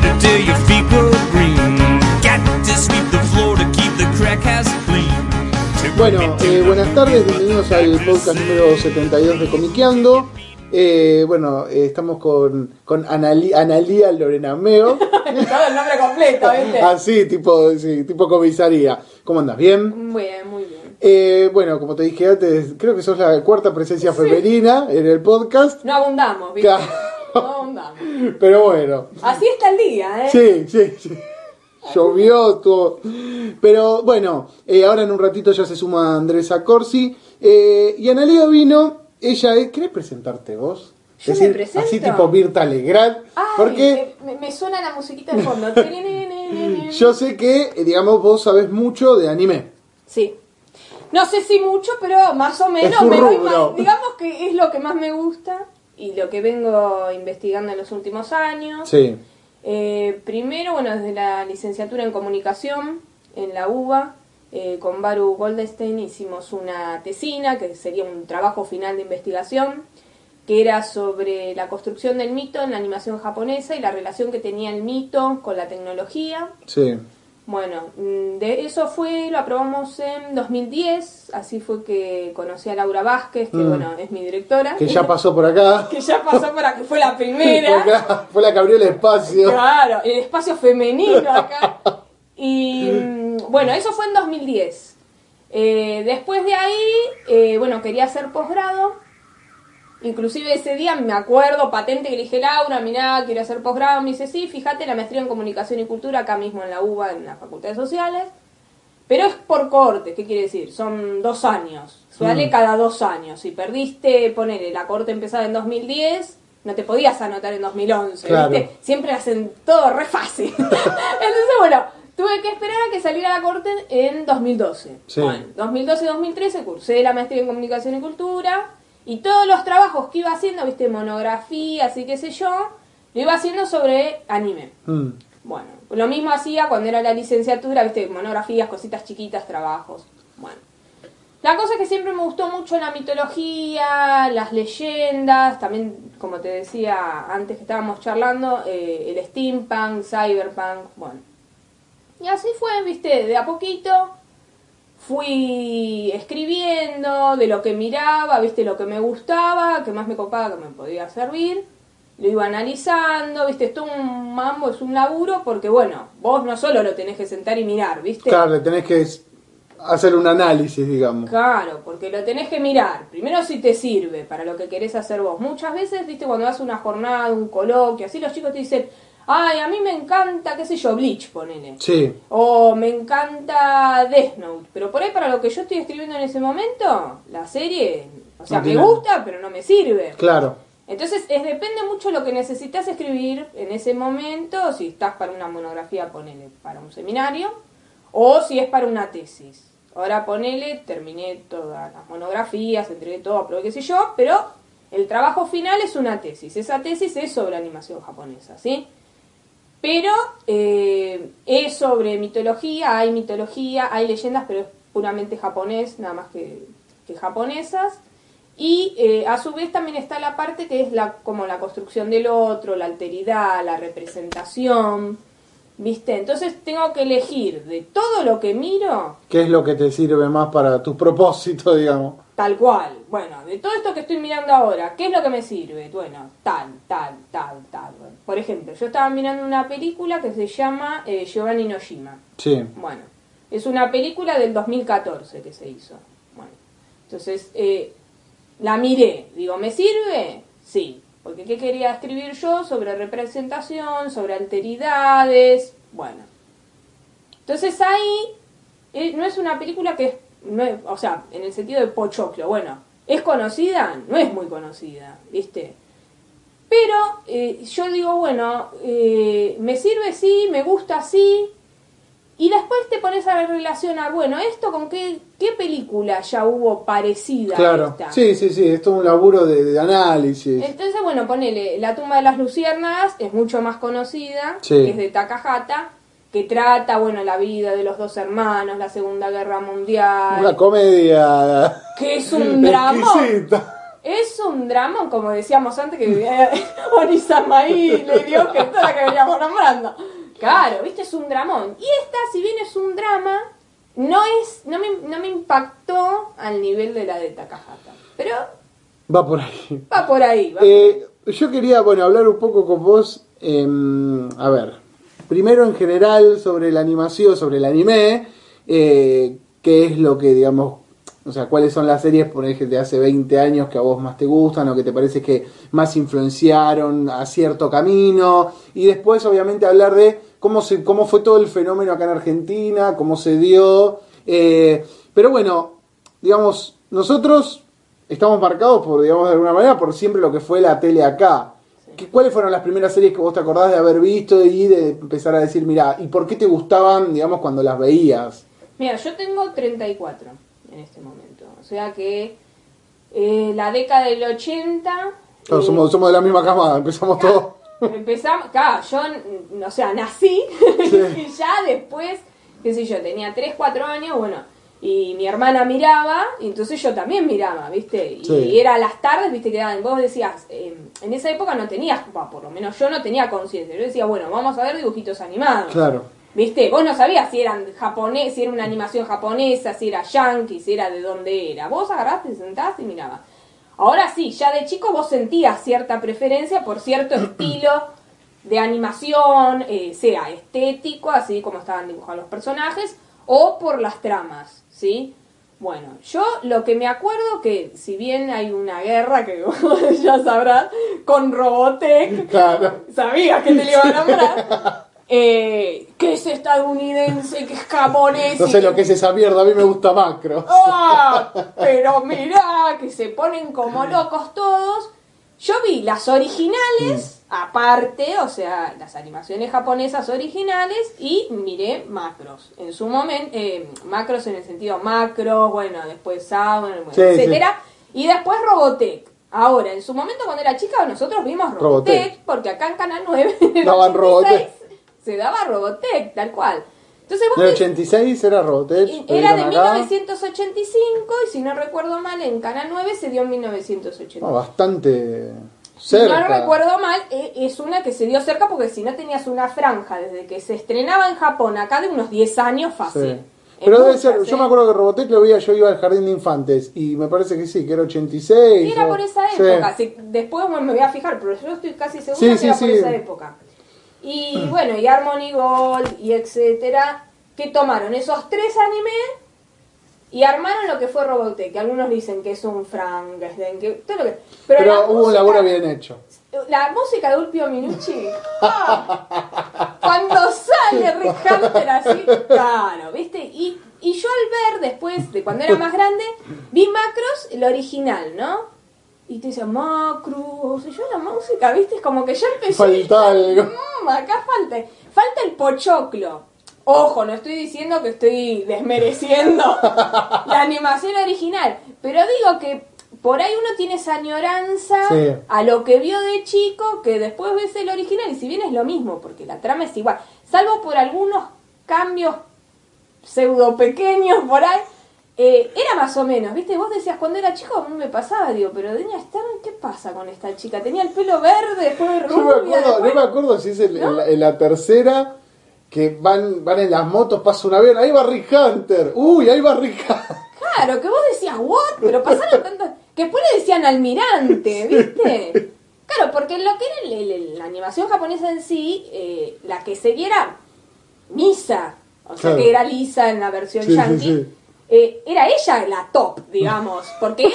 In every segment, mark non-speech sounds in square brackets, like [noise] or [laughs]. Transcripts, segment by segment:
mashed potato till your feet go green. Got to sweep the floor to keep the crack house clean. Bueno, eh, buenas tardes, bienvenidos al podcast número 72 de Comiqueando. Eh, bueno, eh, estamos con, con Analía Lorena Meo. [laughs] Todo el nombre completo, ¿viste? Así, tipo, sí, tipo comisaría. ¿Cómo andas? ¿Bien? Muy bien, muy bien. Eh, bueno, como te dije antes, creo que sos la cuarta presencia femenina en el podcast. No abundamos, ¿viste? [laughs] Pero bueno, Así está el día, ¿eh? sí, sí, sí. Llovió, todo. Pero bueno, eh, ahora en un ratito ya se suma Andrés Corsi. Eh, y Analia vino, ella es. ¿Querés presentarte vos? Yo me presento. Así tipo Mirta Legrand. Porque eh, me, me suena la musiquita de fondo. [laughs] yo sé que, eh, digamos, vos sabés mucho de anime. Sí. No sé si mucho, pero más o menos me rubro. más- digamos que es lo que más me gusta y lo que vengo investigando en los últimos años. Sí. Eh, primero, bueno, desde la licenciatura en comunicación en la UBA, eh, con Baru Goldstein hicimos una tesina, que sería un trabajo final de investigación, que era sobre la construcción del mito en la animación japonesa y la relación que tenía el mito con la tecnología. Sí. Bueno, mm, de eso fue, lo aprobamos en 2010, así fue que conocí a Laura Vázquez, que Mm. bueno, es mi directora. Que ya pasó por acá. [laughs] que ya pasó para que fue la primera. [laughs] Fue la que abrió el espacio. Claro, el espacio femenino acá. [laughs] Y mm, bueno, eso fue en 2010. Eh, después de ahí, eh, bueno, quería hacer posgrado. Inclusive ese día me acuerdo patente que le dije, Laura, mirá, quiero hacer posgrado. Me dice, sí, fíjate, la maestría en comunicación y cultura acá mismo en la UBA, en la Facultad de Sociales. Pero es por corte, ¿qué quiere decir? Son dos años. Sale Mm. cada dos años. Si perdiste, ponele, la corte empezaba en 2010, no te podías anotar en 2011. Claro. ¿viste? Siempre hacen todo re fácil. [laughs] Entonces, bueno, tuve que esperar a que saliera la corte en 2012. Sí. Bueno, 2012-2013 cursé la maestría en comunicación y cultura. Y todos los trabajos que iba haciendo, viste, monografías y qué sé yo, lo iba haciendo sobre anime. Mm. Bueno, lo mismo hacía cuando era la licenciatura, viste, monografías, cositas chiquitas, trabajos. Bueno. La cosa es que siempre me gustó mucho la mitología, las leyendas, también, como te decía antes que estábamos charlando, eh, el steampunk, cyberpunk, bueno. Y así fue, viste, de a poquito fui escribiendo de lo que miraba, viste, lo que me gustaba, que más me copaba, que me podía servir. Lo iba analizando, viste, esto es un mambo, es un laburo, porque bueno, vos no solo lo tenés que sentar y mirar, viste. Claro, le tenés que hacer un análisis, digamos. Claro, porque lo tenés que mirar. Primero si te sirve para lo que querés hacer vos. Muchas veces, viste, cuando vas a una jornada, un coloquio, así los chicos te dicen, ay, a mí me encanta, qué sé yo, Bleach, ponele. Sí. O me encanta Death Note. Pero por ahí para lo que yo estoy escribiendo en ese momento, la serie, o sea, No me tiene- gusta, pero no me sirve. Claro. Entonces, es, depende mucho lo que necesitas escribir en ese momento, si estás para una monografía, ponele para un seminario, o si es para una tesis. Ahora ponele, terminé todas las monografías, entregué todo, aprobé qué sé yo, pero el trabajo final es una tesis. Esa tesis es sobre animación japonesa, ¿sí? Pero eh, es sobre mitología, hay mitología, hay leyendas, pero es puramente japonés, nada más que, japonesas. Y eh, a su vez también está la parte que es la, como la construcción del otro, la alteridad, la representación, ¿viste? Entonces tengo que elegir de todo lo que miro, ¿Qué es lo que te sirve más para tus propósitos, [laughs] digamos? Tal cual. Bueno, de todo esto que estoy mirando ahora, ¿qué es lo que me sirve? Bueno, tal, tal, tal, tal. Por ejemplo, yo estaba mirando una película que se llama eh, Giovanni Noshima. Sí. Bueno, es una película del 2014 que se hizo. Bueno, entonces eh, la miré. Digo, ¿me sirve? Sí. Porque ¿qué quería escribir yo? Sobre representación, sobre alteridades. Bueno. Entonces ahí eh, no es una película que es, no es- o sea, en el sentido de pochoclo. Bueno, ¿es conocida? No es muy conocida, ¿viste? Pero eh, yo digo, bueno, eh, me sirve sí, me gusta sí. Y después te pones a relacionar, bueno, esto con qué, qué película ya hubo parecida a Claro. esta. Sí, sí, sí, esto es un laburo de, de análisis. Entonces, bueno, ponele, La tumba de las luciérnagas es mucho más conocida, Sí. que es de Takahata, que trata, bueno, la vida de los dos hermanos, la Segunda Guerra Mundial, Una comedia que es un exquisita. Es un dramón, como decíamos antes, que vivía [laughs] Onisamaí, le dio que toda la que veníamos nombrando. Claro, viste, es un dramón. Y esta, si bien es un drama, no es no me, no me impactó al nivel de la de Takahata. Pero Va por ahí. va por ahí. va Eh, yo quería, bueno, hablar un poco con vos. em, a ver, primero en general sobre la animación, sobre el anime. eh, ¿Qué es lo que, digamos, o sea, cuáles son las series, por ejemplo, de hace 20 años que a vos más te gustan o que te parece que más influenciaron a cierto camino? Y después, obviamente, hablar de cómo, se, cómo fue todo el fenómeno acá en Argentina, cómo se dio. eh, pero bueno, digamos, nosotros estamos marcados por, digamos, de alguna manera, por siempre lo que fue la tele acá. ¿Qué- ¿Cuáles fueron las primeras series que vos te acordás de haber visto y de empezar a decir, mira, ¿y por qué te gustaban, digamos, cuando las veías? Mira, yo tengo 34 en este momento. O sea que eh, la década del 80... Claro, eh, somos, somos de la misma camada, empezamos todos. Empezamos, claro, yo, o sea, nací [laughs] y ya después, qué sé yo, tenía 3, 4 años, bueno, y mi hermana miraba, y entonces yo también miraba, ¿viste? Y Sí. era a las tardes, ¿viste? Que vos decías, eh, en esa época no tenías, bah, por lo menos yo no tenía conciencia, yo decía, bueno, vamos a ver dibujitos animados. Claro. ¿Viste? Vos no sabías si eran japonés, si era una animación japonesa, si era yankee, si era de dónde era. Vos agarraste, te sentaste y mirabas. Ahora sí, ya de chico vos sentías cierta preferencia por cierto [clears throat] estilo de animación, eh, sea estético, así como estaban dibujados los personajes, o por las tramas, ¿sí? Bueno, yo lo que me acuerdo que si bien hay una guerra que [laughs] ya sabrás con Robotech, Claro. sabía que te le iba a nombrar. Eh, que es estadounidense, que es japonés. No y sé lo que es esa mierda, a mí me gusta macro. ¡Ah! Pero mirá, que se ponen como locos todos. Yo vi las originales, aparte, o sea, las animaciones japonesas originales, y miré macros. En su momento, eh, macros en el sentido macro, bueno, después Sound, bueno, Sí, etcétera. Y después Robotech. Ahora, en su momento cuando era chica, nosotros vimos Robotech, Robotech. porque acá en Canal 9 [laughs] en Daban 86, Robotech. se daba Robotech, tal cual. Entonces vos ves- 86 era Robotech. Era de dieron acá. 1985 y si no recuerdo mal en Canal 9 se dio en 1985. No, bastante si cerca. no recuerdo mal, e- es una que se dio cerca porque si no tenías una franja desde que se estrenaba en Japón acá de unos 10 años Sí. fácil. Pero Es debe ser, yo me acuerdo que Robotech lo veía, yo iba al jardín de infantes y me parece que sí, que era 86. Y era o- por esa sí. época. Si- después me voy a fijar, pero yo estoy casi segura Sí, que sí, era por sí. esa época. Y bueno, y Harmony Gold y etcétera, que tomaron esos tres animes y armaron lo que fue Robotech, que algunos dicen que es un Frankenstein, que todo lo que pero, hubo un laburo bien hecho. La música de Ulpio Minucci. ¡ah! Cuando sale Rick Hunter así, claro, ¿viste? Y, y yo al ver después de cuando era más grande, vi Macros, el original, ¿no? Y te decía, Macros, y yo la música, ¿viste? Es como que ya empecé. Falta algo. Mm, acá falta, falta el pochoclo. Ojo, no estoy diciendo que estoy desmereciendo [laughs] la animación original, pero digo que por ahí uno tiene esa añoranza Sí. a lo que vio de chico que después ves el original y si bien es lo mismo, porque la trama es igual, salvo por algunos cambios pseudo pequeños por ahí, eh, era más o menos, ¿viste? Vos decías cuando era chico, a mí me pasaba, digo, pero Deña Stern, ¿qué pasa con esta chica? Tenía el pelo verde, después No me rubia, acuerdo, después- no me acuerdo si es en la, en la tercera que van, van en las motos, pasa un avión, ahí va Rick Hunter. Uy, ahí va Rick Hunter. Claro, que vos decías, ¿what? Pero pasaron tantas. Que después le decían almirante, ¿viste? Claro, porque lo que era el- la animación japonesa en sí, eh, la que seguía era Misa. O sea, Claro. que era Lisa en la versión Sí, sí, yankee. sí. eh, era ella la top, digamos. Porque él,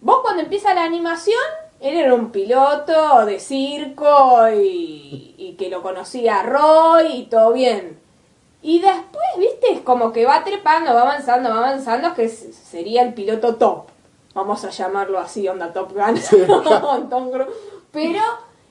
vos cuando empieza la animación, él era un piloto de circo y, y que lo conocía a Roy y todo bien. Y después, viste, es como que va trepando, va avanzando, va avanzando, que sería el piloto top. Vamos a llamarlo así, onda Top Gun. [laughs] Pero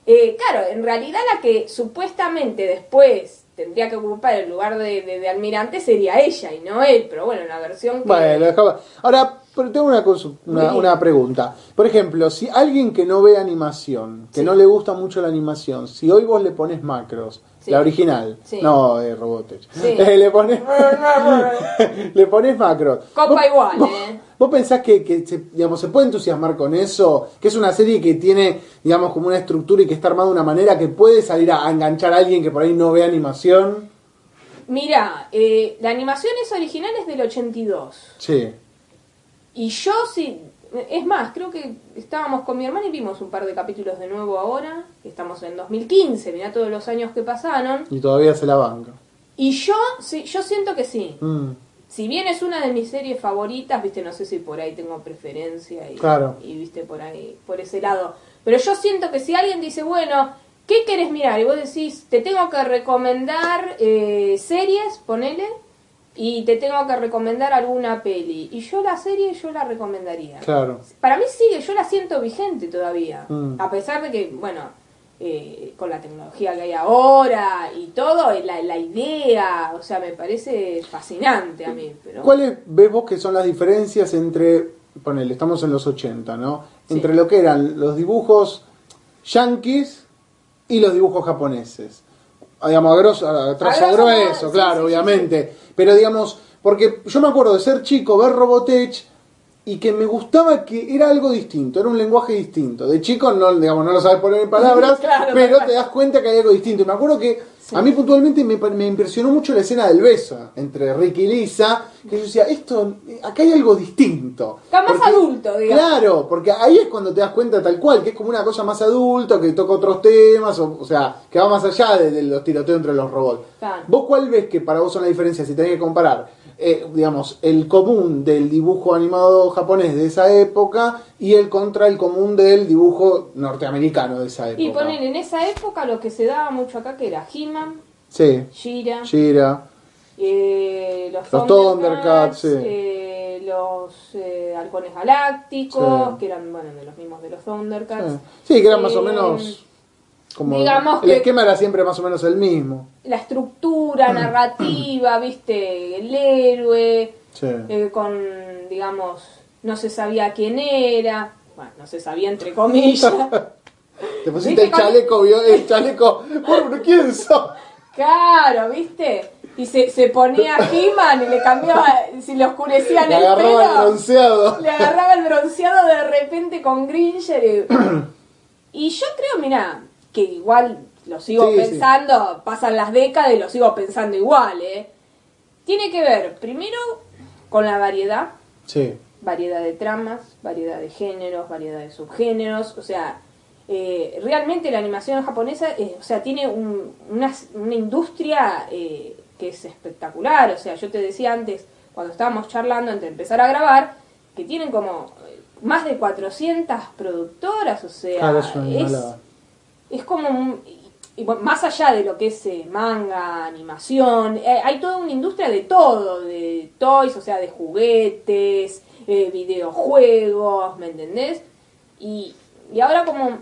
Eh, claro, en realidad la que supuestamente después tendría que ocupar el lugar de, de- de almirante sería ella y no él, pero bueno, la versión que... Bueno, dejaba- Ahora, pero tengo una, una, una pregunta. Por ejemplo, si alguien que no ve animación, que Sí. no le gusta mucho la animación, si hoy vos le pones macros, Sí. la original, Sí. no eh, Robotech, [laughs] eh, le pones [laughs] le pones macros. Copa ¿Vos- igual, vos, eh. ¿Vos pensás que, que se, digamos, se puede entusiasmar con eso? Que es una serie que tiene, digamos, como una estructura y que está armada de una manera que puede salir a, a enganchar a alguien que por ahí no ve animación. Mira, eh, la animación es original es del 82. Sí. Y yo sí, es más, creo que estábamos con mi hermana y vimos un par de capítulos de nuevo ahora. Estamos en 2015, mirá todos los años que pasaron. Y todavía se la banca. Y yo, sí, yo siento que sí. Mm. Si bien es una de mis series favoritas, viste, no sé si por ahí tengo preferencia y, Claro. y viste por ahí, por ese lado. Pero yo siento que si alguien dice, bueno, ¿qué querés mirar? Y vos decís, te tengo que recomendar eh, series, ponele, y te tengo que recomendar alguna peli. Y yo la serie yo la recomendaría. Claro. Para mí sigue, yo la siento vigente todavía. Mm. A pesar de que, bueno, eh, con la tecnología que hay ahora y todo, la, la idea, o sea, me parece fascinante a mí. Pero... ¿Cuáles ves vos que son las diferencias entre, ponele, estamos en los 80, ¿no? Sí. Entre lo que eran los dibujos yankees y los dibujos japoneses. Digamos, a, grosso, a trazo A grosso modo, grueso, sí, claro, sí, obviamente. Pero digamos, porque yo me acuerdo de ser chico, ver Robotech y que me gustaba que era algo distinto, era un lenguaje distinto. De chico no, digamos, no lo sabes poner en palabras, [laughs] Claro, pero claro. te das cuenta que hay algo distinto. Y me acuerdo que a mí puntualmente me, me impresionó mucho la escena del beso entre Ricky y Lisa, que yo decía, esto, acá hay algo distinto. Está más adulto, digamos. Claro, porque ahí es cuando te das cuenta tal cual, que es como una cosa más adulta, que toca otros temas, o, o sea, que va más allá de, de los tiroteos entre los robots. Claro. ¿Vos cuál ves que para vos son la diferencia, si tenés que comparar, eh, digamos, el común del dibujo animado japonés de esa época y el contra el común del dibujo norteamericano de esa época? Y poner en esa época lo que se daba mucho acá que era He-Man, Sí, Shira, Shira, eh, los, Los Thundercats, Thundercats, sí. eh, los eh, Halcones Galácticos, Sí. que eran, bueno, de los mismos de los Thundercats. sí. Que eran más o menos... Como digamos el que- esquema era siempre más o menos el mismo. La estructura narrativa, viste, el héroe, Sí. eh, con, digamos, no se sabía quién era, bueno, no se sabía entre comillas. [laughs] Te pusiste el ¿Viste cuando- chaleco, vio- el chaleco. Bueno, ¿quién sos? Claro, ¿viste? Y se, se ponía He-Man y le cambiaba, si le oscurecían Le el agarraba el pelo, bronceado. le agarraba el bronceado de repente con Gringer. Y, [clears throat] y yo creo, mira, que igual lo sigo Sí, sí. pensando, pasan las décadas y lo sigo pensando igual, ¿eh? Tiene que ver, primero, con la variedad, Sí. variedad de tramas, variedad de géneros, variedad de subgéneros, o sea, eh, realmente la animación japonesa, eh, o sea, tiene un- una, una industria eh, que es espectacular, o sea, yo te decía antes, cuando estábamos charlando antes de empezar a grabar, que tienen como eh, más de 400 productoras, o sea, Claro, es es, como un- y, y bueno, más allá de lo que es eh, manga, animación, eh, hay toda una industria de todo, de toys, o sea, de juguetes, eh, videojuegos, ¿me entendés? Y, y ahora como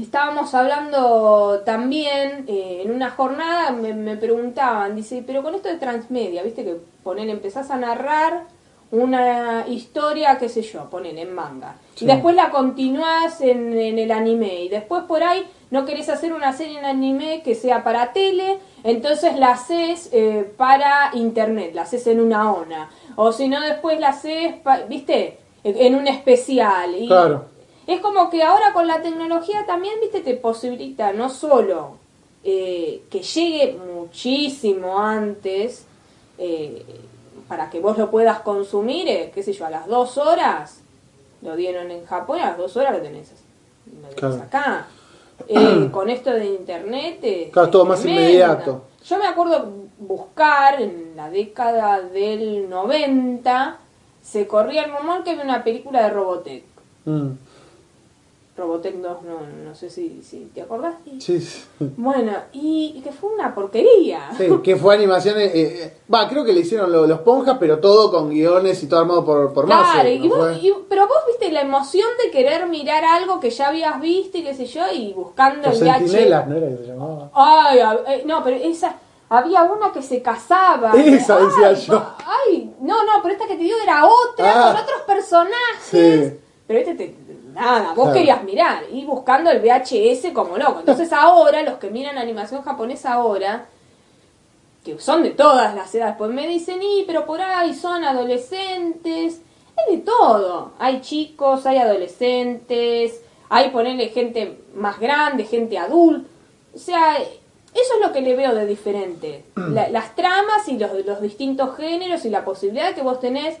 estábamos hablando también eh, en una jornada, me, me preguntaban, dice, pero con esto de transmedia, viste que poner, empezás a narrar una historia, qué sé yo, ponen en manga. Sí. Y después la continuás en, en el anime. Y después por ahí no querés hacer una serie en anime que sea para tele, entonces la haces eh, para internet, la haces en una ONA. O si no, después la haces, viste, en en un especial. Y Claro. es como que ahora con la tecnología también, viste, te posibilita no solo eh, que llegue muchísimo antes eh, para que vos lo puedas consumir, eh, qué sé yo, a las dos horas, lo dieron en Japón, a las dos horas lo tenés, lo tenés Claro. acá. [clears throat] Eh, con esto de internet eh, Claro, todo más inmediato. Yo me acuerdo buscar en la década del 90, se corría el rumor que había una película de Robotech. Mm. Robotech 2, no, no sé si, si te acordás. Sí, sí. Bueno, y, y que fue una porquería. Sí, que fue animación. eh, eh, Va, creo que le hicieron lo- los ponjas, pero todo con guiones y todo armado por, por Claro, pero vos viste la emoción de querer mirar algo que ya habías visto y qué sé yo, y buscando Los el VH. sentinelas, ¿no era que se llamaba? Ay, eh, no, pero esa. Había una que se casaba. Esa Ay, decía yo. Ay, no, no, pero esta que te digo era otra, Ah. con otros personajes. Sí. Pero este te, nada, vos Claro. querías mirar y buscando el VHS como loco. Entonces [laughs] ahora, los que miran animación japonesa ahora, que son de todas las edades, pues me dicen, y pero por ahí son adolescentes, es de todo. Hay chicos, hay adolescentes, hay ponerle gente más grande, gente adulta. O sea, eso es lo que le veo de diferente. La- las tramas y los, los distintos géneros y la posibilidad que vos tenés,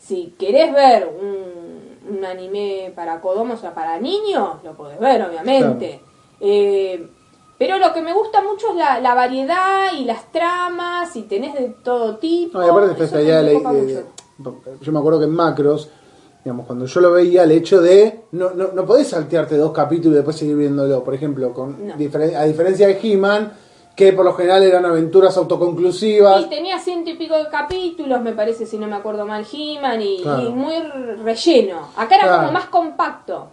si querés ver un, un anime para Kodomo, o sea, para niños, lo podés ver, obviamente. Eh, pero lo que me gusta mucho es la, la variedad y las tramas y tenés de todo tipo. No, y aparte está me Yo me acuerdo que en Macros, digamos, cuando yo lo veía, el hecho de. No, no, no podés saltearte dos capítulos y después seguir viéndolo. Por ejemplo, con No. a diferencia de He-Man, que por lo general eran aventuras autoconclusivas. Y tenía ciento y pico de capítulos, me parece, si no me acuerdo mal, He-Man, y, Claro. y muy relleno. Acá era Claro. como más compacto.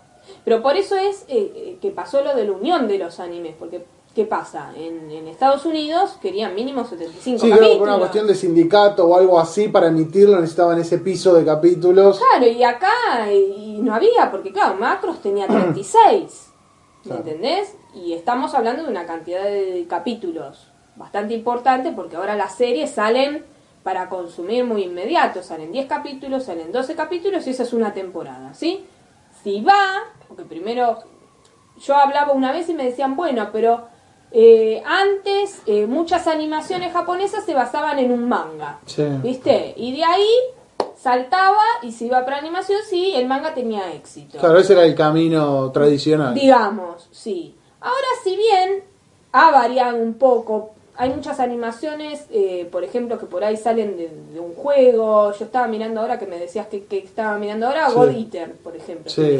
Pero por eso es eh, eh, que pasó lo de la unión de los animes, porque ¿qué pasa? En, en Estados Unidos querían mínimo 75 Sí, creo capítulos. que por una cuestión de sindicato o algo así, para emitirlo necesitaban ese piso de capítulos. Claro, y acá eh, y no había, porque claro, Macros tenía [clears throat] 36, ¿me Claro. entendés? Y estamos hablando de una cantidad de capítulos bastante importante, porque ahora las series salen para consumir muy inmediato, salen 10 capítulos, salen 12 capítulos y esa es una temporada, ¿sí? Si va, porque primero yo hablaba una vez y me decían, bueno, pero eh, antes eh, muchas animaciones japonesas se basaban en un manga. Sí. ¿Viste? Y de ahí saltaba y se iba para animación si el manga tenía éxito. Claro, ese era el camino tradicional. Digamos, sí. Ahora, si bien ha variado un poco, hay muchas animaciones, eh, por ejemplo, que por ahí salen de, de un juego. Yo estaba mirando ahora que me decías que, que estaba mirando ahora, Sí. God Eater, por ejemplo. Sí.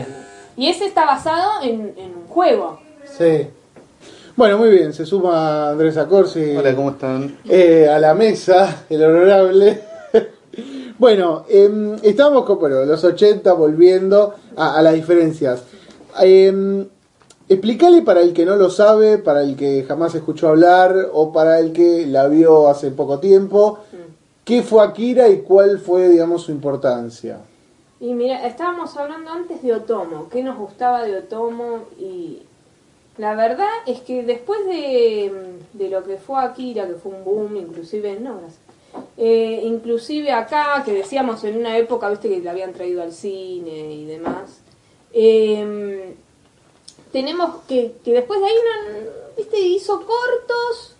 Y ese está basado en, en un juego. Sí. Bueno, muy bien, se suma Andrés Acorsi. Hola, ¿cómo están? eh, a la mesa, el honorable. [laughs] bueno, eh, estábamos con bueno, los 80 volviendo a, a las diferencias. Explícale para el que no lo sabe, para el que jamás escuchó hablar o para el que la vio hace poco tiempo, qué fue Akira y cuál fue, digamos, su importancia. Y mira, estábamos hablando antes de Otomo, qué nos gustaba de Otomo y la verdad es que después de, de lo que fue Akira, que fue un boom, inclusive, no, gracias. Eh, inclusive acá, que decíamos en una época, viste que la habían traído al cine y demás, eh, tenemos que, que después de ahí, no, viste, hizo cortos,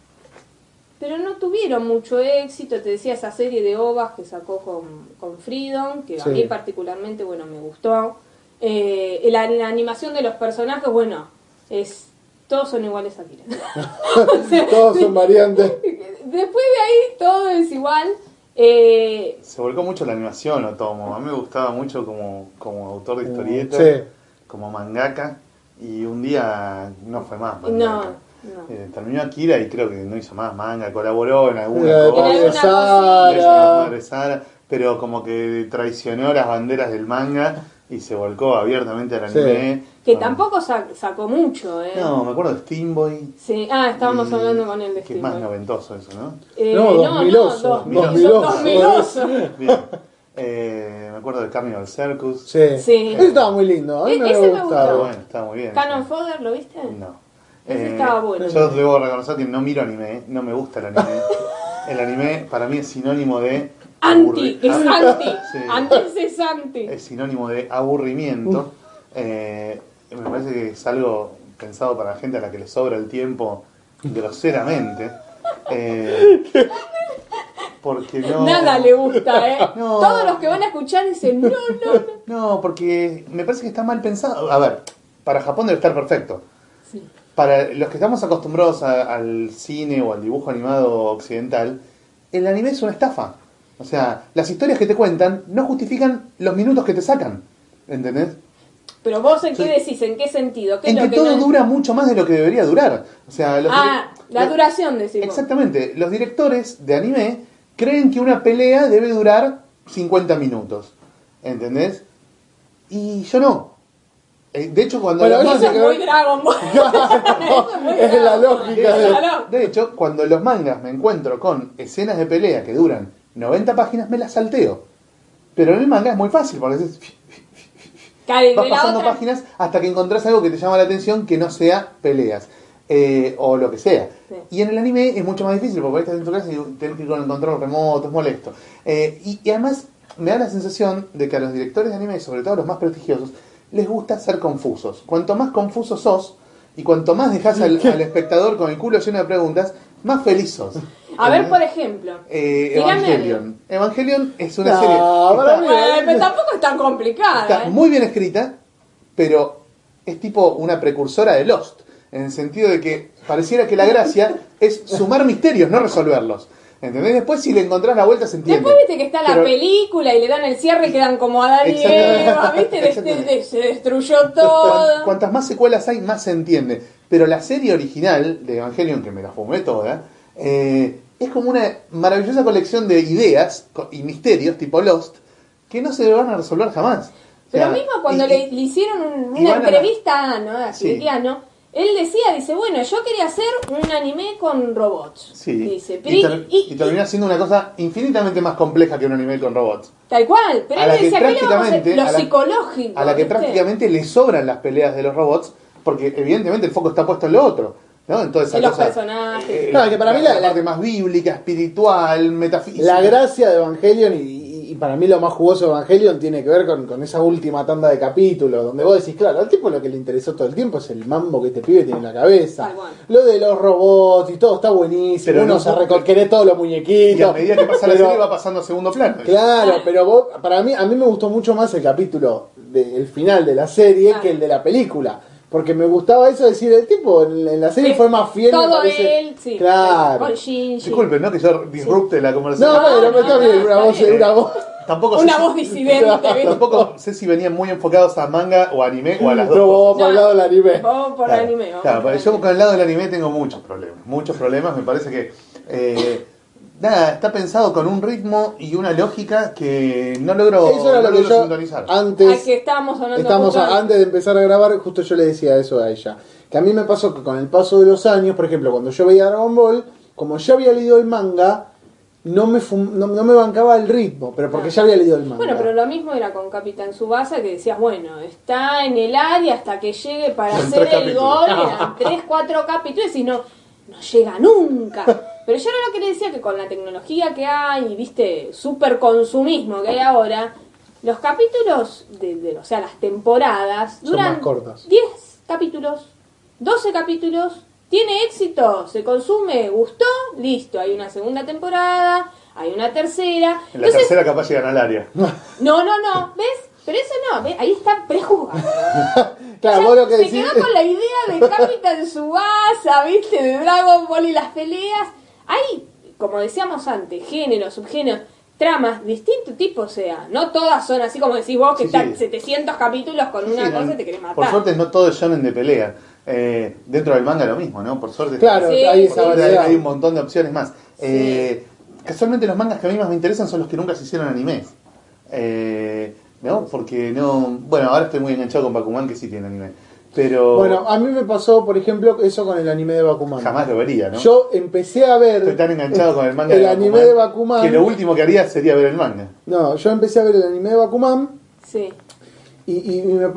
pero no tuvieron mucho éxito. Te decía esa serie de ovas que sacó con, con Freedom, que a mí particularmente, bueno, me gustó. Eh, la, la animación de los personajes, bueno, es todos son iguales a. [laughs] [laughs] O sea, Todos son variantes. Después de ahí todo es igual. Eh, Se volcó mucho la animación, Otomo. A mí me gustaba mucho como, como autor de historietas, Sí. como mangaka, y un día no fue más no, mangaka. no. Eh, terminó Akira y creo que no hizo más manga, colaboró en alguna cosa. Sara. Pero como que traicionó las banderas del manga y se volcó abiertamente al Sí. anime. Que Con- tampoco sa- sacó mucho, ¿eh? No, me acuerdo de Steamboy. Sí. Ah, estábamos y- hablando con el de Que es más noventoso eso, ¿no? Eh, No, 2000oso, 2000oso. 2000oso. Bien. Eh, me acuerdo de Carnival Circus. Sí. Sí. Ese estaba muy lindo. A mí E- me ese había me gustado. Está bueno, está muy bien. Canon Fodder, ¿lo viste? No. Ese Eh, estaba bueno. Yo debo reconocer que no miro anime, no me gusta el anime. [laughs] el anime para mí es sinónimo de Anti, es Ah, anti. [laughs] sí. Antes es anti. es sinónimo de aburrimiento. Eh, me parece que es algo pensado para la gente a la que le sobra el tiempo groseramente. Eh, [laughs] porque [laughs] no. Nada le gusta, ¿eh? [laughs] No. Todos los que van a escuchar dicen, no, no, no. No, porque me parece que está mal pensado. A ver, para Japón debe estar perfecto. Sí. Para los que estamos acostumbrados a- al cine o al dibujo animado occidental, el anime es una estafa. O sea, las historias que te cuentan no justifican los minutos que te sacan. ¿Entendés? Pero vos en qué decís, en qué sentido, ¿Qué En es que lo que todo no- dura mucho más de lo que debería durar. O sea, los Ah, la duración decimos. Exactamente. Los directores de anime creen que una pelea debe durar 50 minutos. ¿Entendés? Y yo no. Eh, De hecho, cuando Bueno, los eso es muy Dragon Ball. [laughs] [laughs] Eso es muy Es la Dragon lógica de- hecho, cuando en los mangas me encuentro con escenas de pelea que duran 90 páginas, me las salteo. Pero en el manga es muy fácil, porque es- vas la pasando otra- páginas hasta que encontrás algo que te llama la atención que no sea peleas. Eh, o lo que sea. Sí. Y en el anime es mucho más difícil, porque estás en tu casa y tenés que ir con el control remoto, es molesto. Eh, y, y además me da la sensación de que a los directores de anime, sobre todo a los más prestigiosos, les gusta ser confusos. Cuanto más confuso sos, y cuanto más dejas al, [laughs] al espectador con el culo lleno de preguntas, más feliz sos. A ver, ¿Entendés? por ejemplo. Eh, Evangelion. Evangelion es una No, serie. está- Bueno, pero tampoco es tan complicada. Está ¿eh? muy bien escrita, pero es tipo una precursora de Lost, en el sentido de que pareciera que la gracia es sumar misterios, no resolverlos. ¿Entendés? Después si le encontrás la vuelta se entiende. Después viste que está la Pero- película y le dan el cierre y quedan como y Exactamente. Eva, viste, se destruyó todo. Cuan- Cuantas más secuelas hay, más se entiende. Pero la serie original de Evangelion, que me la fumé toda, eh, es como una maravillosa colección de ideas y misterios, tipo Lost, que no se van a resolver jamás. O Pero sea, mismo cuando y- le, le hicieron una a entrevista a Ano, a. Él decía, dice, bueno, yo quería hacer un anime con robots. Sí, Dice, pero y, y- ter- y- y termina siendo una cosa infinitamente más compleja que un anime con robots. tal cual, pero A él la que decía, ¿qué le vamos a hacer? prácticamente- Lo a la- psicológico. A la que ¿viste? prácticamente le sobran las peleas de los robots, porque evidentemente el foco está puesto en lo otro. ¿no? En toda esa En los cosa, personajes. eh, No, que para mí la- la- parte más bíblica, espiritual, metafísica. La gracia de Evangelion y, y- para mí lo más jugoso de Evangelion tiene que ver con, con esa última tanda de capítulos, donde vos decís, claro, al tipo lo que le interesó todo el tiempo es el mambo que este pibe tiene en la cabeza. Lo de los robots y todo está buenísimo. Pero Uno no- se recorqueré todos los muñequitos. Y a medida que pasa la [laughs] serie va pasando a segundo plano. Claro, pero vos, para mí, a mí me gustó mucho más el capítulo del final de la serie Claro. que el de la película. Porque me gustaba eso de decir, el tipo en, en la serie Es fue más fiel. me Todo parece. él, sí. Claro. Disculpen, ¿no? Que yo disrupte la conversación. No, No, no, pero está no, bien, está una voz, bien. una voz. Tampoco sé Una si- voz disidente, [laughs] ¿viste? Tampoco sé si venían muy enfocados a manga o anime o a las dos. No, vamos por el lado del anime. Vamos por Claro, anime. vamos claro, por pero yo anime. con el lado del anime tengo muchos problemas. Muchos problemas. Me parece que. eh, nada, está pensado con un ritmo y una lógica que no logro, Eso era no lo que yo sintonizar. antes. Que estábamos a- antes. de empezar a grabar, justo yo le decía eso a ella. Que a mí me pasó que con el paso de los años, por ejemplo, cuando yo veía Dragon Ball, como ya había leído el manga, no me, fum- no, no me bancaba el ritmo, pero porque Ah. ya había leído el manga. Bueno, pero lo mismo era con Capitán Subasa que decías, bueno, está en el área hasta que llegue para hacer el capítulos. gol, eran tres, cuatro capítulos y no, no llega nunca. [laughs] Pero yo era lo que le decía que con la tecnología que hay y viste, super consumismo que hay ahora, los capítulos, de, de- o sea, las temporadas, Son duran más cortas. 10 capítulos, 12 capítulos, tiene éxito, se consume, gustó, listo, hay una segunda temporada, hay una tercera. En la Entonces, tercera capaz llegan al área. no, no, no, ¿ves? Pero eso no, ¿ves? ahí está prejuzgado. [laughs] Claro, vos lo que se decís. quedó con la idea de Capitán Subasa, ¿viste? De Dragon Ball y las peleas. Hay, como decíamos antes, géneros, subgéneros, tramas, distintos tipos, o sea, no todas son así como decís vos, que Sí, están sí. 700 capítulos con una Sí, cosa no, y te querés matar. Por suerte no todo es shonen de pelea. Eh, dentro del manga lo mismo, ¿no? Por suerte. Claro, Sí, hay esa. Hay, hay un montón de opciones más. Eh, casualmente los mangas que a mí más me interesan son los que nunca se hicieron animes. Eh, ¿No? Porque no... Bueno, ahora estoy muy enganchado con Bakuman que sí tiene anime. Pero Bueno, a mí me pasó, por ejemplo, eso con el anime de Bakuman. jamás lo vería, ¿no? Yo empecé a ver. Estoy tan enganchado con el manga el de anime Bakuman, de Bakuman. que lo último que haría sería ver el manga. No, yo empecé a ver el anime de Bakuman Sí. y, y me,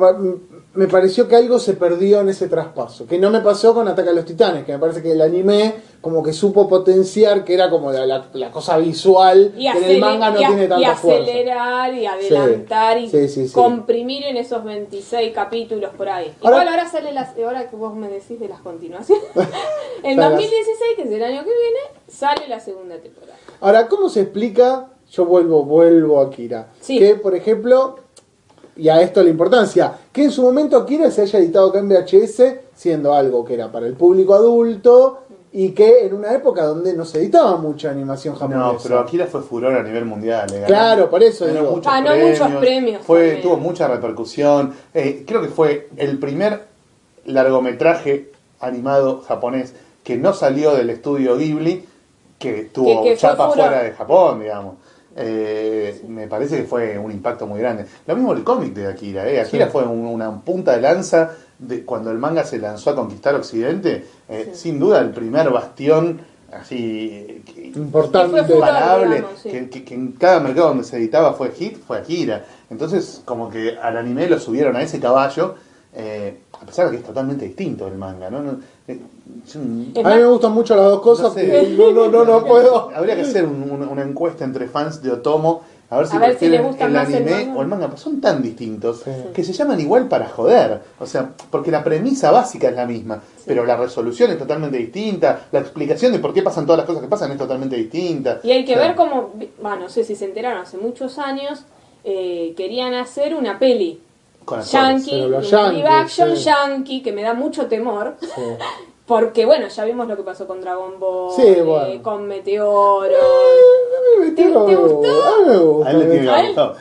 me pareció que algo se perdió en ese traspaso. Que no me pasó con Ataque a los Titanes, que me parece que el anime como que supo potenciar que era como la, la- la cosa visual, Y, que en el manga no y a- tiene y fuerza. acelerar y adelantar y Sí, sí, sí. comprimir en esos 26 capítulos por ahí. Ahora- Igual ahora sale las, ahora que vos me decís de las continuaciones. en Claro. 2016, que es el año que viene, sale la segunda temporada. Ahora, ¿cómo se explica? Yo vuelvo, vuelvo a Kira. Que, por ejemplo, y a esto la importancia, que en su momento Kira se haya editado acá en VHS, siendo algo que era para el público adulto, y que en una época donde no se editaba mucha animación japonesa. No, pero Akira fue furor a nivel mundial. ganó- Claro, por eso ganó digo. muchos Ganó muchos premios Fue, también. tuvo mucha repercusión. Eh, creo que fue el primer largometraje animado japonés que no salió del estudio Ghibli que tuvo Que- que fue chapa fuera de Japón, digamos. Eh, Me parece que fue un impacto muy grande. Lo mismo el cómic de Akira. ¿eh? Akira Sí. fue un- una punta de lanza de cuando el manga se lanzó a conquistar Occidente. eh, Sin duda el primer bastión así Importante. Imparable, sí. que- que en cada mercado donde se editaba fue hit, fue Akira. Entonces, como que al anime lo subieron a ese caballo, eh, a pesar de que es totalmente distinto el manga, ¿no? A mí me gustan mucho las dos cosas, No sé. no, no, no, no [laughs] puedo. Habría que hacer un- un- una encuesta entre fans de Otomo, a ver si A ver si prefieren les gusta el más el anime o el manga, pues son tan distintos Sí. que se llaman igual para joder. O sea, porque la premisa básica es la misma, pero la resolución es totalmente distinta, la explicación de por qué pasan todas las cosas que pasan es totalmente distinta. Y hay que O sea, ver cómo, bueno, no sé si se enteraron, hace muchos años eh, querían hacer una peli con yankee, un live action sí. yankee, que me da mucho temor, Sí. [laughs] porque bueno, ya vimos lo que pasó con Dragon Ball, Sí, eh, con Meteoro. A me ¿Te- te gustó? A mí me gusta. A él le tiene que ¿A gustado.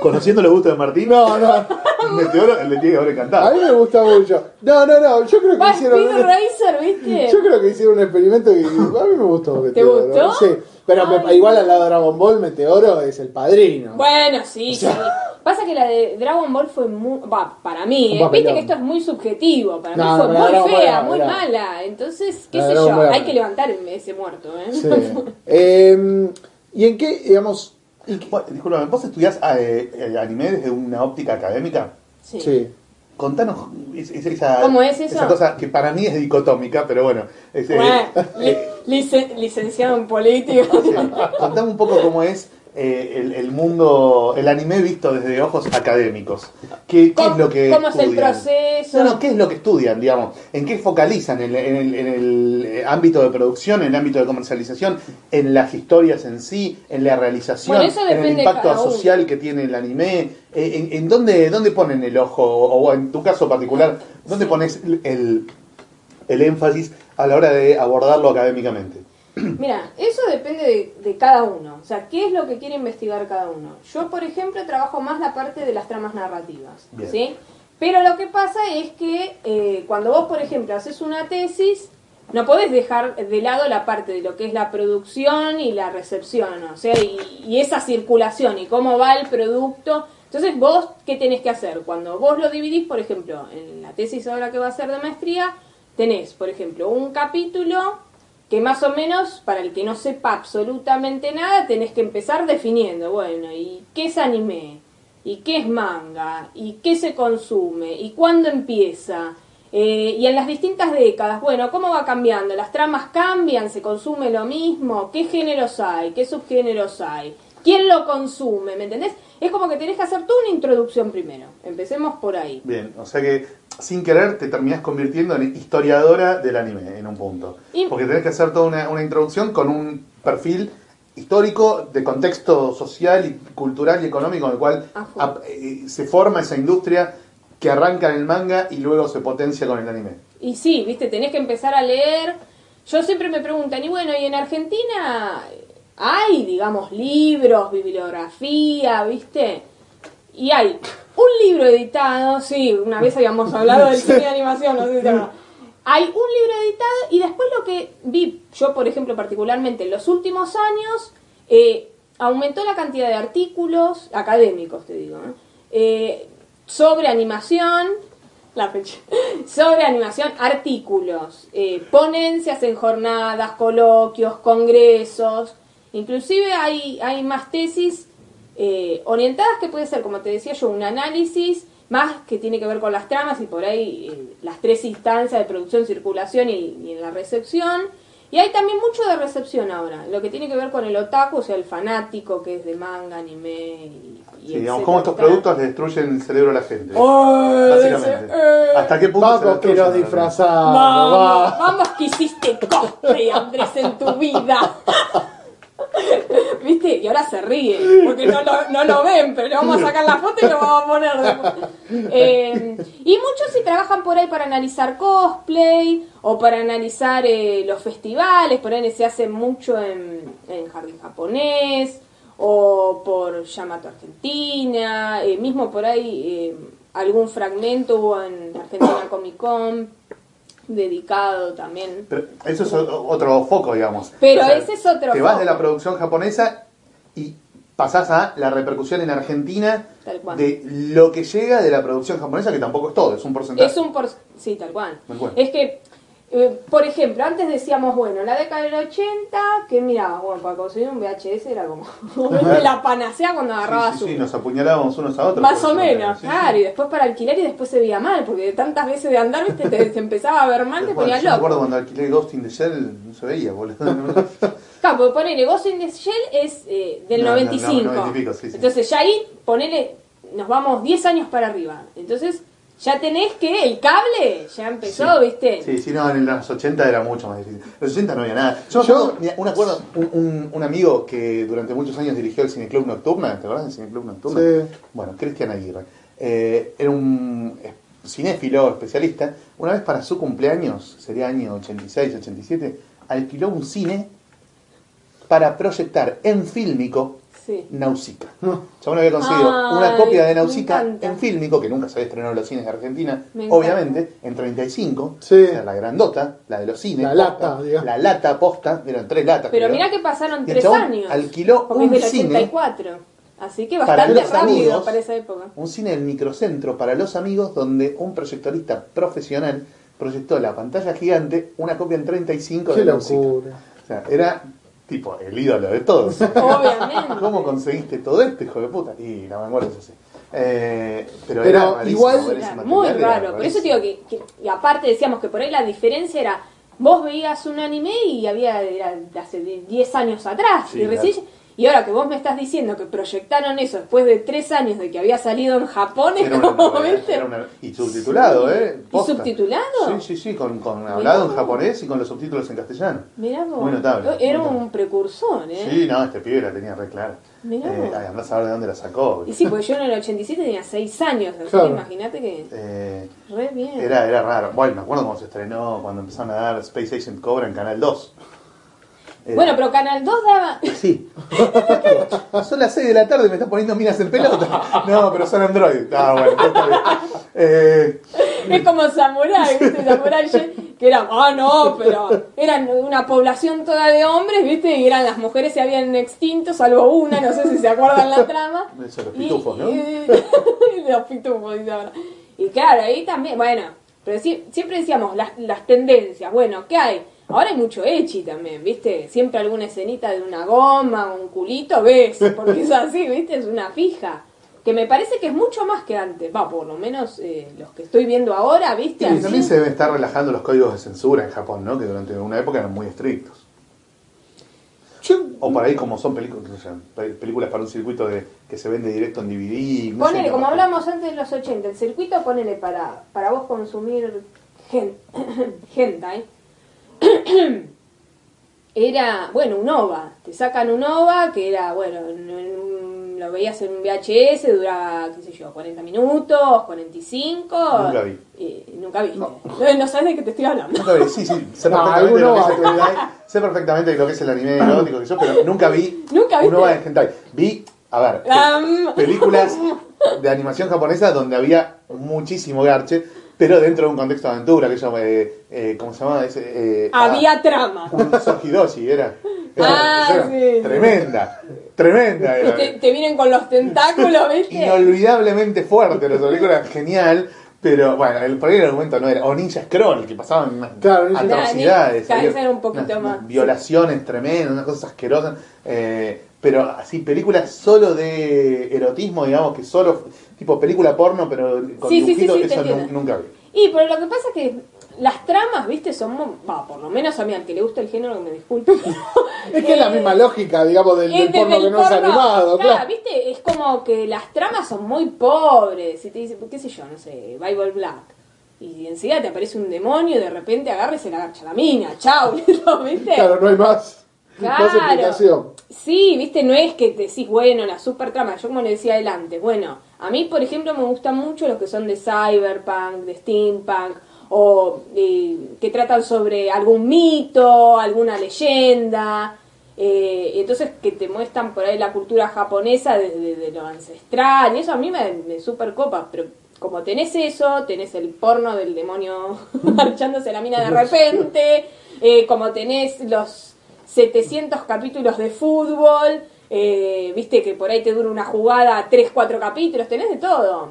Conociendo los gustos de Martín, No, no. [laughs] Meteoro le tiene que haber A encantado. mí me gusta mucho. No, no, no. Yo creo que hicieron. Racer, ¿viste? Yo creo que hicieron un experimento que a mí me gustó. Meteoro. gustó? Sí. Pero me- igual al lado de Dragon Ball, Meteoro es el padrino. Bueno, sí, O sea- sí. Pasa que la de Dragon Ball fue muy. Va, para mí, eh, viste que esto es muy subjetivo. Para No, mí fue muy fea, muy mala. Entonces, qué La sé Dragon yo, hay que levantar ese muerto, ¿eh? Sí. [laughs] Eh, ¿Y en qué, digamos. y Disculpame, ¿vos estudiás eh, eh, anime desde una óptica académica? Sí. Sí. Contanos es- es- esa, ¿Cómo es eso? esa cosa que para mí es dicotómica, pero bueno. es, eh, Bueno, [laughs] li- licen- licenciado en política. sí. Contame un poco cómo es eh, el, el mundo, el anime visto desde ojos académicos. ¿Qué, qué es lo que ¿Cómo es el estudian? proceso? No, no, ¿qué es lo que estudian, digamos? ¿En qué focalizan? ¿En, el- en el, en el, eh, ámbito de producción, en el ámbito de comercialización, en las historias en sí, en la realización, Bueno, eso en el impacto social que tiene el anime? Eh, ¿En, en dónde, dónde ponen el ojo? O, o en tu caso particular, ¿dónde pones el, el énfasis a la hora de abordarlo académicamente? [clears throat] Mira, eso depende de, de cada uno. O sea, ¿qué es lo que quiere investigar cada uno? Yo, por ejemplo, trabajo más la parte de las tramas narrativas. Bien. ¿sí? Pero lo que pasa es que eh, cuando vos, por ejemplo, haces una tesis, no podés dejar de lado la parte de lo que es la producción y la recepción, o sea, y, y esa circulación y cómo va el producto. Entonces, vos, ¿qué tenés que hacer? Cuando vos lo dividís, por ejemplo, en la tesis ahora que va a ser de maestría, tenés, por ejemplo, un capítulo que más o menos, para el que no sepa absolutamente nada, tenés que empezar definiendo, bueno, ¿y qué es anime? ¿Y qué es manga? ¿Y qué se consume? ¿Y cuándo empieza? Eh, y en las distintas décadas, bueno, ¿cómo va cambiando? ¿Las tramas cambian? ¿Se consume lo mismo? ¿Qué géneros hay? ¿Qué subgéneros hay? ¿Quién lo consume? ¿Me entendés? Es como que tenés que hacer tú una introducción primero. Empecemos por ahí. Bien, o sea que sin querer te terminás convirtiendo en historiadora del anime en un punto. Y- Porque tenés que hacer toda una, una introducción con un perfil histórico de contexto social y cultural y económico en el cual A eh, se forma esa industria que arranca en el manga y luego se potencia con el anime. Y sí, viste, tenés que empezar a leer. Yo siempre me preguntan, y bueno, ¿y en Argentina hay, digamos, libros, bibliografía, viste? Y hay un libro editado, sí, una vez habíamos hablado del cine de animación, no sé si. Hay un libro editado y después lo que vi, yo por ejemplo particularmente en los últimos años, eh, aumentó la cantidad de artículos académicos, te digo. Eh, sobre animación, la fecha, [laughs] sobre animación, artículos, eh, ponencias en jornadas, coloquios, congresos, inclusive hay, hay más tesis eh, orientadas que puede ser, como te decía yo, un análisis más que tiene que ver con las tramas y por ahí eh, las tres instancias de producción, circulación y, y en la recepción. Y hay también mucho de recepción ahora, lo que tiene que ver con el otaku, o sea, el fanático que es de manga, anime y, y Sí, digamos, cómo estos productos le destruyen el cerebro a la gente. Básicamente. eh. ¿Hasta qué punto Vamos, que nos disfrazamos. Vamos, va. vamos que hiciste cosplay, Andrés, en tu vida. [laughs] [laughs] ¿viste? Y ahora se ríe, porque no lo, no lo ven, pero le vamos a sacar la foto y lo vamos a poner. Eh, y muchos sí trabajan por ahí para analizar cosplay o para analizar eh, los festivales, por ahí se hace mucho en, en Jardín Japonés o por Yamato Argentina, eh, mismo por ahí eh, algún fragmento hubo en Argentina Comic Con dedicado también. Pero eso es otro foco, digamos. Pero ese es otro Te vas foco. de la producción japonesa y pasás a la repercusión en Argentina Tal cual. de lo que llega de la producción japonesa, que tampoco es todo, es un porcentaje. Es un por... Sí, tal cual. Tal cual. Es que, eh, por ejemplo, antes decíamos, bueno, la década del 80, que mira, bueno, para conseguir un VHS era como [laughs] la panacea cuando Sí, agarrabas sí, sí, nos apuñalábamos unos a otros. Más o menos, sí, claro, y después para alquilar y después se veía mal, porque de tantas veces de andar, viste, te, te empezaba a ver mal, te ponías yo me acuerdo loco. cuando alquilé Ghost in the Shell, no se veía, boludo. [laughs] Claro, porque ponele Ghost in the Shell es eh, del No, no, no, 95. 90 y pico, sí, sí. Entonces ya ahí, ponele, nos vamos 10 años para arriba. Entonces ya tenés que el cable ya empezó, Sí. viste. Sí, sí, no, en los 80 era mucho más difícil. En los 80 no había nada. Yo me Yo- un, acuerdo, un, un- un amigo que durante muchos años dirigió el Cineclub Nocturna, ¿te acuerdas del Cineclub Nocturna? Sí. Bueno, Cristian Aguirre. Eh, era un eh, cinéfilo especialista. Una vez para su cumpleaños, sería año 86, 87, alquiló un cine para proyectar en fílmico Sí. Nausicaa. Yo me había conseguido Ay, una copia de encanta. en fílmico, que nunca se había estrenado en los cines de Argentina, Me obviamente, en 35, Sí. o sea, la grandota, la de los cines. La posta, lata, digamos. La lata posta, eran tres latas. Pero mirá que pasaron tres chabón años. alquiló porque un es del cine 84. Así que para bastante los rápido amigos. para esa época. un cine del microcentro para los amigos donde un proyectorista profesional proyectó la pantalla gigante una copia en 35 Qué de Nausicaa. locura. O sea, era tipo el ídolo de todos. Obviamente. ¿Cómo conseguiste todo esto, hijo de puta? Y la vanguardia es así. Eh, pero Pero era igual- Era muy era raro. Por eso digo que, que- y aparte decíamos que por ahí la diferencia era vos veías un anime y había era de hace 10 años atrás Sí, y recién y ahora que vos me estás diciendo que proyectaron eso después de 3 años de que había salido en Japón es [laughs] como ¿viste? y subtitulado, ¿eh? ¿Y subtitulado? Sí, sí, sí, con, con hablado en japonés y con los subtítulos en castellano. Mirá vos. Muy notable, Era muy un precursor, ¿eh? Sí, no, este pibe la tenía re clara. Mirá Eh, vos. ay, a ver de dónde la sacó. Y sí, porque yo en el 87 tenía 6 años, así Claro. que imagínate que Eh, re bien. era, era raro. Bueno, me acuerdo cuando se estrenó, cuando empezaron a dar Space Agent Cobra en Canal 2. Era- Bueno, pero Canal 2 daba Sí. [laughs] son las 6 de la tarde y me estás poniendo minas en pelota. No, pero son Android. Ah, bueno, está bien. Eh, Es como Samurai, ¿viste? Samurai que era, ah, no, pero eran una población toda de hombres, ¿viste? Y eran las mujeres se habían extinto, salvo una, no sé si se acuerdan la trama. [laughs] Eso, los Y- pitufos, ¿no? y- [laughs] los pitufos, dice ahora. Y claro, ahí también, bueno, pero sí- siempre decíamos las, las tendencias, bueno, ¿qué hay? Ahora hay mucho echi también, ¿viste? Siempre alguna escenita de una goma, un culito, ves, porque es así, ¿viste? Es una fija. Que me parece que es mucho más que antes. Va, por lo menos eh, los que estoy viendo ahora, ¿viste? y también se deben estar relajando los códigos de censura en Japón, ¿no? Que durante una época eran muy estrictos. Yo- O por ahí como son películas, o sea, pe- películas para un circuito de, que se vende directo en DVD. no sé, Ponele, como hablamos antes de los 80, el circuito ponele para, para vos consumir gen, [coughs] hentai. [coughs] Era, bueno, un OVA. Te sacan un OVA que era, bueno, en- en un- lo veías en un VHS, duraba, qué sé yo, 40 minutos, 45. Nunca vi. Y nunca viste. No. no sabes de qué te estoy hablando. Nunca vi, sí, sí, [laughs] sé No, perfectamente, lo que es el hentai, sé perfectamente lo que es el anime erótico que yo, pero nunca vi ¿Nunca viste? uno de hentai. Vi, a ver, Am. películas de animación japonesa donde había muchísimo garche, pero dentro de un contexto de aventura, que yo, eh, eh, ¿cómo se llama? Ese, eh, Había trama. ah, Sohidoshi, era. era- [laughs] Ah, era sí. Tremenda, tremenda era. te, te vienen con los tentáculos, ¿viste? Inolvidablemente fuerte, la película [laughs] genial. Pero bueno, el, por ahí el argumento no era. O Ninja Scroll, que pasaban unas Claro, atrocidades. Era un poquito unas- más, Violaciones tremendas, unas cosas asquerosas. eh, pero así, películas solo de erotismo, digamos, que solo. Tipo película porno, pero con Sí, sí, sí, sí, eso nunca vi. Y pero lo que pasa es que las tramas, viste, son va, por lo menos a mí al que le gusta el género que me disculpe. [laughs] Es que es la misma lógica, digamos, del, del es porno que no es porno, animado, claro, claro. viste, es como que las tramas son muy pobres. Y te dice, qué sé yo, no sé, Bible Black. Y enseguida te aparece un demonio y de repente agarra y se la agarcha la mina. Chau, [laughs] ¿viste? Claro, no hay más. Más explicación. Sí, viste, no es que te decís, bueno, la super trama. Yo como le decía adelante, bueno, a mí, por ejemplo, me gustan mucho los que son de cyberpunk, de steampunk, o eh, que tratan sobre algún mito, alguna leyenda. eh, entonces que te muestran por ahí la cultura japonesa desde de lo ancestral, y eso a mí me, me super copa, pero como tenés eso, tenés el porno del demonio [laughs] marchándose la mina de repente, eh, como tenés los 700 capítulos de fútbol, eh, viste que por ahí te dura una jugada 3, 4 capítulos, tenés de todo.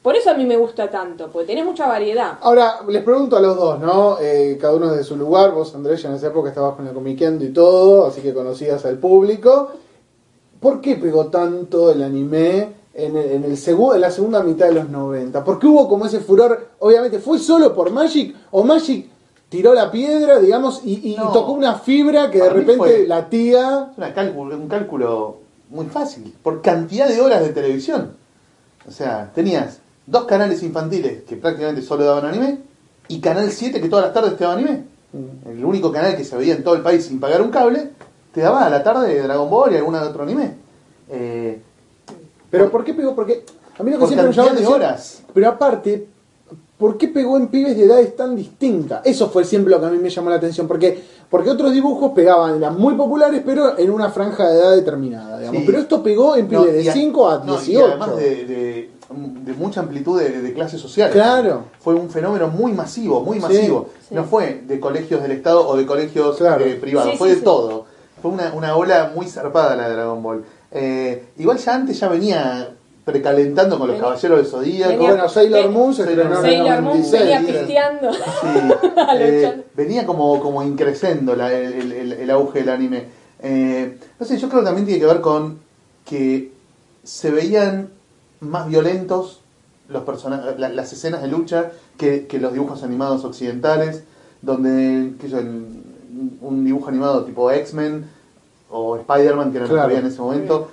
Por eso a mí me gusta tanto, porque tenés mucha variedad. Ahora, les pregunto a los dos, ¿no? Eh, cada uno desde su lugar. Vos, Andrés, ya en esa época estabas con el comiqueando y todo, así que conocías al público. ¿Por qué pegó tanto el anime en, el, en la segunda mitad de los 90? ¿Por qué hubo como ese furor? Obviamente, ¿fue solo por Magic o Magic tiró la piedra, digamos, y, y No. tocó una fibra que de Para repente la tía... Es cálculo, un cálculo muy fácil, por cantidad de horas de televisión. O sea, tenías dos canales infantiles que prácticamente solo daban anime y Canal 7 que todas las tardes te daba anime. El único canal que se veía en todo el país sin pagar un cable, te daba a la tarde Dragon Ball y alguna de otro anime. Eh, Pero ¿por qué pegó? Porque a mí lo que Por siempre me llamó la de horas. Pero aparte, ¿por qué pegó en pibes de edades tan distintas? Eso fue siempre lo que a mí me llamó la atención. Porque, porque otros dibujos pegaban, eran muy populares, pero en una franja de edad determinada. Digamos. Sí. Pero esto pegó en no, pibes y a- de 5 a no, 18. y además de, de- de mucha amplitud de, de clases sociales. Claro. Fue un fenómeno muy masivo, muy Sí, masivo. sí. No fue de colegios del Estado o de colegios Claro. eh, privados, Sí, fue sí, de sí. todo. Fue una, una ola muy zarpada la de Dragon Ball. Eh, igual ya antes ya venía precalentando con los Venía- Caballeros del Zodíaco. venía- Bueno, Sailor Ven- Moon se Sailor estrenó en el Sailor Moon 96. venía pisteando. Sí, [laughs] eh, venía como, como increciendo la- el, el- el auge del anime. Eh, no sé, yo creo que también tiene que ver con que se veían más violentos los personajes, la- las escenas de lucha que, que los dibujos animados occidentales, donde qué sé un dibujo animado tipo X-Men o Spider-Man, que era lo que Claro. había en ese momento,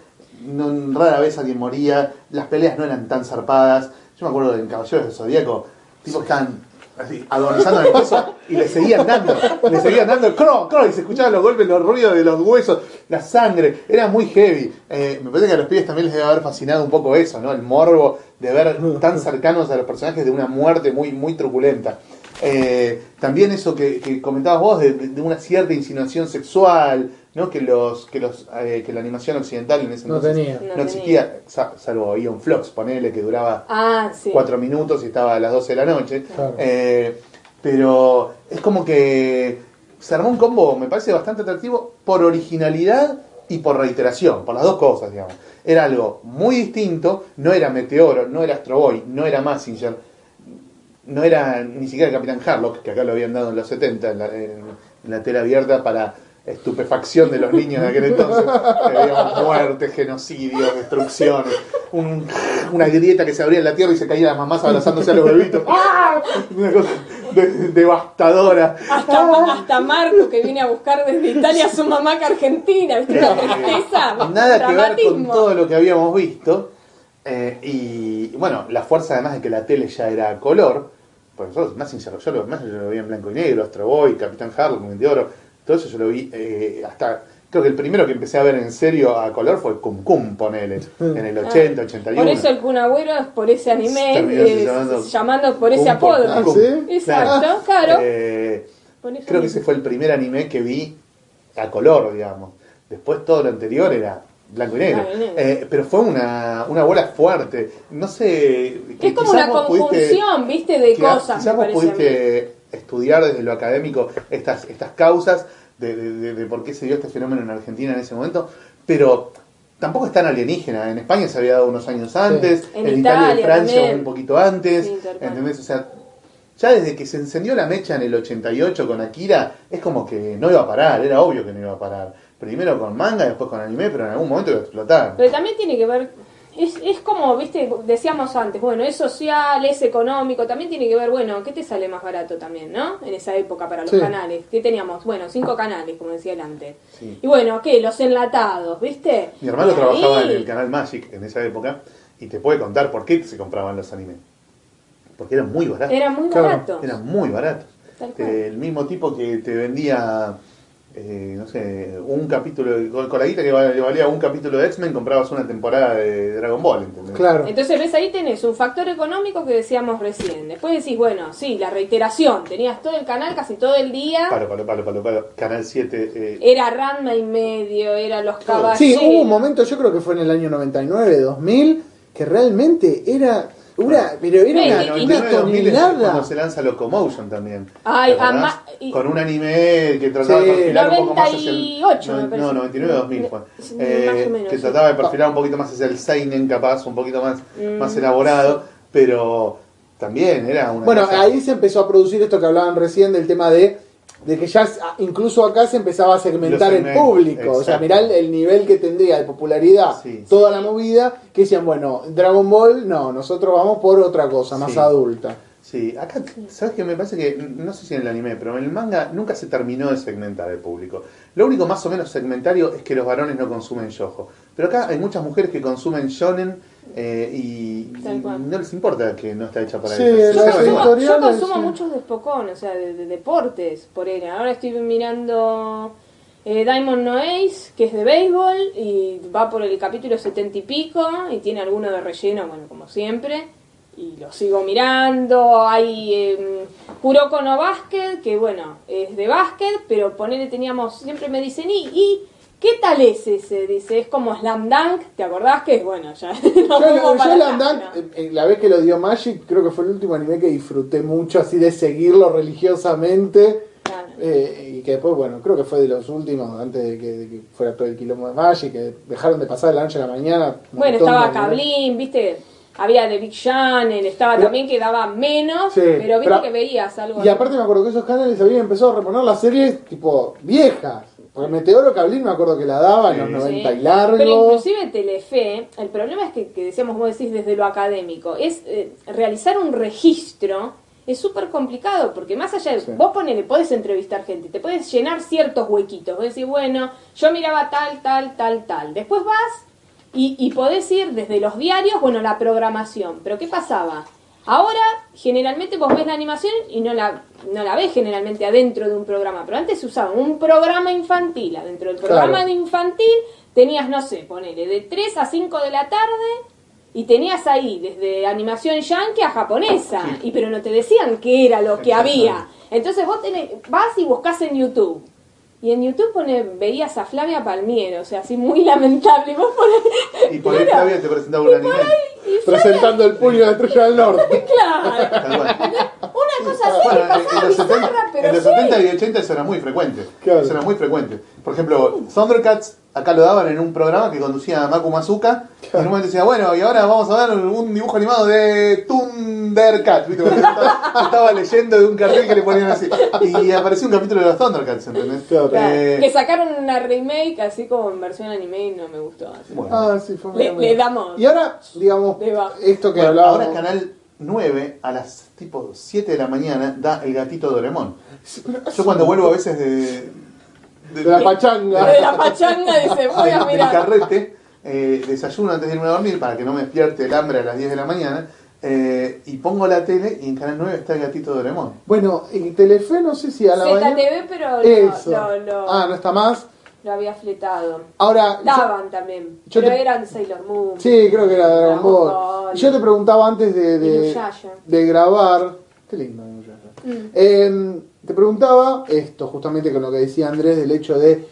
rara vez alguien moría, las peleas no eran tan zarpadas. Yo me acuerdo de Caballeros del Zodíaco, tipos estaban así, agonizando en el piso y le seguían dando, le seguían dando, cro, cro, y se escuchaban los golpes, los ruidos de los huesos, la sangre, era muy heavy. Eh, me parece que a los pibes también les debe haber fascinado un poco eso, ¿no? El morbo de ver tan cercanos a los personajes de una muerte muy, muy truculenta. Eh, también eso que, comentabas vos de una cierta insinuación sexual, ¿no? Que los, que los, eh, que la animación occidental en ese No entonces tenía. no, No existía, sa- salvo Ion Flux, ponele que duraba Ah, sí. cuatro minutos y estaba a las 12 de la noche. Claro. Eh, pero es como que se armó un combo, me parece bastante atractivo, por originalidad y por reiteración, por las dos cosas, digamos. Era algo muy distinto, no era Meteoro, no era Astro Boy, no era Massinger, no era ni siquiera el Capitán Harlock, que acá lo habían dado en los 70 en la, en- en la tela abierta para estupefacción de los niños de aquel entonces. Muerte, genocidio, destrucción, un- una grieta que se abría en la tierra y se caían las mamás abrazándose a los bebitos. ¡Ah! Una cosa de- devastadora. Hasta, hasta Marco que viene a buscar desde Italia a su mamá que argentina, ¿viste? La tristeza, Nada que ver con todo lo que habíamos visto. Eh, y bueno, la fuerza además de que la tele ya era a color, pues nosotros, más sincero, yo lo, más yo lo vi en blanco y negro, Astro Boy, Capitán Mente de Oro, todo eso yo lo vi eh, hasta, creo que el primero que empecé a ver en serio a color fue Cum Cum, ponele, en el 80, 81. Por eso el Kun Agüero es por ese anime, llamando llamando por ese Cum apodo. Ah, ¿sí? Exacto, claro. Eh, creo que ese fue el primer anime que vi a color, digamos. Después todo lo anterior era blanco y negro. Eh, pero fue una, una bola fuerte. No sé. Es como una pudiste- conjunción, ¿viste? De quizás- cosas, Quizás vos parece a mí. pudiste estudiar desde lo académico estas, estas causas de, de- por qué se dio este fenómeno en Argentina en ese momento, pero tampoco es tan alienígena. En España se había dado unos años antes, En en, Italia y Francia también. un poquito antes, Sí. ¿entendés? O sea, ya desde que se encendió la mecha en el 88 con Akira, es como que no iba a parar, era obvio que no iba a parar. Primero con manga, después con anime, pero en algún momento iba a explotar. Pero también tiene que ver, es, es como, viste, decíamos antes, bueno, es social, es económico, también tiene que ver, bueno, ¿qué te sale más barato también, no? En esa época para los Sí. canales. ¿Qué teníamos? Bueno, cinco canales, como decía el antes. Sí. Y bueno, ¿qué? Los enlatados, ¿viste? Mi hermano Y trabajaba ahí- en el canal Magic en esa época y te puede contar por qué se compraban los animes. Porque eran muy baratos. Era muy Claro. barato. Eran muy baratos. Eh, el mismo tipo que te vendía eh, no sé, un capítulo, con, con la guita que le valía un capítulo de X-Men, comprabas una temporada de Dragon Ball, ¿entendés? Claro. Entonces ves ahí tenés un factor económico que decíamos recién. Después decís, bueno, sí, la reiteración. Tenías todo el canal casi todo el día. Palo, palo, palo, palo, palo. Canal 7. eh, Era Ranma y medio, era los caballeros. Sí, hubo un momento, yo creo que fue en el año 99, 2000, que realmente era una, pero era una, y- y- una 99, 2000 es tonelada. cuando se lanza Locomotion también. Ay, ama- y- Con un anime que trataba Sí. de perfilar un poco más hacia el... 98 no, no, 99 2000 fue. Eh, más o menos, que sí. trataba de perfilar un poquito más hacia el Seinen capaz, un poquito más, Mm. más elaborado, pero también era una Bueno, cosa- ahí se empezó a producir esto que hablaban recién del tema de, de que ya incluso acá se empezaba a segmentar el público. O sea, mirá el, el nivel que tendría de popularidad Sí. toda la movida, que decían, bueno, Dragon Ball, no, nosotros vamos por otra cosa, más Sí. adulta. Sí, acá, ¿sabes qué? Me parece que, no sé si en el anime, pero en el manga nunca se terminó de segmentar el público. Lo único más o menos segmentario es que los varones no consumen yojo. Pero acá hay muchas mujeres que consumen shonen eh, y, no les importa que no está hecha para Sí, eso. Yo consumo, yo consumo sí. muchos despocón, o sea, de, de deportes, por él. Ahora estoy mirando eh, Diamond No Ace, que es de béisbol, y va por el capítulo setenta y pico, y tiene alguno de relleno, bueno, como siempre. Y lo sigo mirando. Hay eh, Kuroko no Basket, que bueno, es de básquet, pero ponele, teníamos, siempre me dicen, ¿y, y qué tal es ese? Dice, es como Slam Dunk, ¿te acordás que es bueno? Ya, [laughs] nos Yo, Slam Dunk, ¿no? la vez que lo dio Magic, creo que fue el último anime que disfruté mucho, así de seguirlo religiosamente. Claro. eh, y que después, bueno, creo que fue de los últimos, antes de que, de que fuera todo el quilombo de Magic, que dejaron de pasar de la noche a la mañana. Bueno, estaba. Cablín, viste, había de Big Channel, estaba Pero- también que daba menos, Sí, pero viste pero- que veías algo. Y aparte me acuerdo que esos canales habían empezado a reponer las series tipo viejas. Porque Meteoro Cablín me acuerdo que la daba en los Sí. 90 y Sí. largos. Pero inclusive Telefe, el problema es que, que decíamos, vos decís desde lo académico, es eh, realizar un registro es súper complicado, porque más allá de... Sí. Vos ponele, podés entrevistar gente, te puedes llenar ciertos huequitos, vos decís, bueno, yo miraba tal, tal, tal, tal. Después vas y, y podés ir desde los diarios, bueno, la programación. Pero ¿qué pasaba? Ahora, generalmente vos ves la animación y no la, no la ves generalmente adentro de un programa. Pero antes se usaba un programa infantil. Adentro del programa Claro. de infantil tenías, no sé, ponele, de 3 a 5 de la tarde y tenías ahí desde animación yankee a japonesa. Y pero no te decían qué era lo que había. Entonces vos tenés, vas y buscas en YouTube. Y en YouTube pone, veías a Flavia Palmiero, o sea, así muy [laughs] lamentable. Y vos ponés, Y por ahí Claro. Flavia te presentaba un anime. Presentando el puño de la estrella del norte. [laughs] Claro. Una cosa así Bueno, que pasaba en los, 70, bizarra, pero en los sí. 70 y 80 eso era muy frecuente. Claro. Eso era muy frecuente. Por ejemplo, Thundercats acá lo daban en un programa que conducía Maku Mazuka. Y en un momento decía, bueno, y ahora vamos a ver un dibujo animado de Thundercats. estaba, estaba leyendo de un cartel que le ponían así. Y apareció un capítulo de los Thundercats, ¿entendés? Claro. Claro, Eh, que sacaron una remake así como en versión anime y no me gustó. bueno. Ah, sí, fue Le- muy le damos. Y ahora, digamos, esto que Bueno, hablábamos. ahora Canal 9 a las tipo 7 de la mañana da el gatito Doremon. Yo cuando vuelvo a veces de, De la pachanga. De la pachanga dice, voy a mirar. carrete, eh, desayuno antes de irme a dormir para que no me despierte el hambre a las 10 de la mañana. eh, y pongo la tele y en Canal 9 está el gatito Doremon. Bueno, en Telefe no sé si a la mañana- ZTV, pero lo, Eso. lo, lo- Ah, no está más. Lo había fletado. Ahora, Daban también, yo pero te- eran Sailor Moon. Sí, creo que era Dragon Ball. Ball. Yo te preguntaba antes de, de, de grabar. Qué lindo. Mm. Eh, te preguntaba esto, justamente con lo que decía Andrés, del hecho de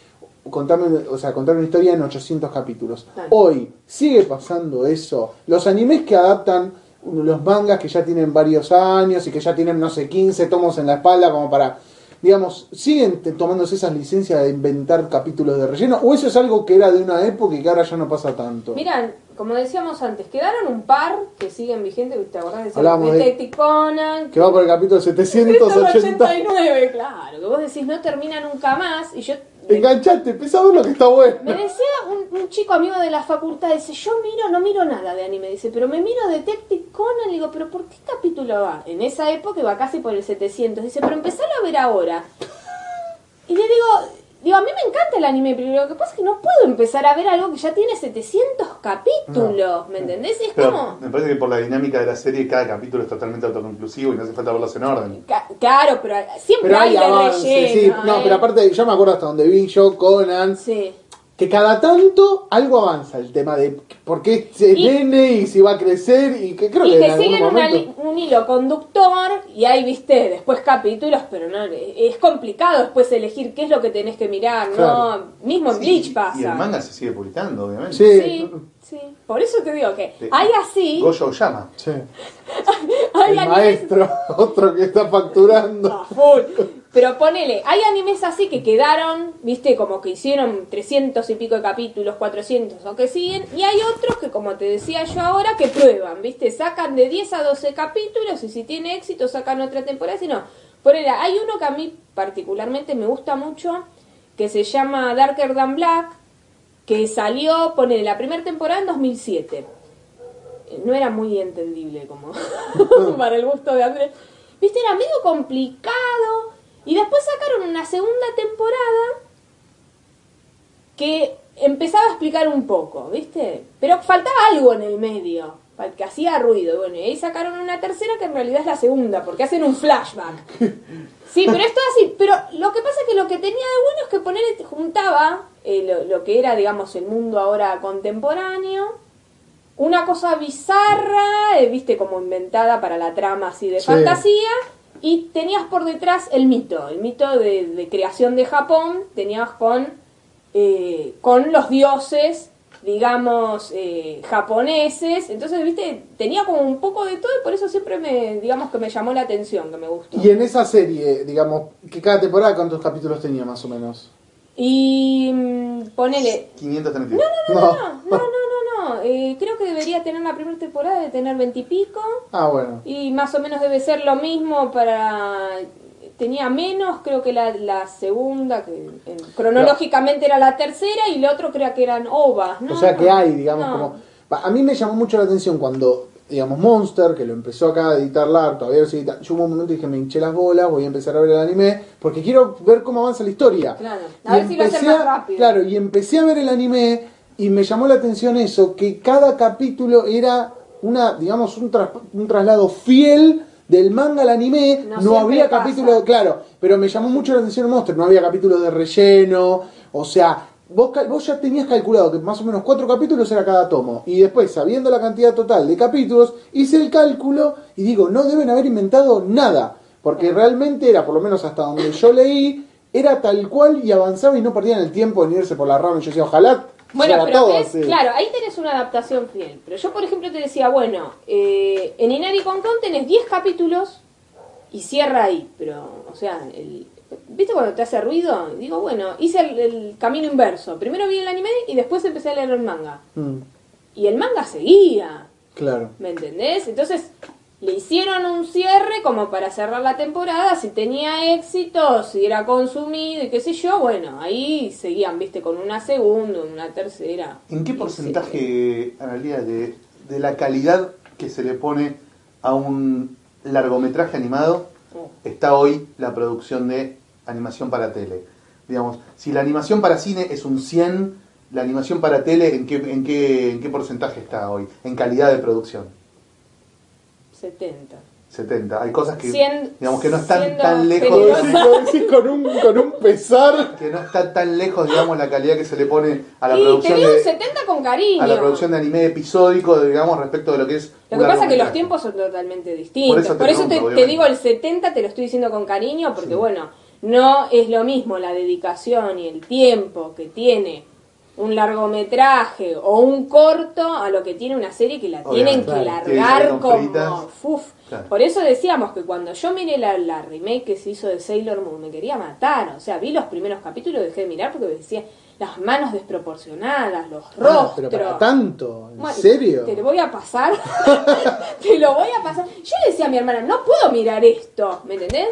contarme, o sea, contar una historia en 800 capítulos. Claro. Hoy, ¿sigue pasando eso? Los animes que adaptan los mangas que ya tienen varios años y que ya tienen, no sé, 15 tomos en la espalda como para... Digamos, ¿siguen tomándose esas licencias de inventar capítulos de relleno? ¿O eso es algo que era de una época y que ahora ya no pasa tanto? Mirá, como decíamos antes, quedaron un par que siguen vigentes, ¿te acordás de Detective Conan? Que va por el capítulo 780. 189, [laughs] claro, que vos decís no termina nunca más y yo Enganchate, empieza a ver lo que está bueno. me decía un, un chico amigo de la facultad, dice, yo miro, no miro nada de anime, dice, pero me miro Detective Conan, le digo, pero ¿por qué capítulo va? En esa época iba casi por el 700, dice, pero empezalo a ver ahora. Y le digo, digo, a mí me encanta el anime, pero lo que pasa es que no puedo empezar a ver algo que ya tiene 700 capítulos, ¿me entendés? Es Pero como... me parece que por la dinámica de la serie cada capítulo es totalmente autoconclusivo y no hace falta verlos en orden. Ca- Claro, pero siempre Pero hay, hay de avances, sí. relleno. No, ¿eh? pero aparte, yo me acuerdo hasta donde vi yo, Conan, Sí. Que cada tanto algo avanza el tema de por qué es Y- nene y si va a crecer y que creo y que en te algún siguen momento... un hilo conductor y ahí viste después capítulos, pero no es complicado después elegir qué es lo que tenés que mirar, Claro. ¿no? Mismo en Sí, Bleach y- pasa. Y el manga se sigue publicando, obviamente. Sí. Sí, sí. Por eso te digo que De- hay así, Goyo llama. Sí. [laughs] hay El animes maestro, [laughs] otro que está facturando. Pero ponele, hay animes así que quedaron, viste, como que hicieron 300 y pico de capítulos, 400 o que siguen, y hay otros que, como te decía yo ahora, que prueban, viste, sacan de 10 a 12 capítulos y si tiene éxito sacan otra temporada, si no. Ponele, hay uno que a mí particularmente me gusta mucho, que se llama Darker Than Black, que salió, ponele, la primera temporada en 2007 no era muy entendible como [laughs] para el gusto de Andrés. Viste, era medio complicado. Y después sacaron una segunda temporada que empezaba a explicar un poco, ¿viste? Pero faltaba algo en el medio, que hacía ruido. Bueno, y ahí sacaron una tercera que en realidad es la segunda, porque hacen un flashback. [laughs] Sí, pero esto así. Pero lo que pasa es que lo que tenía de bueno es que poner juntaba eh, lo, lo que era, digamos, el mundo ahora contemporáneo una cosa bizarra, eh, viste, como inventada para la trama así de Sí. fantasía, y tenías por detrás el mito, el mito de, de creación de Japón, tenías con, eh, con los dioses, digamos, eh, japoneses, entonces, viste, tenía como un poco de todo y por eso siempre me, digamos, que me llamó la atención, que me gustó. Y en esa serie, digamos, que cada temporada cuántos capítulos tenía más o menos. Y mm, ponele, 532. No. no, no, no, no, no, eh, creo que debería tener la primera temporada de tener veintipico. Ah, bueno. Y más o menos debe ser lo mismo para... Tenía menos, creo que la, la segunda, que en- cronológicamente era la tercera, y el otro creo que eran ovas, ¿no? O sea que hay, digamos, No. como... A mí me llamó mucho la atención cuando, digamos, Monster, que lo empezó acá a editar LAR, todavía lo editando, yo hubo un momento y dije, me hinché las bolas, voy a empezar a ver el anime, porque quiero ver cómo avanza la historia. Claro, a ver si lo hacen más rápido. Claro, y empecé a ver el anime y me llamó la atención eso, que cada capítulo era una, digamos, un, tras- un traslado fiel del manga al anime, No no, había pasa. capítulo, claro, pero me llamó mucho la atención Monster, no había capítulos de relleno, o sea, vos, vos ya tenías calculado que más o menos cuatro capítulos era cada tomo, y después, sabiendo la cantidad total de capítulos, hice el cálculo y digo, no deben haber inventado nada, porque realmente era, por lo menos hasta donde yo leí, era tal cual y avanzaba y no perdían el tiempo en irse por la rama, y yo decía, ojalá Bueno, pero todo ves, así. claro, ahí tenés una adaptación fiel. Pero yo, por ejemplo, te decía, bueno, eh, en Inari con Con tenés 10 capítulos y cierra ahí. Pero, o sea, el, ¿viste cuando te hace ruido? Digo, bueno, hice el, el camino inverso. Primero vi el anime y después empecé a leer el manga. Mm, Y el manga seguía, claro. ¿me entendés? Entonces, le hicieron un cierre como para cerrar la temporada. Si tenía éxito, si era consumido y qué sé yo, bueno, ahí seguían, viste, con una segunda, una tercera. ¿En qué porcentaje, Analia, de, de la calidad que se le pone a un largometraje animado Oh. está hoy la producción de animación para tele? Digamos, si la animación para cine es un 100, la animación para tele, ¿en qué, en qué, en qué porcentaje está hoy? En calidad de producción. 70. 70. Hay cosas que, Cien- digamos, que no están tan lejos decís con un, con un pesar. que no está tan lejos, digamos, la calidad que se le pone a la y te producción digo de 70 con cariño. a la producción de anime episódico, digamos, respecto de lo que es Lo que pasa es que los tiempos son totalmente distintos. Por eso Por te eso, te, pregunto, te obviamente. digo el 70, te lo estoy diciendo con cariño, porque bueno, no es lo mismo la dedicación y el tiempo que tiene un largometraje o un corto a lo que tiene una serie que la tienen que claro. Tiene que largar como... fritas. uf. Claro. Por eso decíamos que cuando yo miré la, la remake que se hizo de Sailor Moon, me quería matar. O sea, vi los primeros capítulos y dejé de mirar porque decía las manos desproporcionadas, los Ah, rostros. pero para tanto, ¿en Bueno, serio? Te lo voy a pasar. [laughs] te lo voy a pasar. Yo le decía a mi hermana, no puedo mirar esto, ¿me entendés?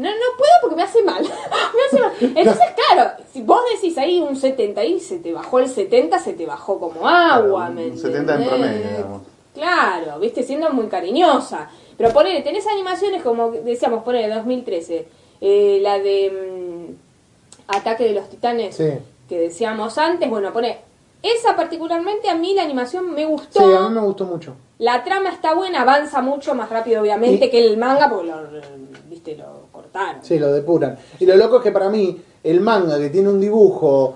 No, no puedo porque me hace mal. [laughs] me hace mal. Entonces, claro, si vos decís ahí un 70 y se te bajó el 70, se te bajó como agua, Claro, ¿me un 70 en promedio, digamos. Claro, viste, siendo muy cariñosa. Pero ponele, tenés animaciones como decíamos, ponele 2013. eh, la de. mm, Ataque de los Titanes Sí. que decíamos antes, bueno, pone esa particularmente a mí la animación me gustó. Sí, a mí me gustó mucho. La trama está buena, avanza mucho más rápido obviamente Y- que el manga porque lo, viste, lo cortaron. Sí, lo depuran. Y lo loco es que para mí, el manga que tiene un dibujo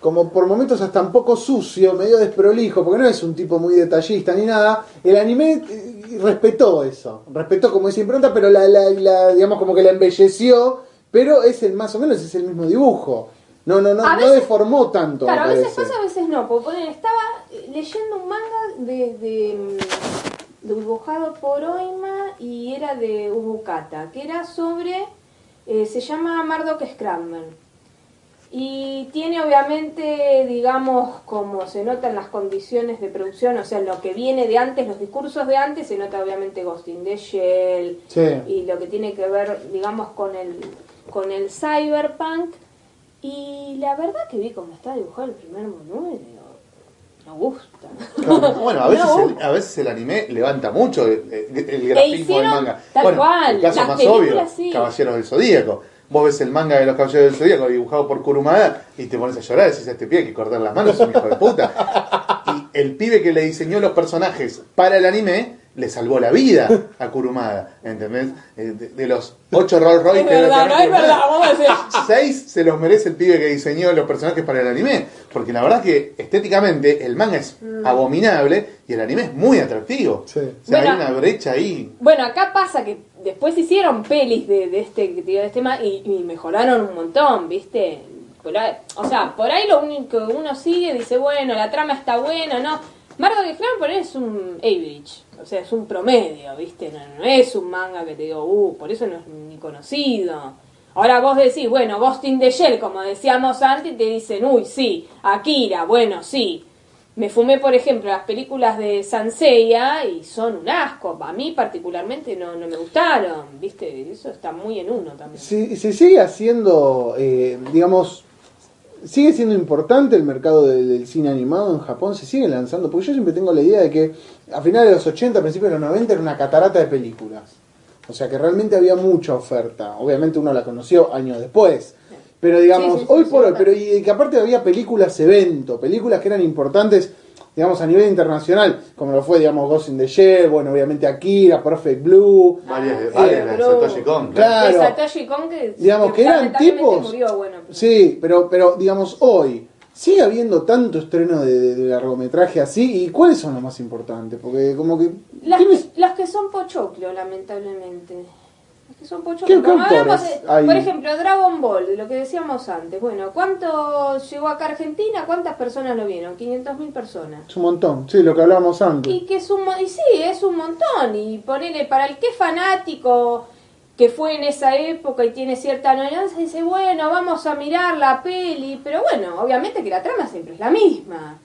como por momentos hasta un poco sucio, medio desprolijo, porque no es un tipo muy detallista ni nada, el anime eh, respetó eso, respetó como esa impronta, pero la, la- la, digamos como que la embelleció, pero es el más o menos es el mismo dibujo. No, no, no, A no veces- deformó tanto. Claro, a veces pasa, a veces no. Porque ponen, estaba eh, leyendo un manga de, de, mm, dibujado por Oima y era de Ubukata, que era sobre, eh, se llama Marduk Scramble. Y tiene obviamente, digamos, como se nota en las condiciones de producción, o sea, lo que viene de antes, los discursos de antes, se nota obviamente Ghost in the Shell Sí. y lo que tiene que ver, digamos, con el, con el cyberpunk. Y la verdad que vi cómo está dibujado el primer volumen y digo, no gusta. Bueno, a [laughs] veces, No. el, a veces el anime levanta mucho el, el- el grafismo hicieron del manga. tal bueno, cual, el caso las más obvio, sí. Caballeros del Zodíaco. Vos ves el manga de los Caballeros del Zodíaco dibujado por Kurumada y te pones a llorar y decís a este pibe hay que cortar las manos, es un hijo de puta. [laughs] Y el pibe que le diseñó los personajes para el anime le salvó la vida a Kurumada, ¿entendés? Eh, De, de los ocho Rolls Royce Es que verdad, no es Kurumada, verdad, vamos a decir. seis se los merece el pibe que diseñó los personajes para el anime. Porque la verdad que estéticamente el manga es abominable y el anime es muy atractivo. Sí. O sea, Bueno. hay una brecha ahí. Bueno, acá pasa que después hicieron pelis de, de este que te digo, de este tema y, y mejoraron un montón, ¿viste? Por ahí- o sea, por ahí lo único que uno sigue dice, bueno, la trama está buena, ¿no? Mardo de Flan por ahí es un average, o sea, es un promedio, ¿viste? No, no es un manga que te digo, uh, por eso no es ni conocido. Ahora vos decís, bueno, Ghost in the Shell, como decíamos antes, y te dicen, uy, sí, Akira, bueno, sí. Me fumé, por ejemplo, las películas de Sanseiya y son un asco. A mí particularmente no, no me gustaron, ¿viste? Eso está muy en uno también. Si, se sigue haciendo, eh, digamos, sigue siendo importante el mercado del, del cine animado en Japón, se sigue lanzando, porque yo siempre tengo la idea de que a finales de los 80, a principios de los 90 era una catarata de películas. O sea que realmente había mucha oferta. Obviamente uno la conoció años después. Pero digamos, Sí, sí, sí, hoy por hoy, pero y que aparte había películas evento, películas que eran importantes, digamos, a nivel internacional, como lo fue, digamos, Ghost in the Shell, bueno, obviamente Akira, Perfect Blue, Varias de, Ah, varias pero- Satoshi Kon. Claro. De Satoshi Kon que, digamos que eran tipos murió, bueno, pero- sí pero pero digamos hoy sigue habiendo tanto estreno de, de- de largometraje así y cuáles son los más importantes porque como que Las, ¿quiénes- que, las que son pochoclo, lamentablemente. Que son pochoclo. ¿Qué- hablamos de- por ejemplo, Dragon Ball, lo que decíamos antes. Bueno, ¿cuánto llegó acá a Argentina? ¿Cuántas personas lo vieron? 500.000 personas. es un montón sí lo que hablábamos antes Y que es un y sí, es un montón. Y ponerle para el que es fanático que fue en esa época y tiene cierta añoranza, dice, bueno, vamos a mirar la peli, pero bueno, obviamente que la trama siempre es la misma.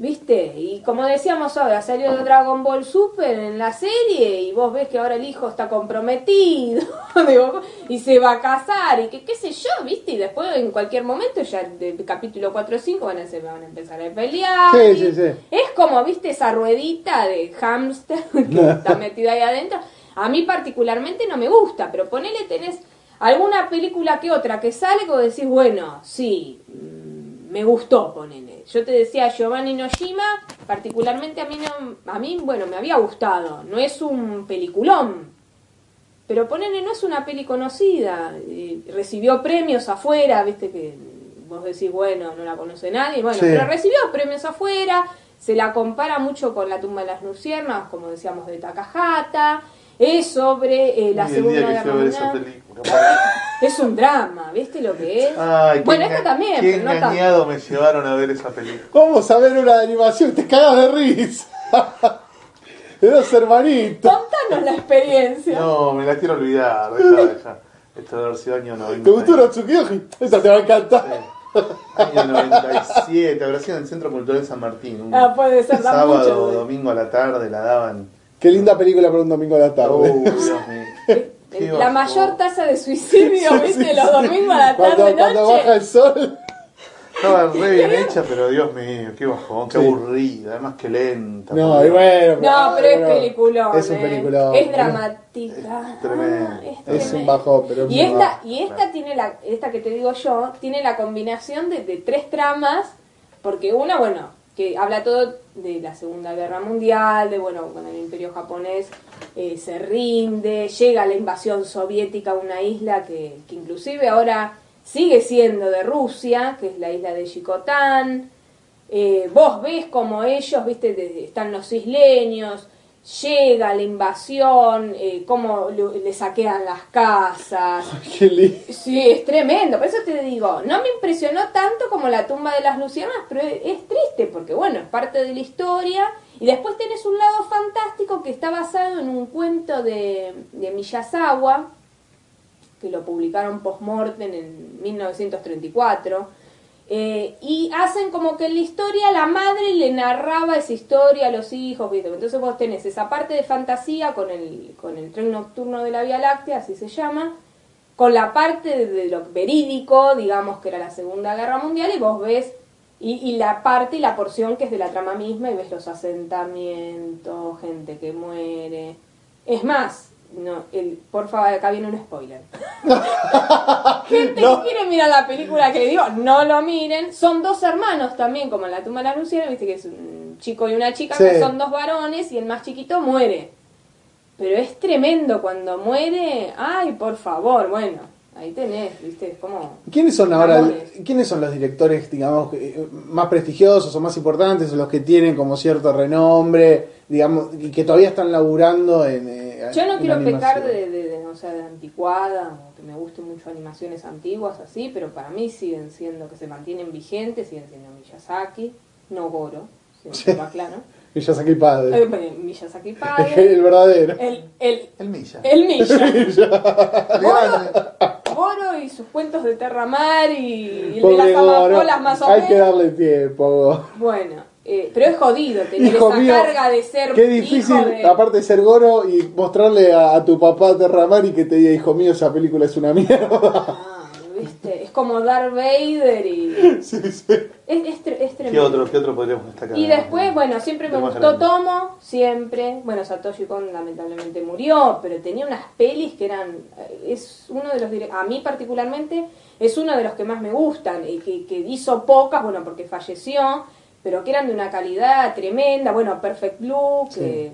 ¿Viste? Y como decíamos ahora, salió Dragon Ball Super en la serie y vos ves que ahora el hijo está comprometido [laughs] digo, y se va a casar y que qué sé yo, ¿viste? Y después en cualquier momento ya del capítulo 4 o 5 van a, se van a empezar a pelear. Sí, sí, sí. Es como, ¿viste? Esa ruedita de hámster [laughs] que [laughs] está metida ahí adentro. A mí particularmente no me gusta, pero ponele tenés alguna película que otra que sale que vos decís, bueno, sí, mm, me gustó, ponele. Yo te decía Giovanni Noshima, particularmente a mí, no, a mí, bueno, me había gustado. No es un peliculón, pero ponele, no es una peli conocida. y recibió premios afuera, viste que vos decís, bueno, no la conoce nadie. Bueno, Sí. pero recibió premios afuera. Se la compara mucho con La tumba de las luciérnagas, como decíamos, de Takahata. Es sobre eh, la Segunda Guerra Mundial. [laughs] Es un drama, ¿viste lo que es? Ay, qué bueno, esta también, Qué pero no engañado me llevaron a ver esa película. vamos a ver una de animación te cagas de risa [laughs] de dos hermanitos Contanos la experiencia. No, me la quiero olvidar. [laughs] Esto debe haber sido año 90. ¿te gustó Natsukiyoshi? esa te va a encantar Sí. Año 97, habrá sido en el Centro Cultural San Martín. Un Ah, puede ser, sábado mucho, domingo a la tarde la daban. Qué linda película para un domingo a la tarde Oh, Dios mío. [laughs] Qué La mayor tasa de suicidio, Sí, ¿viste? sí, Los sí. domingos a la cuando, tarde cuando noche. baja el sol Estaba re bien hecha, pero Dios mío, qué bajón, qué Sí. aburrida, además que lenta. No, y bueno. No, pero es peliculón. Es un eh. peliculón. Es dramática. Es tremendo. Ah, es Es tremendo. un bajón, pero es Y esta, bajo. y esta tiene la, esta que te digo yo, tiene la combinación de, de tres tramas, porque una, bueno, que habla todo de la Segunda Guerra Mundial, de bueno, cuando el Imperio japonés eh, se rinde, llega la invasión soviética a una isla que, que inclusive ahora sigue siendo de Rusia, que es la isla de Yucatán. Eh, vos ves como ellos, viste, de- están los isleños, llega la invasión, eh, cómo le saquean las casas. [laughs] Qué lindo. Sí, es tremendo, por eso te digo, no me impresionó tanto como la tumba de las lucianas, pero es, es triste porque bueno, es parte de la historia. Y después tenés un lado fantástico que está basado en un cuento de, de Miyazawa, que lo publicaron post-mortem en 1934. Eh, y hacen como que en la historia la madre le narraba esa historia a los hijos. Entonces vos tenés esa parte de fantasía con el, con el tren nocturno de la Vía Láctea, así se llama, con la parte de, de lo verídico, digamos que era la Segunda Guerra Mundial, y vos ves, y, y la parte y la porción que es de la trama misma, y ves los asentamientos, gente que muere. Es más, no, el, por favor, acá viene un spoiler. [laughs] Gente que quiere mirar la película que le digo, no lo miren. Son dos hermanos también, como en la tumba de la Luciana, viste que es un chico y una chica, Sí. que son dos varones y el más chiquito muere. Pero es tremendo cuando muere. Ay, por favor, bueno, ahí tenés, viste, es como... ¿Quiénes son ahora, quiénes son los directores, digamos, eh, más prestigiosos o más importantes, o los que tienen como cierto renombre, digamos, y que todavía están laburando en... eh, Yo no quiero animación? pecar de, de, de, o sea, de anticuada, o que me gusten mucho animaciones antiguas así, pero para mí siguen siendo, que se mantienen vigentes, siguen siendo Miyazaki, no Goro, siempre va claro. Y ya saqué padre. Eh, Miyazaki [laughs] padre, el verdadero. el, el, El Milla. el [laughs] grande. Goro y sus cuentos de Terramar y el de las amapolas más o Hay que menos. darle tiempo. Bueno, eh, pero es jodido tener Hijo esa mío, carga de ser qué difícil, hijo de... aparte de ser goro, y mostrarle a, a tu papá Terramar y que te diga, hijo mío, esa película es una mierda. Ah, ¿viste? Es como Darth Vader y... [laughs] sí, sí. Es, es, tre- es ¿Qué tremendo. otro, ¿Qué otro podríamos destacar? Y después, bueno, siempre me gustó grande. Tomo, siempre. Bueno, Satoshi Kon lamentablemente murió, pero tenía unas pelis que eran. eh, Es uno de los. dire- A mí, particularmente, es uno de los que más me gustan. Y que, que hizo pocas, bueno, porque falleció, pero que eran de una calidad tremenda. Bueno, Perfect Blue, que.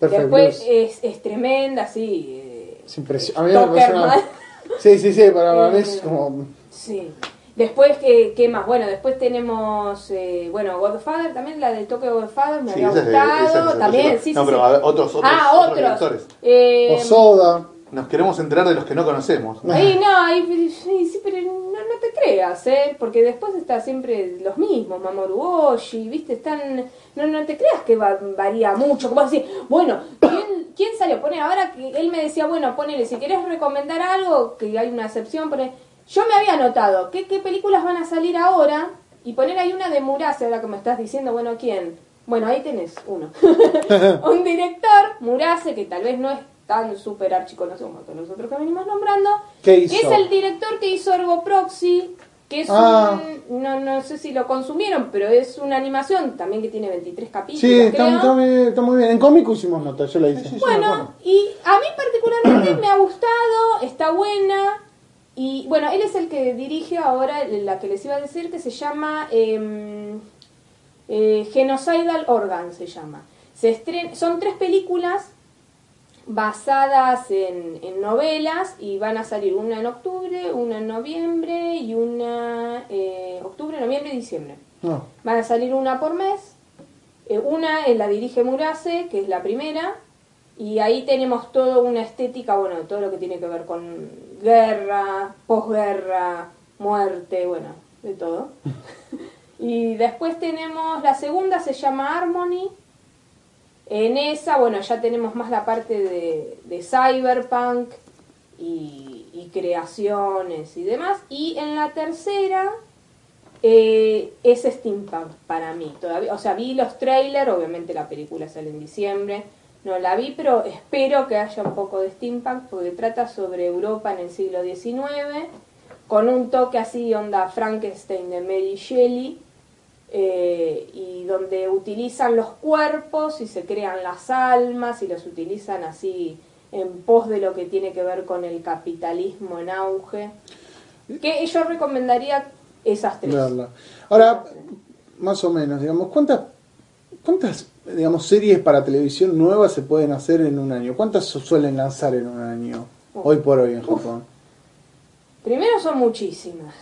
Después es, es tremenda, sí. eh, Es impresionante. A mí me una-. [laughs] Sí, sí, sí, para mí es Eh, como... Sí. Después, ¿qué, qué más? Bueno, después tenemos, eh, bueno, Godfather, también la de Tokyo Godfather me Sí, había esa es de- es de gustado. También, sí, No, sí, pero sí. otros- otros- ah, otros otros. Eh, O Soda. Nos queremos enterar de los que no conocemos. Ahí no, ahí, sí, sí, pero no, no te creas, ¿eh? Porque después está siempre los mismos, Mamoru Oshii, ¿viste? Están, no, no te creas que va- varía mucho, como así, bueno, ¿quién, ¿quién salió? Pone, ahora que él me decía, bueno, ponele, si querés recomendar algo, que hay una excepción, pone, yo me había anotado, ¿qué, qué películas van a salir ahora? Y poner ahí una de Murase, ahora que me estás diciendo, bueno, ¿quién? Bueno, ahí tenés uno. [laughs] [laughs] un director, Murase, que tal vez no es tan súper archiconocido como todos los otros que venimos nombrando, ¿Qué que hizo? es el director que hizo Ergo Proxy, que es Ah. un, no, no sé si lo consumieron, pero es una animación también que tiene 23 capítulos. Sí, está, creo. está bien, está muy bien. En cómico hicimos nota, yo la hice. Sí, sí, me Bueno, y a mí particularmente me ha gustado, está buena. Y bueno, él es el que dirige ahora la que les iba a decir que se llama em, eh, Genocidal Organ, se llama. Se estren- son tres películas basadas en, en novelas y van a salir una en octubre, una en noviembre y una eh, octubre, noviembre y diciembre. No. Van a salir una por mes. Eh, una eh, la dirige Murase, que es la primera. Y ahí tenemos toda una estética, bueno, todo lo que tiene que ver con guerra, posguerra, muerte, bueno, de todo. [laughs] y después tenemos la segunda, se llama Harmony. En esa, bueno, ya tenemos más la parte de, de cyberpunk y, creaciones y demás. Y en la tercera, eh, es steampunk para mí todavía. O sea, vi los trailers, obviamente la película sale en diciembre, no la vi, pero espero que haya un poco de steampunk porque trata sobre Europa en el siglo XIX, con un toque así, onda Frankenstein de Mary Shelley, eh, y donde utilizan los cuerpos y se crean las almas y los utilizan así en pos de lo que tiene que ver con el capitalismo en auge. Que yo recomendaría esas tres. verla. Ahora, más o menos, digamos, ¿cuántas, cuántas digamos, series para televisión nuevas se pueden hacer en un año? ¿Cuántas suelen lanzar en un año? Hoy por hoy en Japón. Primero son muchísimas,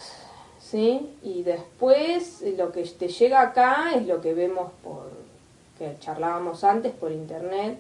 ¿sí? Y después eh, lo que te llega acá es lo que vemos por, que charlábamos antes por internet,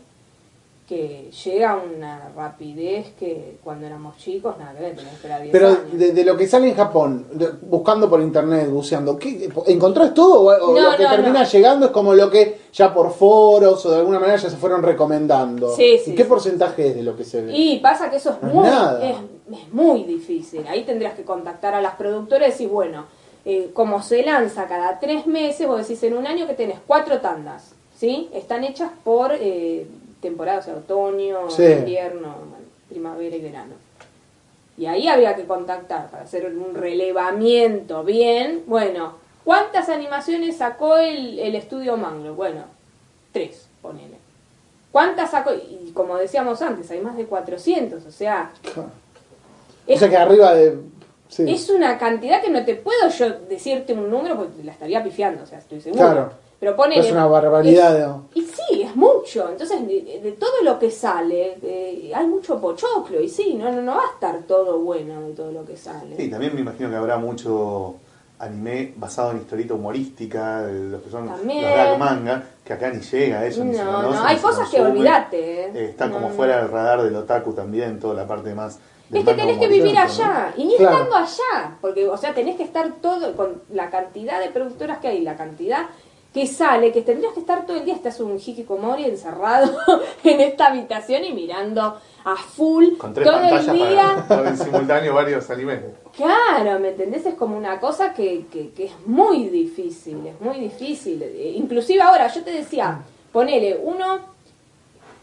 que llega a una rapidez que cuando éramos chicos, nada que ver, tenías que esperar 10 Pero años. de, de lo que sale en Japón, de- buscando por internet, buceando, ¿qué, ¿encontrás todo? ¿O, No, lo que no, termina no. llegando es como lo que ya por foros o de alguna manera ya se fueron recomendando? Sí, sí, ¿Y qué sí. porcentaje es de lo que se ve? Y pasa que eso es muy, es, es muy difícil. Ahí tendrías que contactar a las productoras y decir, bueno, eh, como se lanza cada tres meses, vos decís en un año que tenés cuatro tandas, ¿sí? Están hechas por eh, temporada, o sea, otoño, Sí. invierno, bueno, primavera y verano. Y ahí había que contactar para hacer un relevamiento bien. Bueno, ¿cuántas animaciones sacó el, el estudio Manglo? Bueno, tres, ponele. ¿Cuántas sacó? Y como decíamos antes, hay más de 400, o sea, o sea que arriba de... Sí. es una cantidad que no te puedo yo decirte un número porque la estaría pifiando, o sea, estoy seguro. Claro. Pero ponele, Es una barbaridad, es- ¿no? y sí, es mucho. Entonces, de, de todo lo que sale, eh, hay mucho pochoclo. Y sí, no, no, no va a estar todo bueno de todo lo que sale. Sí, también me imagino que habrá mucho anime basado en historieta humorística, de los que son También. los gag manga, que acá ni llega a eso. ni se No, conoce, no, hay cosas que olvidate. ¿eh? Eh, está como No, fuera del radar del otaku también, toda la parte más... Es que tenés que vivir ¿no? allá, y ni Claro. estando allá, porque, o sea, tenés que estar todo, con la cantidad de productoras que hay, la cantidad que sale, que tendrías que estar todo el día, estás un hikikomori encerrado [laughs] en esta habitación y mirando a full Con tres todo el día. [laughs] para en simultáneo varios animes. Claro, ¿me entendés? Es como una cosa que, que, que es muy difícil, es muy difícil. Inclusive ahora, yo te decía, ponele, uno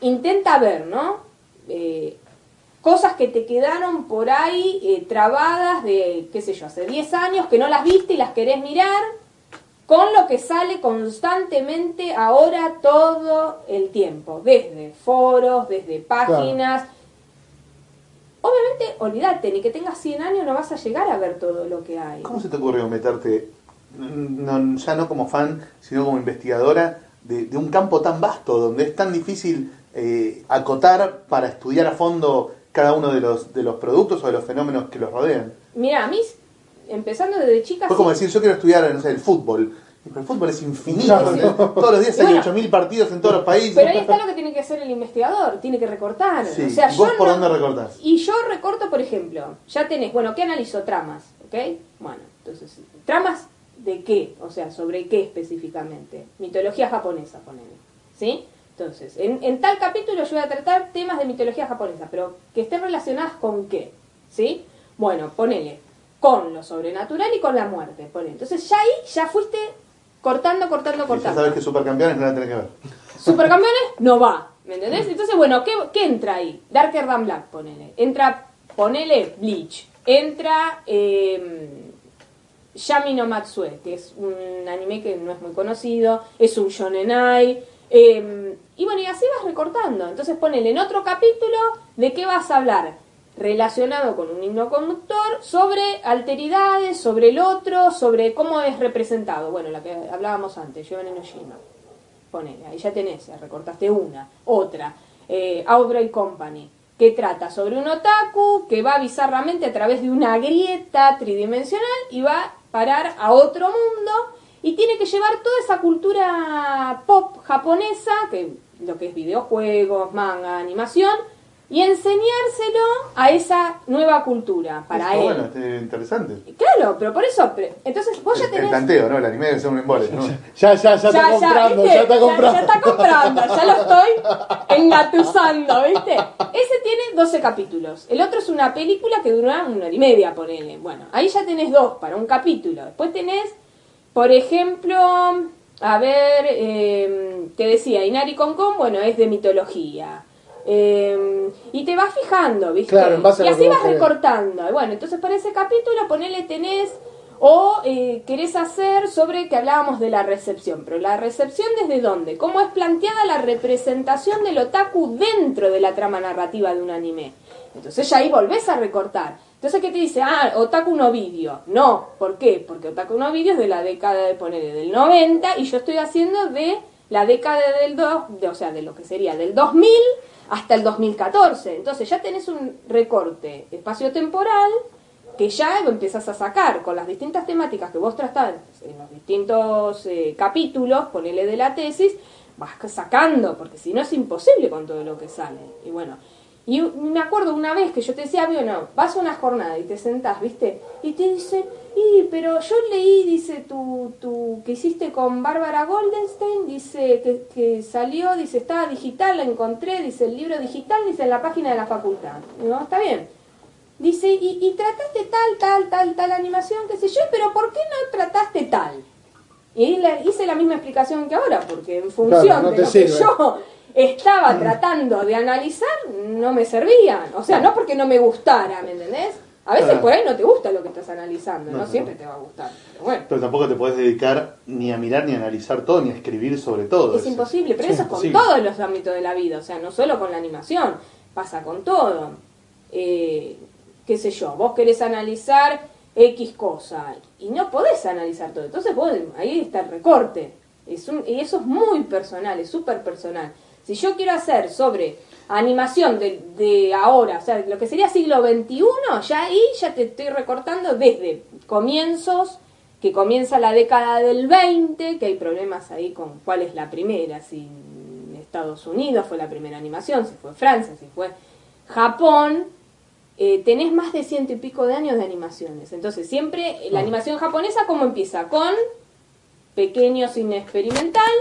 intenta ver, ¿no? Eh, cosas que te quedaron por ahí eh, trabadas de, qué sé yo, hace 10 años que no las viste y las querés mirar, con lo que sale constantemente ahora todo el tiempo, desde foros, desde páginas. Obviamente, olvídate, ni que tengas 100 años no vas a llegar a ver todo lo que hay. ¿Cómo se te ocurrió meterte, no- ya no como fan, sino como investigadora, de, de un campo tan vasto, donde es tan difícil eh, acotar para estudiar a fondo cada uno de los, de los productos o de los fenómenos que los rodean? Mira, a mí, empezando desde chica... Fue como decir, yo quiero estudiar no sé, el fútbol. Pero el fútbol es infinito. Todos los días Y hay bueno, 8.000 partidos en todos los países. Pero ahí está lo que tiene que hacer el investigador, tiene que recortar. Sí, O sea, ¿vos yo por no- dónde recortás? Y yo recorto, por ejemplo, ya tenés, bueno, ¿qué analizo? Tramas, ¿ok? Bueno, entonces, ¿tramas de qué? O sea, ¿sobre qué específicamente? Mitología japonesa, ponele, ¿sí? Entonces, en, en tal capítulo yo voy a tratar temas de mitología japonesa, pero que estén relacionadas con qué, ¿sí? Bueno, ponele, con lo sobrenatural y con la muerte, ponele. Entonces ya ahí ya fuiste cortando, cortando, Y ya cortando. sabes que supercampeones no la tenés que ver. Supercampeones no va, ¿me entendés? Entonces, bueno, ¿qué, qué entra ahí? Darker Than Black, ponele. Entra, ponele Bleach. Entra eh, Yami no Matsue, que es un anime que no es muy conocido, es un shonenai. eh, y bueno, y así vas recortando. Entonces ponele en otro capítulo de qué vas a hablar relacionado con un himno conductor sobre alteridades, sobre el otro, sobre cómo es representado. Bueno, la que hablábamos antes, Giovanni no Shima. Ponele, ahí ya tenés, recortaste una. Otra, eh, Outbreak Company, que trata sobre un otaku que va bizarramente a través de una grieta tridimensional y va a parar a otro mundo y tiene que llevar toda esa cultura pop japonesa, que lo que es videojuegos, manga, animación, y enseñárselo a esa nueva cultura para Está él. Bueno, este, interesante. Claro, pero por eso, pero- entonces vos ya El, el tenés... tanteo, ¿no? El anime debe ser un embole, ¿no? [laughs] Ya, ya, ya, está comprando, ¿viste? ya está comprando. Ya, está comprando, ya lo estoy [laughs] engatusando, ¿viste? Ese tiene 12 capítulos. El otro es una película que dura una hora y media, ponele. Bueno, ahí ya tenés dos para un capítulo. Después tenés, por ejemplo, a ver, eh, te decía, Inari Con Con, bueno, es de mitología. Eh, y te vas fijando, ¿viste? Claro, en base a y así vas querés. recortando. Y bueno, entonces para ese capítulo ponele tenés o eh, querés hacer sobre que hablábamos de la recepción, pero la recepción desde dónde? ¿Cómo es planteada la representación del otaku dentro de la trama narrativa de un anime? Entonces ya ahí volvés a recortar. Entonces, ¿qué te dice? Ah, Otaku no video. No, ¿por qué? Porque Otaku no video es de la década de poner del 90 y yo estoy haciendo de la década del 2, de, o sea, de lo que sería del 2000 hasta el 2014. Entonces ya tenés un recorte espacio-temporal que ya lo empiezas a sacar con las distintas temáticas que vos tratás en los distintos eh, capítulos, ponele de la tesis, vas sacando, porque si no es imposible con todo lo que sale. Y bueno, y me acuerdo una vez que yo te decía, bueno, vas a una jornada y te sentás, ¿viste? Y te dicen, y pero yo leí, dice, tu, tu, que hiciste con Bárbara Goldenstein, dice, que, que salió, dice, estaba digital, la encontré, dice, el libro digital, dice, en la página de la facultad. No, está bien. Dice, y, y trataste tal, tal, tal, tal animación, qué sé yo, pero ¿por qué no trataste tal? Y le hice la misma explicación que ahora, porque en función Claro, no de lo que yo estaba tratando de analizar, no me servían. O sea, no porque no me gustara, ¿me entendés? A veces Claro. por ahí no te gusta lo que estás analizando, no, siempre no. te va a gustar. Pero bueno, Pero tampoco te puedes dedicar ni a mirar ni a analizar todo, ni a escribir sobre todo. es imposible, pero sí, eso es con imposible. todos los ámbitos de la vida, o sea, no solo con la animación, pasa con todo. Eh, qué sé yo, vos querés analizar X cosa y no podés analizar todo, entonces vos, ahí está el recorte. Es un- y eso es muy personal, es súper personal. Si yo quiero hacer sobre animación de, de ahora, o sea, lo que sería siglo XXI, ya ahí ya te estoy recortando desde comienzos, que comienza la década del 20, que hay problemas ahí con cuál es la primera, si en Estados Unidos fue la primera animación, si fue Francia, si fue Japón, eh, tenés más de ciento y pico de años de animaciones. Entonces, siempre la animación japonesa, ¿cómo empieza? Con pequeño cine experimental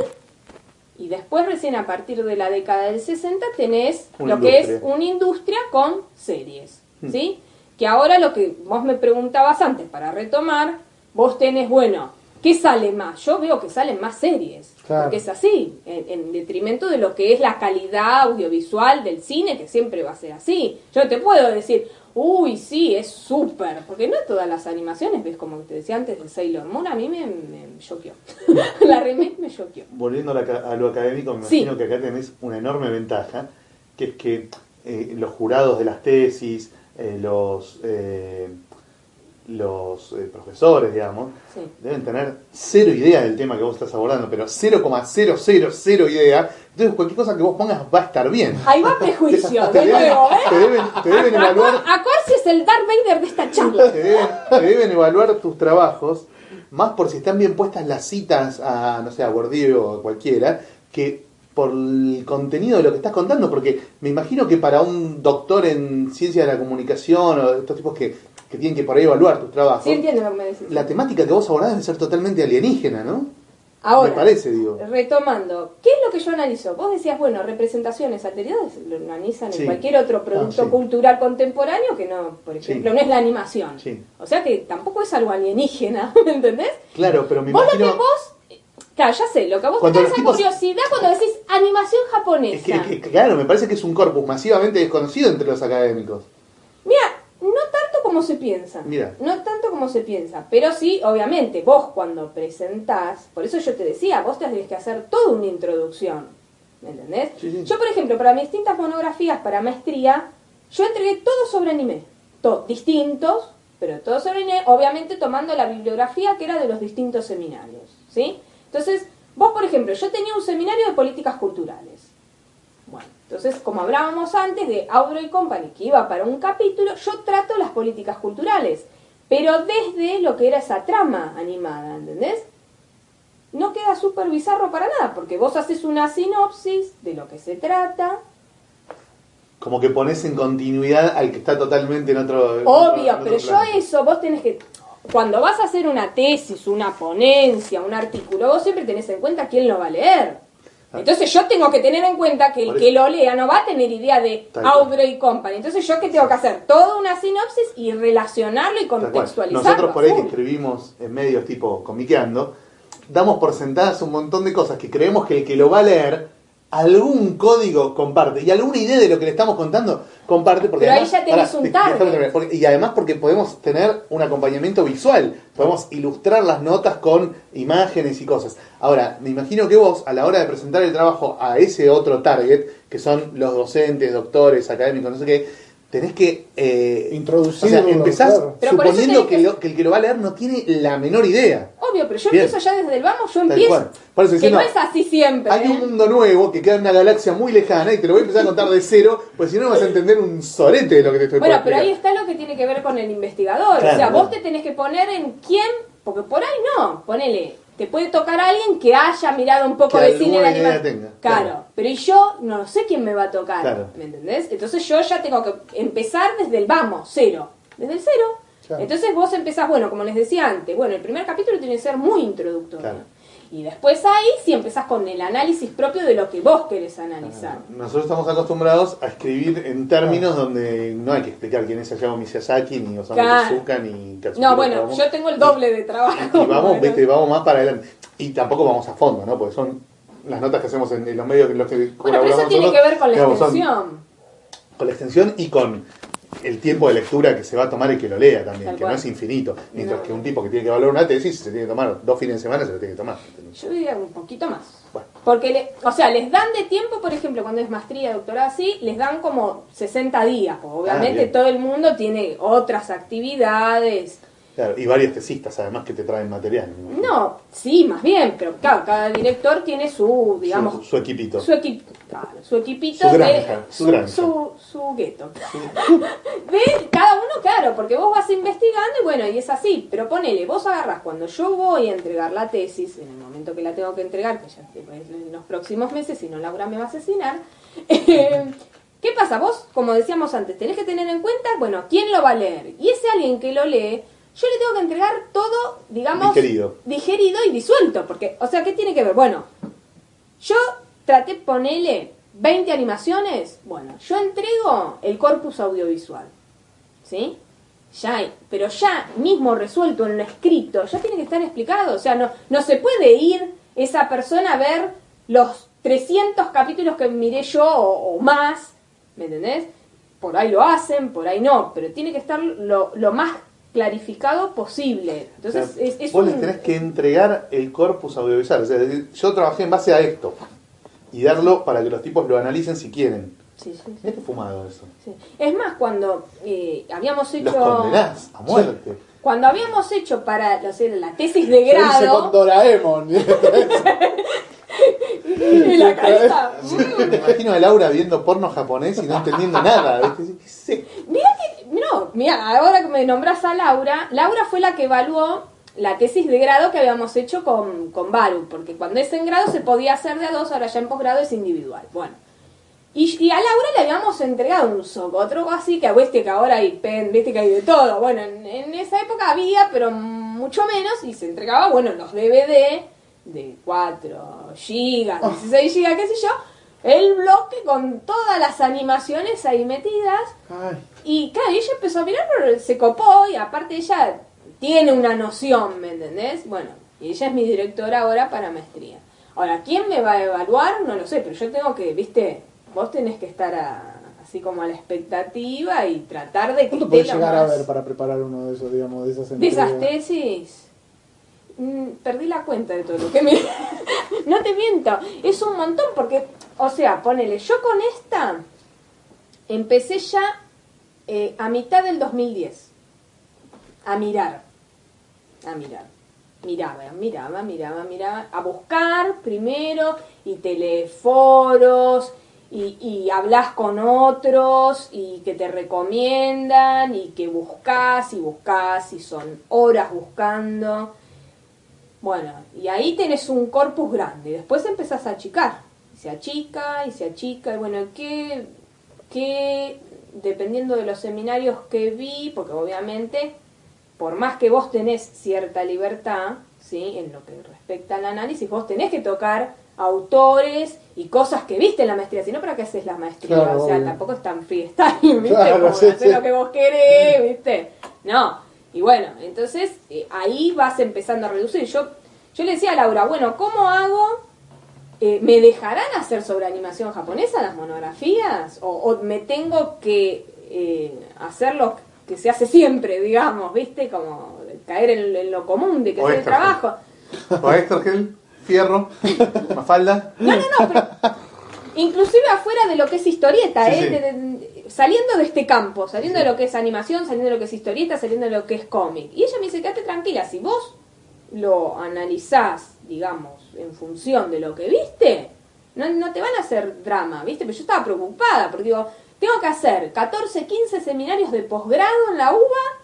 y después recién a partir de la década del 60 tenés Una lo que es una industria con series, Hmm. ¿sí? Que ahora lo que vos me preguntabas antes para retomar, vos tenés, bueno, ¿qué sale más? Yo veo que salen más series, Claro. porque es así, en, en detrimento de lo que es la calidad audiovisual del cine, que siempre va a ser así. Yo no te puedo decir, uy, sí, es súper, porque no todas las animaciones, ves como te decía antes de Sailor Moon, a mí me, me choqueó. [laughs] la remake me choqueó. Volviendo a, la ca- a lo académico, me Sí. imagino que acá tenés una enorme ventaja, que es que eh, los jurados de las tesis, eh, los, eh, los eh, profesores, digamos, Sí. deben tener cero idea del tema que vos estás abordando, pero 0,000 idea. Entonces cualquier cosa que vos pongas va a estar bien. Ahí va prejuicio, [laughs] Te de deben, nuevo, ¿eh? te deben, te deben evaluar Acorsi es el Darth Vader de esta charla. te deben, te deben evaluar tus trabajos, más por si están bien puestas las citas a, no sé, a Gordillo o a cualquiera, que por el contenido de lo que estás contando, porque me imagino que para un doctor en ciencia de la comunicación o estos tipos que, que tienen que por ahí evaluar tus trabajos, Sí entiendo lo que me decís. la temática que vos abordás debe ser totalmente alienígena, ¿no? Ahora, me parece, digo. retomando, ¿qué es lo que yo analizo? Vos decías, bueno, representaciones anteriores lo analizan en cualquier otro producto Ah, sí. cultural contemporáneo que no, por ejemplo, Sí. no es la animación. O sea que tampoco es algo alienígena, [laughs] ¿me entendés? Claro, pero me vos imagino... lo que vos, claro, ya sé, lo que vos Cuando te los causa tipos- curiosidad cuando decís animación Es japonesa. que, claro, me parece que es un corpus masivamente desconocido entre los académicos. Mira, no tanto como se piensa. Mira. No tanto como se piensa. Pero sí, obviamente, vos cuando presentás, por eso yo te decía, vos tenés que hacer toda una introducción. ¿Me entendés? Sí, sí. Yo, por ejemplo, para mis distintas monografías, para maestría, yo entregué todo sobre anime. Distintos, pero todo sobre anime, obviamente tomando la bibliografía que era de los distintos seminarios. ¿Sí? Entonces, vos, por ejemplo, yo tenía un seminario de políticas culturales. Entonces, como hablábamos antes de Audro y Company, que iba para un capítulo, yo trato las políticas culturales, pero desde lo que era esa trama animada, ¿entendés? No queda súper bizarro para nada, porque vos haces una sinopsis de lo que se trata, Como que pones en continuidad al que está totalmente en otro. obvio, otro- en otro pero yo eso, vos tenés que, cuando vas a hacer una tesis, una ponencia, un artículo, vos siempre tenés en cuenta quién lo va a leer. Entonces yo tengo que tener en cuenta que el que lo lea no va a tener idea de Tal cual. Audrey y Company. Entonces yo que tengo que hacer toda una sinopsis y relacionarlo y contextualizarlo. Nosotros por ahí que escribimos en medios tipo comiqueando, damos por sentadas un montón de cosas que creemos que el que lo va a leer algún código, comparte. Y alguna idea de lo que le estamos contando, comparte. Porque Pero ahí además- ya tenés pará, un déjame target. porque- y además porque podemos tener un acompañamiento visual. Podemos ilustrar las notas con imágenes y cosas. Ahora, me imagino que vos, a la hora de presentar el trabajo a ese otro target, que son los docentes, doctores, académicos, no sé qué, tenés que... eh, Introducirlo, O sea, empezás claro. Suponiendo que, que- lo- que el que lo va a leer no tiene la menor idea. Obvio, pero yo Bien. empiezo ya desde el vamos, yo Tal empiezo. cual. Por eso que diciendo, no es así siempre. Hay ¿eh? un mundo nuevo que queda en una galaxia muy lejana y te lo voy a empezar a contar de cero, pues si no no vas a entender un sorete de lo que te estoy Bueno, pero ahí está lo que tiene que ver con el investigador. Claro, o sea, vos te tenés que poner en quién, porque por ahí no, ponele, te puede tocar a alguien que haya mirado un poco Que de cine de animación. tenga, Claro. claro. pero y yo no sé quién me va a tocar, Claro. ¿me entendés? Entonces yo ya tengo que empezar desde el vamos, cero, desde el cero. Claro. Entonces vos empezás, bueno, como les decía antes, bueno, el primer capítulo tiene que ser muy introductorio. Y después ahí sí empezás con el análisis propio de lo que vos querés analizar. Nosotros estamos acostumbrados a escribir en términos donde no hay que explicar quién es Hayao Miyazaki, ni Osamu Claro. Tezuka, ni Katsuhiro No, bueno, yo tengo el doble de trabajo. Y vamos, Bueno. [laughs] viste, vamos más para adelante. Y tampoco vamos a fondo, ¿no? Porque son las notas que hacemos en, los medios en los que Bueno, pero eso tiene que ver con la digamos, son- extensión. con la extensión y con el tiempo de lectura que se va a tomar y que lo lea también, Tal que cual. no es infinito. Mientras No. que un tipo que tiene que evaluar una tesis se tiene que tomar dos fines de semana, se lo tiene que tomar. Yo diría un poquito más. Bueno. Porque, le- o sea, les dan de tiempo, por ejemplo, cuando es maestría, doctorado así, les dan como 60 días. porque obviamente bien. todo el mundo tiene otras actividades. Claro, y varios tesistas además que te traen material. imagino. No, sí, más bien, pero claro, cada director tiene su, digamos, su, su equipito. su equipo, claro, su equipito Su de granja, su granja. su, su gueto. [laughs] De cada uno, claro, porque vos vas investigando y bueno, y es así, pero ponele, vos agarrás cuando yo voy a entregar la tesis, en el momento que la tengo que entregar, que ya en los próximos meses, si no Laura me va a asesinar. [laughs] ¿Qué pasa? Vos, como decíamos antes, tenés que tener en cuenta, bueno, quién lo va a leer. Y ese alguien que lo lee, yo le tengo que entregar todo, digamos, Digerido. digerido y disuelto. Porque, o sea, ¿qué tiene que ver? Bueno, yo traté ponerle 20 animaciones. Bueno, yo entrego el corpus audiovisual. ¿Sí? Ya, pero ya mismo resuelto en lo escrito, ya tiene que estar explicado. O sea, no, no se puede ir esa persona a ver los 300 capítulos que miré yo o, o más. ¿Me entendés? Por ahí lo hacen, por ahí no, pero tiene que estar lo, lo más clarificado posible. O sea, Entonces, es, es vos un- les tenés que entregar el corpus audiovisual. O sea, es decir, yo trabajé en base a esto y darlo para que los tipos lo analicen si quieren. Sí, sí, sí. Qué fumado eso. Sí. Es más, cuando eh, habíamos hecho. Los condenás a muerte. Cuando habíamos hecho para no sé, la tesis de Se dice con grado. Doraemon. [laughs] [laughs] y la. Me imagino a Laura viendo porno japonés y no entendiendo nada. Mira que. No, mira, ahora que me nombras a Laura, Laura fue la que evaluó la tesis de grado que habíamos hecho con, con Baru, porque cuando es en grado se podía hacer de a dos, ahora ya en posgrado es individual. Bueno. Y, y a Laura le habíamos entregado un socotro así, que a viste que ahora hay pen, viste que hay de todo. Bueno, en, en esa época había, pero mucho menos, y se entregaba, bueno, los DVD de 4 gigas, 16 gigas, qué sé yo, el bloque con todas las animaciones ahí metidas. Ay, Y claro, ella empezó a mirar, pero se copó y aparte ella tiene una noción, ¿me entendés? Bueno, y ella es mi directora ahora para maestría. Ahora, ¿quién me va a evaluar? No lo sé, pero yo tengo que, viste, vos tenés que estar a- así como a la expectativa y tratar de que ¿Cuánto lo llegar a ver para preparar uno de esos, digamos, de esas de esas tesis. Mm, perdí la cuenta de todo lo que me... [laughs] no te miento, es un montón porque, o sea, ponele, yo con esta empecé ya eh, a mitad del 2010 a mirar, a mirar. Miraba, miraba, miraba, miraba, a buscar primero y teleforos y, y hablas con otros y que te recomiendan y que buscas y buscas y son horas buscando. Bueno, y ahí tenés un corpus grande. Después empezás a achicar. Se achica, y se achica. Y bueno, ¿qué, qué, dependiendo de los seminarios que vi, porque obviamente, por más que vos tenés cierta libertad, ¿sí? En lo que respecta al análisis, vos tenés que tocar autores y cosas que viste en la maestría, si no, ¿para qué haces la maestría? Claro, o sea, obvio. tampoco es tan freestyle, ¿viste? Claro, Como sí, hacer sí. lo que vos querés, ¿viste? No. Y bueno, entonces eh, ahí vas empezando a reducir. Yo, yo le decía a Laura, bueno, ¿cómo hago eh, ¿me dejarán hacer sobre animación japonesa las monografías? ¿O, o me tengo que eh, hacer lo que se hace siempre, digamos, ¿viste? Como caer en, en lo común de que O es el esto, trabajo. O Estergel, fierro, mafalda. No, no, no, pero inclusive afuera de lo que es historieta, Sí, ¿eh? sí. De- de- saliendo de este campo, saliendo de lo que es animación, saliendo de lo que es historieta, saliendo de lo que es cómic. Y ella me dice, quédate tranquila, si vos lo analizás, digamos, en función de lo que viste, no, no te van a hacer drama, ¿viste? Pero yo estaba preocupada, porque digo, tengo que hacer 14, 15 seminarios de posgrado en la UBA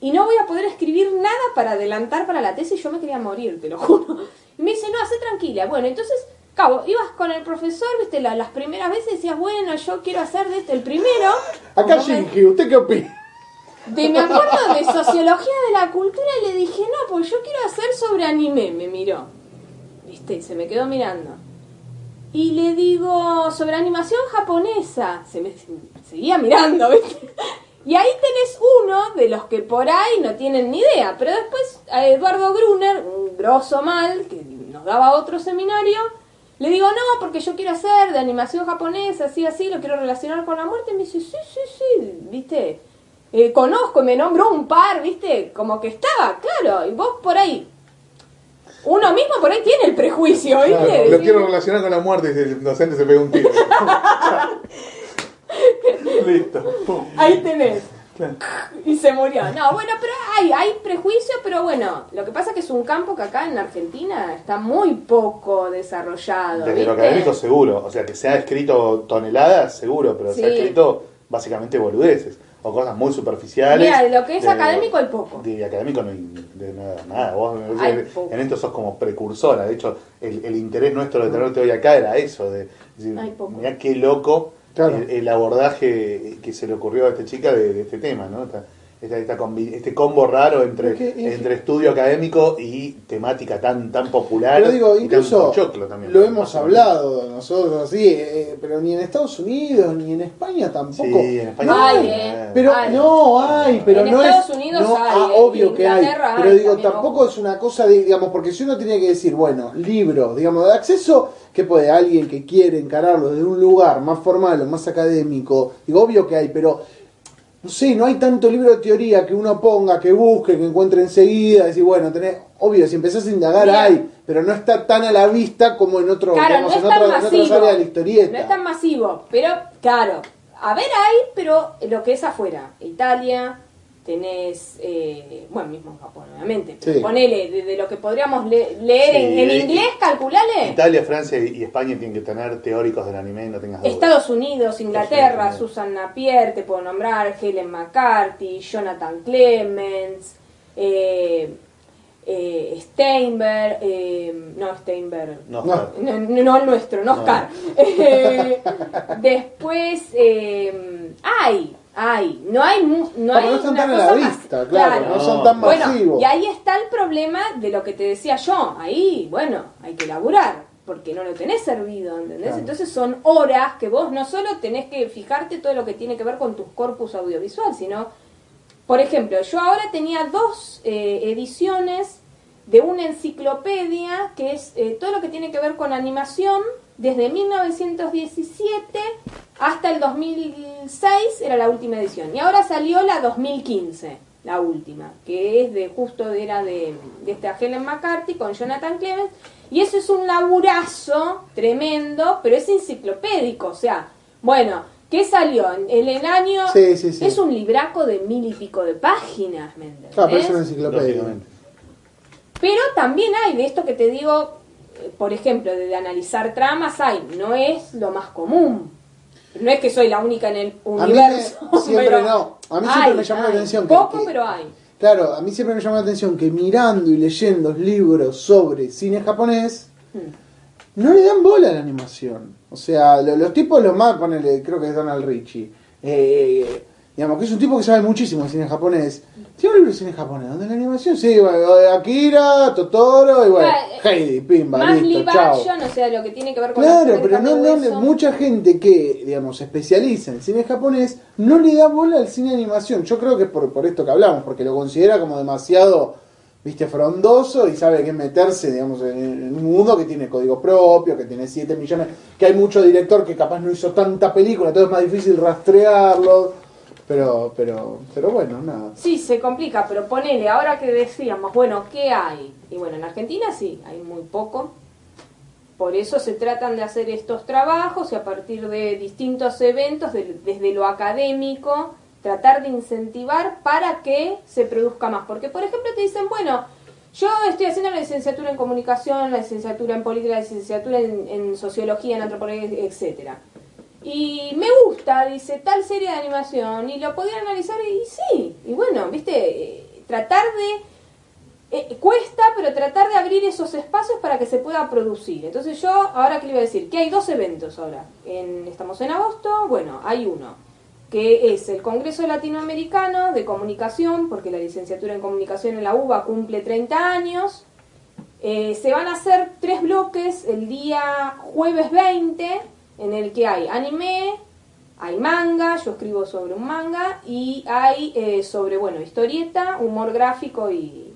y no voy a poder escribir nada para adelantar para la tesis, yo me quería morir, te lo juro. Y me dice, no, hace tranquila. Bueno, entonces, cabo, ibas con el profesor, viste, La- las primeras veces decías, bueno, yo quiero hacer de este el primero. Acá Como me- Shinji, ¿usted qué opina? de, me acuerdo de sociología de la cultura y le dije, no, pues yo quiero hacer sobre anime, me miró. Viste, se me quedó mirando. Y le digo, sobre animación japonesa. Se me se seguía mirando, [laughs] ¿viste? Y ahí tenés uno de los que por ahí no tienen ni idea. Pero después a Eduardo Gruner, un grosso mal, que nos daba otro seminario, le digo, no, porque yo quiero hacer de animación japonesa, así, así, lo quiero relacionar con la muerte. Y me dice, sí, sí, sí, ¿viste? Eh, conozco, me nombró un par, ¿viste? Como que estaba, claro. Y vos por ahí, uno mismo por ahí tiene el prejuicio, ¿viste? Lo Decir, quiero relacionar con la muerte y el docente se pega un tiro. [laughs] Listo. Pum. Ahí tenés. Claro. Y se murió. No, bueno, pero hay, hay prejuicio, pero bueno, lo que pasa es que es un campo que acá en Argentina está muy poco desarrollado. Desde lo ¿viste? académico seguro, o sea que se ha escrito toneladas seguro, pero se ha Sí. escrito básicamente boludeces o cosas muy superficiales. Mira, de lo que es De- académico hay poco. De académico no hay de nada, nada. Vos poco. en esto sos como precursora, de hecho el, el interés nuestro de tenerte hoy acá era eso, de Hay poco. mirá qué loco Claro. el, el abordaje que se le ocurrió a esta chica de, de este tema, ¿no? Esta- esta- esta combi- este combo raro entre, Pero es que- es- entre estudio académico y temática tan tan popular. Pero digo, tan incluso pochoclo también, lo hemos hablado nosotros así, eh, pero ni en Estados Unidos ni en España tampoco. Sí, en España No Hay, eh. Pero Hay. no hay, pero En no Estados es. Unidos no, hay, ah, en obvio que hay. Pero hay digo, también, tampoco ojo. es una cosa, de, digamos, porque si uno tiene que decir, bueno, libros, digamos, de acceso que puede alguien que quiere encararlo desde un lugar más formal o más académico, digo, obvio que hay, pero no sé, no hay tanto libro de teoría que uno ponga, que busque, que encuentre enseguida, decir, bueno, tenés, obvio, si empezás a indagar hay, pero no está tan a la vista como en otro, Claro, digamos, no es en, tan otro- en otras masivo. áreas de la historieta. No es tan masivo, pero claro, a ver hay, pero lo que es afuera. Italia, tenés, eh, bueno, mismo en Japón, obviamente. Pero Sí. ponele, de, de lo que podríamos le- leer en, Sí, en y- inglés, calculale. Italia, Francia y y España tienen que tener teóricos del anime, no tengas dudas. Estados Unidos, Inglaterra, Estados Unidos. Susan Napier, te puedo nombrar, Helen McCarthy, Jonathan Clemens, eh, eh, Steinberg, eh, no Steinberg, No, No. claro. no, no, no el nuestro, no No. Oscar. [laughs] Eh, después eh, hay, hay, no hay, no hay no están una tan a la cosa más- vista, claro, no son tan Bueno, masivos. y ahí está el problema de lo que te decía yo. Ahí, bueno, hay que laburar, porque no lo tenés servido, ¿entendés? Claro. Entonces son horas que vos no solo tenés que fijarte todo lo que tiene que ver con tus corpus audiovisual, sino, por ejemplo, yo ahora tenía dos eh, ediciones de una enciclopedia que es eh, todo lo que tiene que ver con animación desde 1917 hasta el 2006 era la última edición y ahora salió la 2015 la última que es de justo era de, de esta Helen McCarthy con Jonathan Clemens y eso es un laburazo tremendo pero es enciclopédico o sea bueno ¿qué salió? en el año Sí, sí, sí. es un libraco de mil y pico de páginas ¿me entendés? Claro, pero es una enciclopedia. Lógicamente. Pero también hay de esto que te digo, por ejemplo, de, analizar tramas, hay, no es lo más común. No es que soy la única en el A mí me- universo. siempre [laughs] pero no. A mí siempre hay, me llamó la atención que- Poco, que- pero hay. Claro, a mí siempre me llamó la atención que mirando y leyendo libros sobre cine japonés, Hmm. no le dan bola a la animación. O sea, lo- los tipos, los más, ponele, creo que es Donald Richie, eh, digamos que es un tipo que sabe muchísimo de cine japonés. Tiene un libro de cine japonés, donde la animación, sí, bueno, Akira, Totoro, y bueno, eh, Heidi, pimba, Más listo, live chao. action, o sea, lo que tiene que ver con Claro, pero no, no, mucha gente que, digamos, se especializa en cine japonés no le da bola al cine de animación. Yo creo que es por, por esto que hablamos, porque lo considera como demasiado viste, frondoso y sabe que meterse, digamos, en, en un mundo que tiene código propio, que tiene 7 millones, que hay mucho director que capaz no hizo tanta película, entonces es más difícil rastrearlo. Pero, pero, pero bueno, nada. Sí, se complica, pero ponele, ahora que decíamos, bueno, ¿qué hay? Y bueno, en Argentina sí, hay muy poco. Por eso se tratan de hacer estos trabajos y a partir de distintos eventos, de- desde lo académico, tratar de incentivar para que se produzca más. Porque, por ejemplo, te dicen, bueno, yo estoy haciendo la licenciatura en comunicación, la licenciatura en política, la licenciatura en, en sociología, en antropología, etcétera. Y me gusta, dice, tal serie de animación, y lo podía analizar, y sí, y bueno, viste, Eh, tratar de eh, cuesta, pero tratar de abrir esos espacios para que se pueda producir. Entonces yo, ahora que le iba a decir, que hay dos eventos ahora. En, estamos en agosto, bueno, hay uno, que es el Congreso Latinoamericano de Comunicación, porque la licenciatura en Comunicación en la UBA cumple 30 años. Eh, se van a hacer tres bloques el día jueves 20, en el que hay anime, hay manga, yo escribo sobre un manga, y hay eh, sobre, bueno, historieta, humor gráfico y,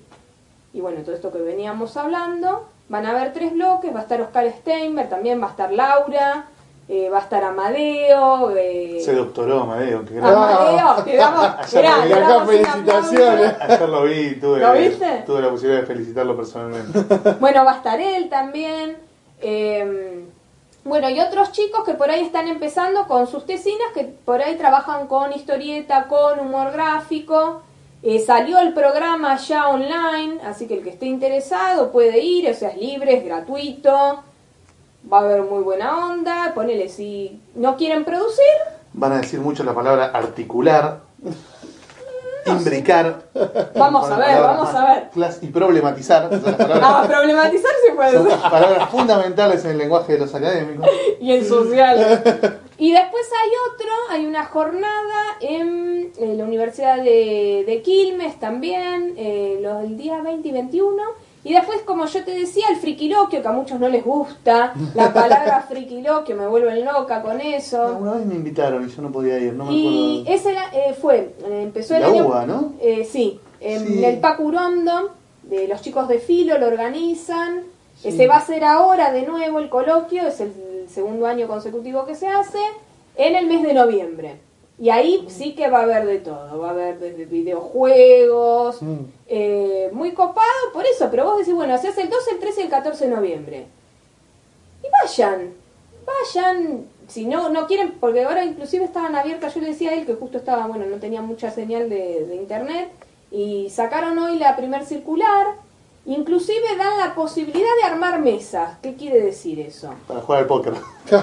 y bueno, todo esto que veníamos hablando. Van a haber tres bloques, va a estar Oscar Steinberg, también va a estar Laura, eh, va a estar Amadeo. eh, Se doctoró, Amadeo, qué grande. Amadeo, te damos, Ayer mirá, lo vi te acá, damos felicitaciones. Ayer lo vi, tuve, ¿Lo viste? tuve la posibilidad de felicitarlo personalmente. Bueno, va a estar él también. Bueno, y otros chicos que por ahí están empezando con sus tesinas, que por ahí trabajan con historieta, con humor gráfico. Eh, salió el programa ya online, así que el que esté interesado puede ir, o sea, es libre, es gratuito. Va a haber muy buena onda. Ponele, si no quieren producir, Van a decir mucho la palabra articular, imbricar. Vamos a ver, vamos a ver. Y problematizar. son las palabras, [laughs] ah, problematizar se puede hacer. palabras fundamentales en el lenguaje de los académicos. [laughs] y en social. [laughs] Y después hay otro, hay una jornada en, eh, la Universidad de, de Quilmes también, eh, los del día 20 y 21. Y después, como yo te decía, el friquiloquio, que a muchos no les gusta, la [laughs] palabra friquiloquio, me vuelven loca con eso. Una vez me invitaron y yo no podía ir, no me Y acuerdo. ese era, eh, fue, eh, empezó el La año... UBA, ¿no? Eh, sí, en Sí. el Pacurondo, de los chicos de Filo lo organizan. Eh, se va a hacer ahora de nuevo el coloquio, es el segundo año consecutivo que se hace, en el mes de noviembre. Y ahí sí que va a haber de todo, va a haber desde videojuegos, Mm. eh, muy copado por eso, pero vos decís, bueno, se hace el 12, el 13 y el 14 de noviembre. Y vayan, vayan, si no no quieren, porque ahora inclusive estaban abiertas, yo le decía a él que justo estaba, bueno, no tenía mucha señal de, de internet, y sacaron hoy la primer circular, inclusive dan la posibilidad de armar mesas. ¿Qué quiere decir eso? Para jugar al póker. [laughs]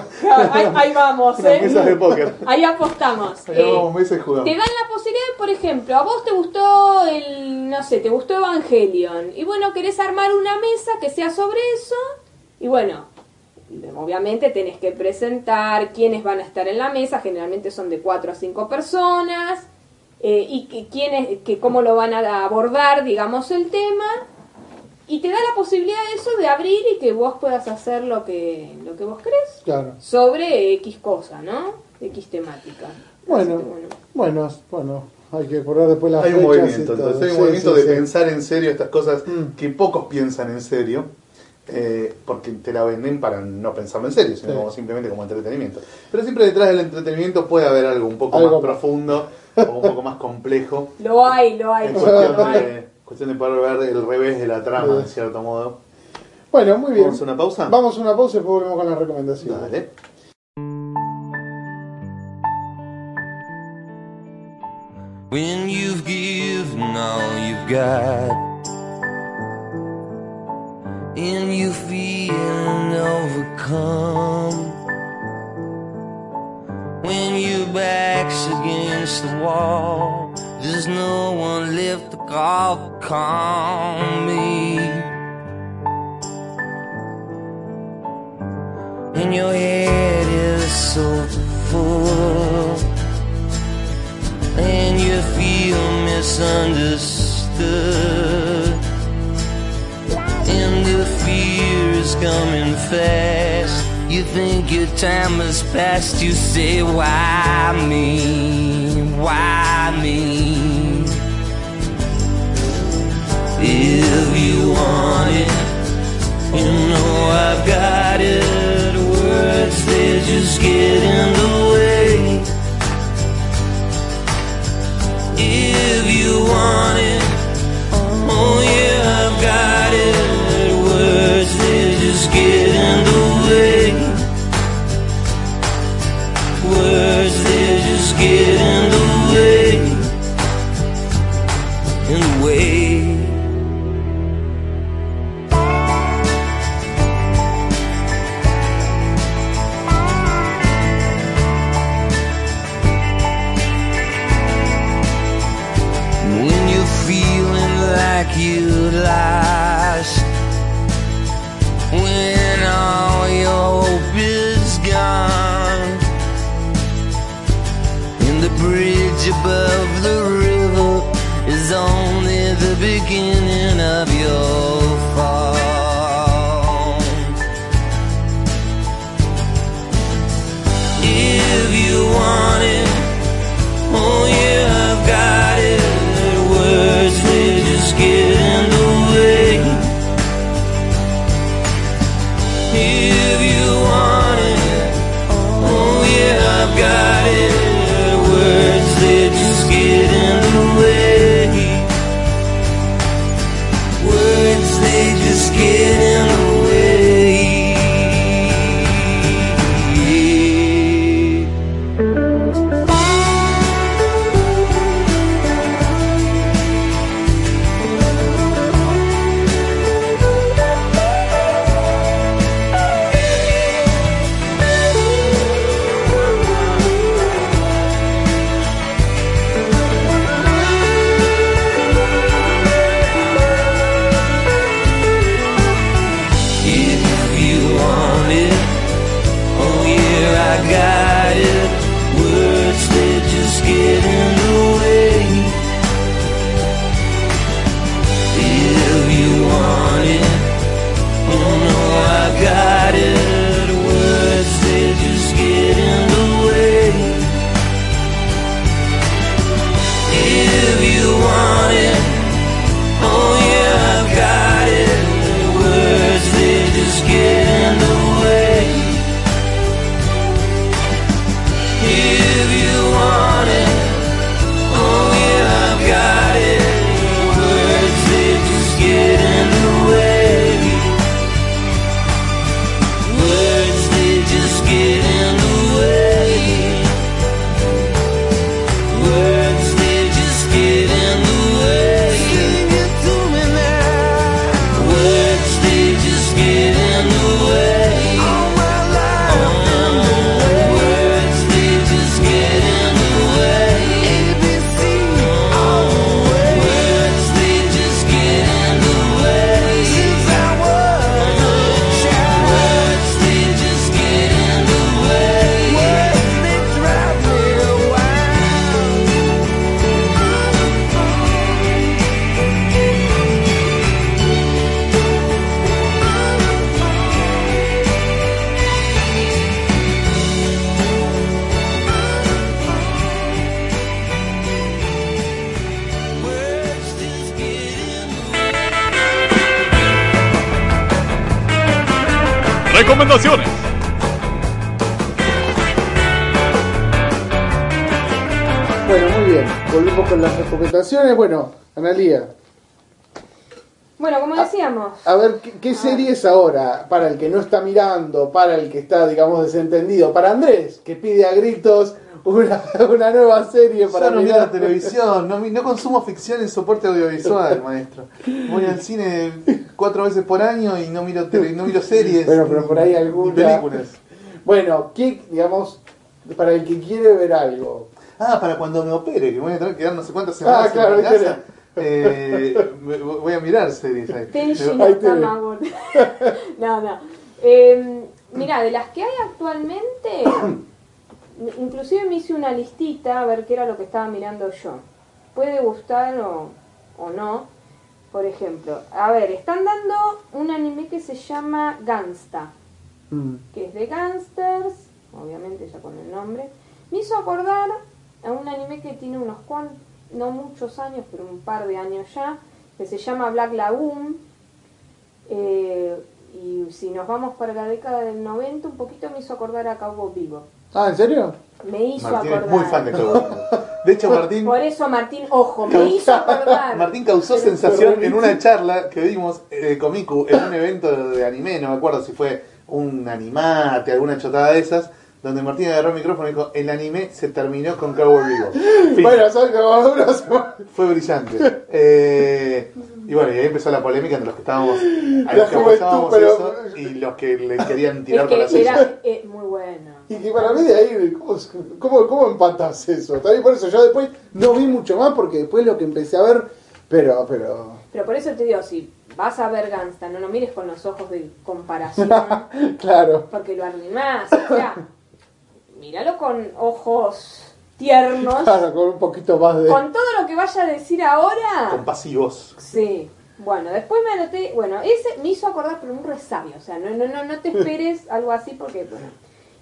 ahí, ahí vamos, ¿eh? mesas de póker. Ahí apostamos. Ahí Eh, vamos y jugamos. te dan la posibilidad, por ejemplo, a vos te gustó el, no sé, te gustó Evangelion, y bueno, querés armar una mesa que sea sobre eso, y bueno, obviamente tenés que presentar quiénes van a estar en la mesa, generalmente son de 4 a 5 personas, eh, y que, quiénes, que cómo lo van a abordar, digamos, el tema, y te da la posibilidad de eso de abrir y que vos puedas hacer lo que, lo que vos crees Claro. sobre X cosa, ¿no? X temática. Bueno, que, bueno. bueno, bueno, hay que acordar después las Hay un movimiento, entonces hay un Sí, movimiento sí, de sí. pensar en serio estas cosas Mm. que pocos piensan en serio, eh, porque te la venden para no pensarlo en serio, sino Sí. como simplemente como entretenimiento. Pero siempre detrás del entretenimiento puede haber algo un poco Algo más más. profundo o un poco más complejo, Lo hay, lo hay. en lo hay. de, cuestión de poder ver el revés de la trama, de cierto modo. Bueno, muy bien. ¿Vamos a una pausa? Vamos a una pausa y después volvemos con las recomendaciones. Dale. When you've given all you've got And you feeling overcome When your back's against the wall There's no one left to call calm me And your head is so full and you feel misunderstood. And the fear is coming fast. You think your time has passed, you say, Why me? Why me? If you want it, you know I've got it. Words, they just get in the way. Recomendaciones. Bueno, Analía, Bueno, como decíamos, a ver, ¿qué, qué series ahora? Para el que no está mirando, para el que está, digamos, desentendido. Para Andrés, que pide a gritos una, [laughs] una nueva serie para Yo no miro mirar. televisión, no, consumo ficción en soporte audiovisual, [laughs] maestro. Voy al cine cuatro veces por año y no miro, tele- no miro series. Bueno, pero por ahí ni alguna- películas. Bueno, ¿qué, digamos, para el que quiere ver algo? Ah, para cuando me opere, que voy a tener que quedar no sé cuántas semanas Ah, claro, en mi casa. Eh, voy a mirar series ahí. Pero- no ahí. Tamagotchi. no, no. Eh, mira, de las que hay actualmente, [coughs] inclusive me hice una listita a ver qué era lo que estaba mirando yo. Puede gustar o, o no. Por ejemplo, a ver, están dando un anime que se llama Gangsta, Mm. que es de gangsters, obviamente ya con el nombre. Me hizo acordar a un anime que tiene unos cuantos, no muchos años, pero un par de años ya, que se llama Black Lagoon. Eh, y si nos vamos para la década del 90, un poquito me hizo acordar a Cowboy Vivo. Ah, ¿en serio? Me hizo Martín es acordar. muy fan de Cowboy. De hecho, Martín, Por eso Martín, ojo, me hizo acordar. [laughs] Martín causó Pero- sensación en una charla que dimos eh, con Miku en un evento de anime, no me acuerdo si fue un animate, alguna chotada de esas, donde Martín agarró el micrófono y dijo, el anime se terminó con Cowboy Vivo. [laughs] Bueno, son como unos... Fue brillante. Eh, y bueno, y ahí empezó la polémica entre los que estábamos, a los que apoyábamos pero- eso y los que le querían Es tirar con la silla. era eh, muy bueno. Y que para mí de ahí, ¿cómo, cómo, cómo empatas eso? También por eso yo después no vi mucho más porque después lo que empecé a ver, pero, pero... Pero por eso te digo, si vas a ver Gangsta, no lo mires con los ojos de comparación, [laughs] Claro. porque lo arruinás. O sea, míralo con ojos tiernos. Claro, con un poquito más de... Con todo lo que vaya a decir ahora. Compasivos. Sí. Bueno, después me anoté, bueno, ese me hizo acordar pero un resabio, o sea, no, no, no, no te [laughs] esperes algo así porque, bueno.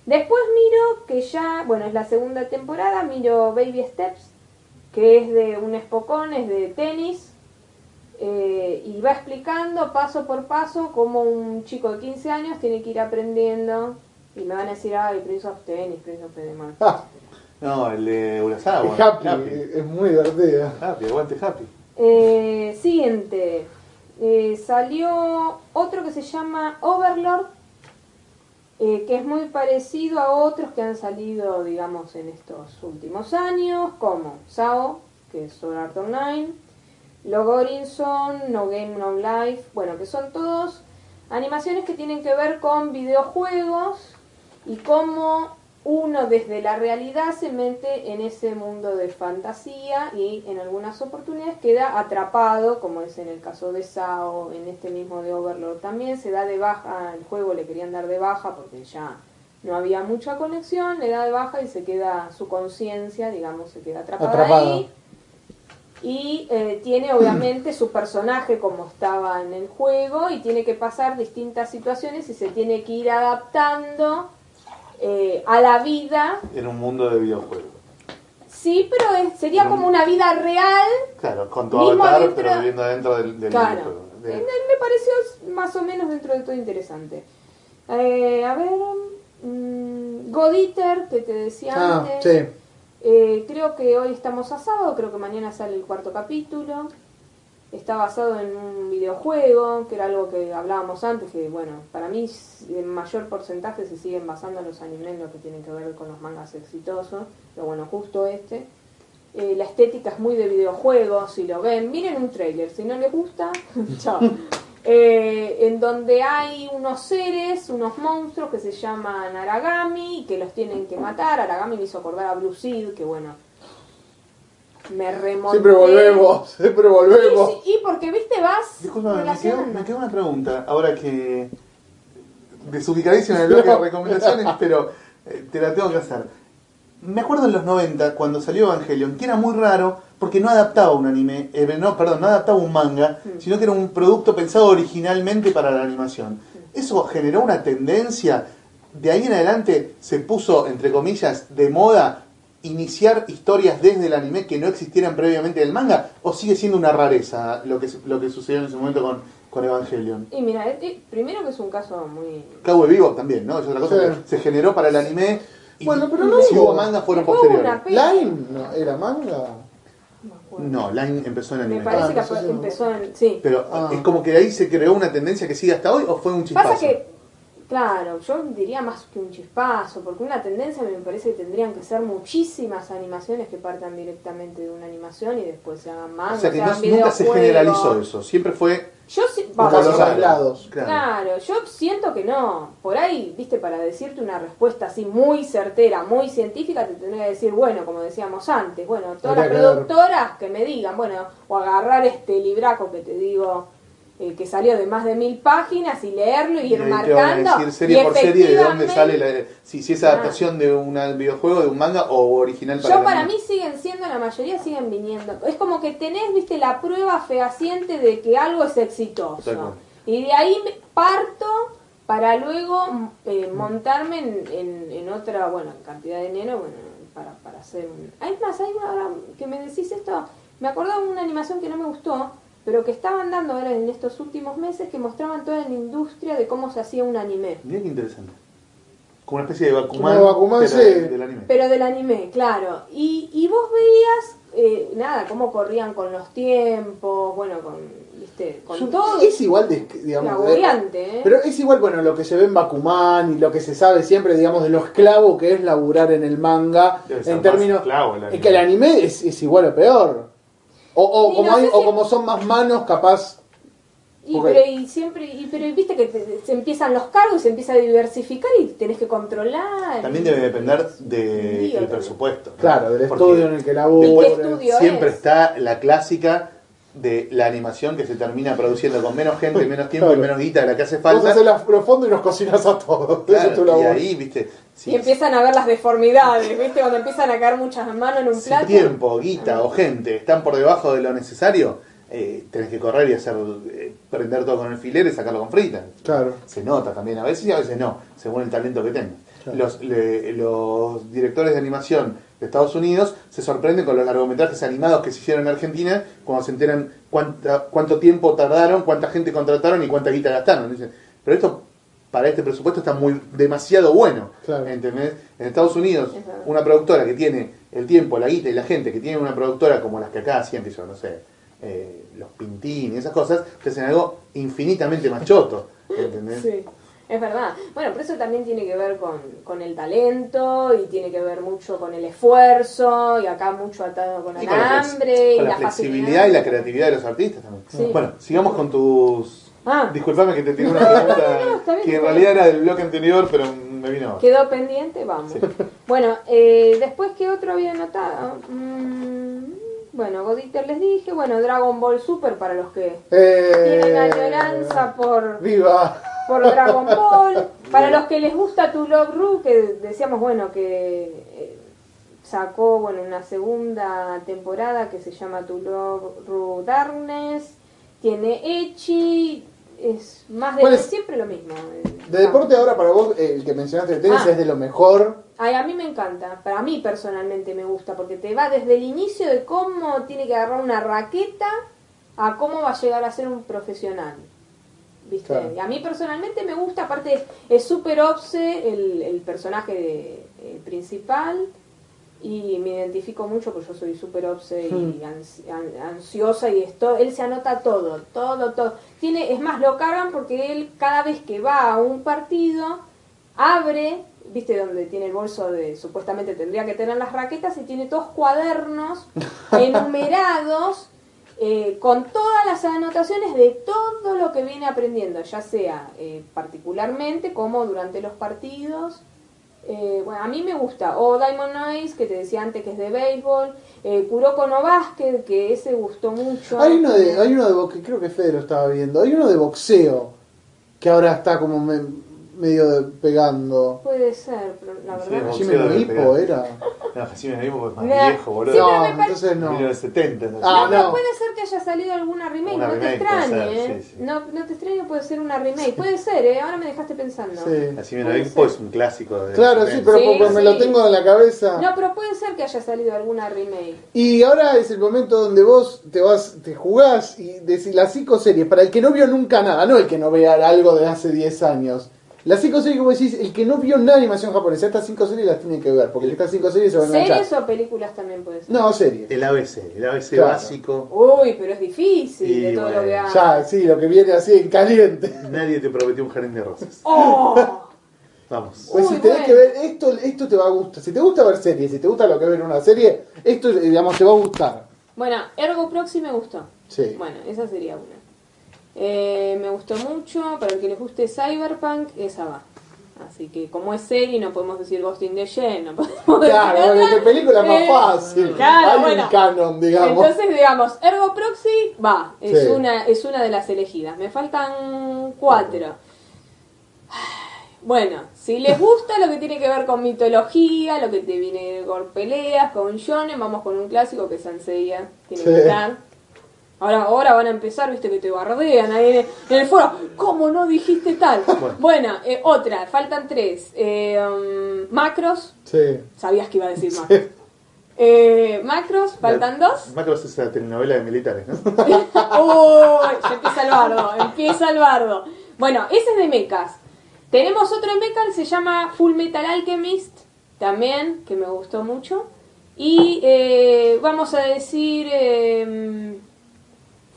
Después miro que ya, bueno, es la segunda temporada, miro Baby Steps, que es de un espocón, es de tenis, eh, y va explicando paso por paso cómo un chico de 15 años tiene que ir aprendiendo, y me van a decir, ay, Prince of Tennis, Prince of Tennis. Ah, No, el de Urasawa. es happy, Happy. es muy divertida. Happy, aguante Happy. Eh, siguiente. Eh, salió otro que se llama Overlord, eh, que es muy parecido a otros que han salido, digamos, en estos últimos años, como Sao, que es Sword Art Online, Logorinson, No Game No Life, bueno, que son todos animaciones que tienen que ver con videojuegos y cómo uno desde la realidad se mete en ese mundo de fantasía y en algunas oportunidades queda atrapado, como es en el caso de Sao, en este mismo de Overlord también, se da de baja, el juego le querían dar de baja porque ya no había mucha conexión, le da de baja y se queda su conciencia, digamos, se queda atrapada Atrapado. ahí. Y eh, tiene obviamente su personaje como estaba en el juego y tiene que pasar distintas situaciones y se tiene que ir adaptando eh, a la vida. En un mundo de videojuegos. Sí, pero es- sería como una vida real. Claro, con tu avatar, dentro- pero viviendo dentro del, del Claro. videojuego. Eh, De- Me pareció más o menos dentro de todo interesante. Eh, a ver, mm, God Eater, que te decía Ah, antes. sí. Eh, creo que hoy estamos a sábado, creo que mañana sale el cuarto capítulo. Está basado en un videojuego, que era algo que hablábamos antes, que bueno, para mí en mayor porcentaje se siguen basando los animes en que tienen que ver con los mangas exitosos, pero bueno, justo este. Eh, la estética es muy de videojuegos, si lo ven, miren un trailer, si no les gusta, [laughs] chao. Eh, en donde hay unos seres, unos monstruos que se llaman Aragami que los tienen que matar. Aragami me hizo acordar a Blue Seed, que bueno, me remonté. Siempre volvemos, siempre volvemos. Sí, sí, y porque, viste, vas Disculpame, me quedó, relacionando. me quedó una pregunta. Ahora que. Desubicadísimo en el bloque de [laughs] recomendaciones, pero eh, te la tengo que hacer. Me acuerdo en los 90, cuando salió Evangelion, que era muy raro porque no adaptaba un anime, eh, no, perdón, no adaptaba un manga, Mm. sino que era un producto pensado originalmente para la animación. Eso generó una tendencia. De ahí en adelante se puso, entre comillas, de moda iniciar historias desde el anime que no existieran previamente del manga, o sigue siendo una rareza lo que, lo que sucedió en ese momento con, con Evangelion. Y mira, primero que es un caso muy... Cowboy Vivo también, ¿no? Es otra cosa Sí. que se generó para el anime y Bueno, pero no si hubo- mangas fueron posteriores. Line no, era manga. no me Line empezó en Me anime. parece Ah, que empezó en... Sí. Pero Ah. es como que ahí se creó una tendencia que sigue hasta hoy o fue un chispazo. Pasa que, claro, yo diría más que un chispazo, porque una tendencia me parece que tendrían que ser muchísimas animaciones que partan directamente de una animación y después se hagan más. o sea que no- nunca se generalizó eso, siempre fue Yo vamos, los aislados. Claro. Claro, yo siento que no. Por ahí, viste, para decirte una respuesta así muy certera, muy científica, te tendría que decir, bueno, como decíamos antes, bueno, todas las que productoras que me digan, bueno, o agarrar este libraco que te digo, eh, que salió de más de mil páginas y leerlo y Y ir a marcando. decir serie y por serie de dónde sale la, si, si es adaptación de un videojuego, de un manga o original para Yo para mí siguen siendo, la mayoría siguen viniendo. Es como que tenés, viste, la prueba fehaciente de que algo es exitoso. Y de ahí parto para luego mm, eh, montarme en, en, en otra, bueno, cantidad de dinero, bueno, para, para hacer un... Hay más, hay una, ahora que me decís esto, me acordaba de una animación que no me gustó, pero que estaban dando ahora en estos últimos meses que mostraban toda la industria de cómo se hacía un anime. Mirá qué interesante. Como una especie de Bakuman, Bakuman, pero sí. del, del anime. Pero del anime, claro. Y, y vos veías, eh, nada, cómo corrían con los tiempos, bueno, con, viste, con todo. Es igual de, digamos, de- ¿eh? Pero es igual, bueno, lo que se ve en Bakuman y lo que se sabe siempre, digamos, de lo esclavo que es laburar en el manga, Debe ser en términos... esclavo el es que el anime es, es igual o peor. O, o Sí, como no hay- o si- como son más manos, capaz... Y, pero, y siempre, y, pero viste que te- se empiezan los cargos, se empieza a diversificar y tenés que controlar. También debe depender del también. presupuesto. ¿no? Claro, del Porque estudio en el que labura. ¿Y qué estudio Siempre es? está la clásica de la animación que se termina produciendo con menos gente, [laughs] menos tiempo Claro. y menos guita de la que hace Vos falta. haces la- los fondos y nos cocinas a todos. [laughs] Eso es tu Claro, y labor. ahí, viste, si, Y empiezan a ver las deformidades, ¿viste? Cuando empiezan a caer muchas manos en un si plato. tiempo, guita o gente están por debajo de lo necesario, eh, tenés que correr y hacer eh, prender todo con alfiler y sacarlo con frita. Claro. Se nota también a veces y a veces no, según el talento que tengas. Claro. Los, le- los directores de animación de Estados Unidos se sorprenden con los largometrajes animados que se hicieron en Argentina cuando se enteran cuánta, cuánto tiempo tardaron, cuánta gente contrataron y cuánta guita gastaron. Dicen, pero esto para este presupuesto está muy demasiado bueno. Claro. ¿entendés? En Estados Unidos, una productora que tiene el tiempo, la guita y la gente que tiene una productora como las que acá hacían, que yo no sé, eh, los Pintín y esas cosas, que hacen algo infinitamente más choto. [laughs] ¿entendés? Sí, es verdad. Bueno, pero eso también tiene que ver con, con el talento y tiene que ver mucho con el esfuerzo y acá mucho atado con el hambre y la flexibilidad y la creatividad de los artistas también. Sí. Bueno, sigamos con tus... Ah. Disculpame que te tengo una [laughs] pregunta no, está bien, que en realidad era del bloque anterior, pero me vino ahora. Quedó pendiente, vamos. Sí. [laughs] Bueno, eh, después que otro había notado. Mm, bueno, Goditer les dije. Bueno, Dragon Ball Super para los que Eh, tienen añoranza por, ¡Viva! Por Dragon Ball. [laughs] Para los que les gusta Tu Love Ru, que decíamos, bueno, que eh, sacó bueno una segunda temporada que se llama Tu Love Ru Darkness. Tiene Echi. Es más de siempre lo mismo. eh, De deporte ahora para vos, el que mencionaste de tenis Ah. es de lo mejor. Ay, a mí me encanta, para mí personalmente me gusta, porque te va desde el inicio de cómo tiene que agarrar una raqueta a cómo va a llegar a ser un profesional. ¿Viste? Claro. Y a mí personalmente me gusta, aparte es súper obse el, el personaje de- el principal y me identifico mucho porque yo soy súper obse y Hmm. ans- an- ansiosa y esto, él se anota todo, todo, todo. Tiene, es más, lo cagan porque él cada vez que va a un partido abre, viste donde tiene el bolso de supuestamente tendría que tener las raquetas y tiene todos cuadernos [laughs] enumerados eh, con todas las anotaciones de todo lo que viene aprendiendo, ya sea eh, particularmente como durante los partidos. Eh, bueno, a mí me gusta. O Diamond Eyes, que te decía antes que es de béisbol. Eh, Kuroko no Basket, que ese gustó mucho. Hay uno de, hay uno de boxeo, creo que Fede estaba viendo. Hay uno de boxeo que ahora está como me- medio de- pegando. Puede ser, pero la Sí, verdad. boxeo Jimmy pegar. era. No, Jaime Naivo es más viejo, boludo. Sí, no, me parece- entonces no. De 70. ¿no? Ah, no, pero no. puede ser que haya salido alguna remake, Una no remake te extrañe, ser, ¿eh? sí, sí. No, no te extrañe, puede ser una remake. Puede ser, ¿eh? Ahora me dejaste pensando. Sí. Ser. es un clásico. De Claro, sí, 70. pero Sí, porque me sí. lo tengo en la cabeza. No, pero puede ser que haya salido alguna remake. Y ahora es el momento donde vos te vas, te jugás y decís las cinco series, para el que no vio nunca nada, no el que no vea algo de hace 10 años. Las cinco series vos decís, el que no vio nada de animación japonesa, estas cinco series las tiene que ver, porque estas cinco series se van a enganchar. ¿Series o películas también puede ser? No, series. El ABC, el ABC Claro. básico. Uy, pero es difícil Y de todo lo que hay. Ya, sí, lo que viene así en caliente. Nadie te prometió un jardín de rosas. ¡Oh! Vamos. Pues Uy, si tenés bueno. que ver esto, esto te va a gustar. Si te gusta ver series, si te gusta lo que ver una serie, esto, eh, digamos, te va a gustar. Bueno, Ergo Proxy me gustó. Sí. Bueno, esa sería una. Eh, me gustó mucho. Para el que les guste Cyberpunk, esa va. Así que como es serie, no podemos decir Ghost in the Shell, no [laughs] podemos Claro, decir bueno, que película es más Eh, fácil. claro, Hay bueno. un canon, digamos. Entonces, digamos, Ergo Proxy va, es, Sí. una, es una de las elegidas. Me faltan cuatro. Bueno, si les gusta lo que tiene que ver con mitología, lo que te viene con peleas, con shonen, vamos con un clásico que es Sanseiya, tiene Sí. que estar. Ahora, ahora van a empezar, viste, que te bardean ahí en el, en el foro. ¿Cómo no dijiste tal? Bueno, eh, otra, faltan tres. Eh, um, macros, Sí. sabías que iba a decir macros. Eh, macros, faltan dos. Macros es la telenovela de militares, ¿no? [laughs] Uy, ya empieza el bardo, empieza el bardo. Bueno, ese es de mecas. Tenemos otro en Becal, se llama Full Metal Alchemist, también, que me gustó mucho. Y eh, vamos a decir eh,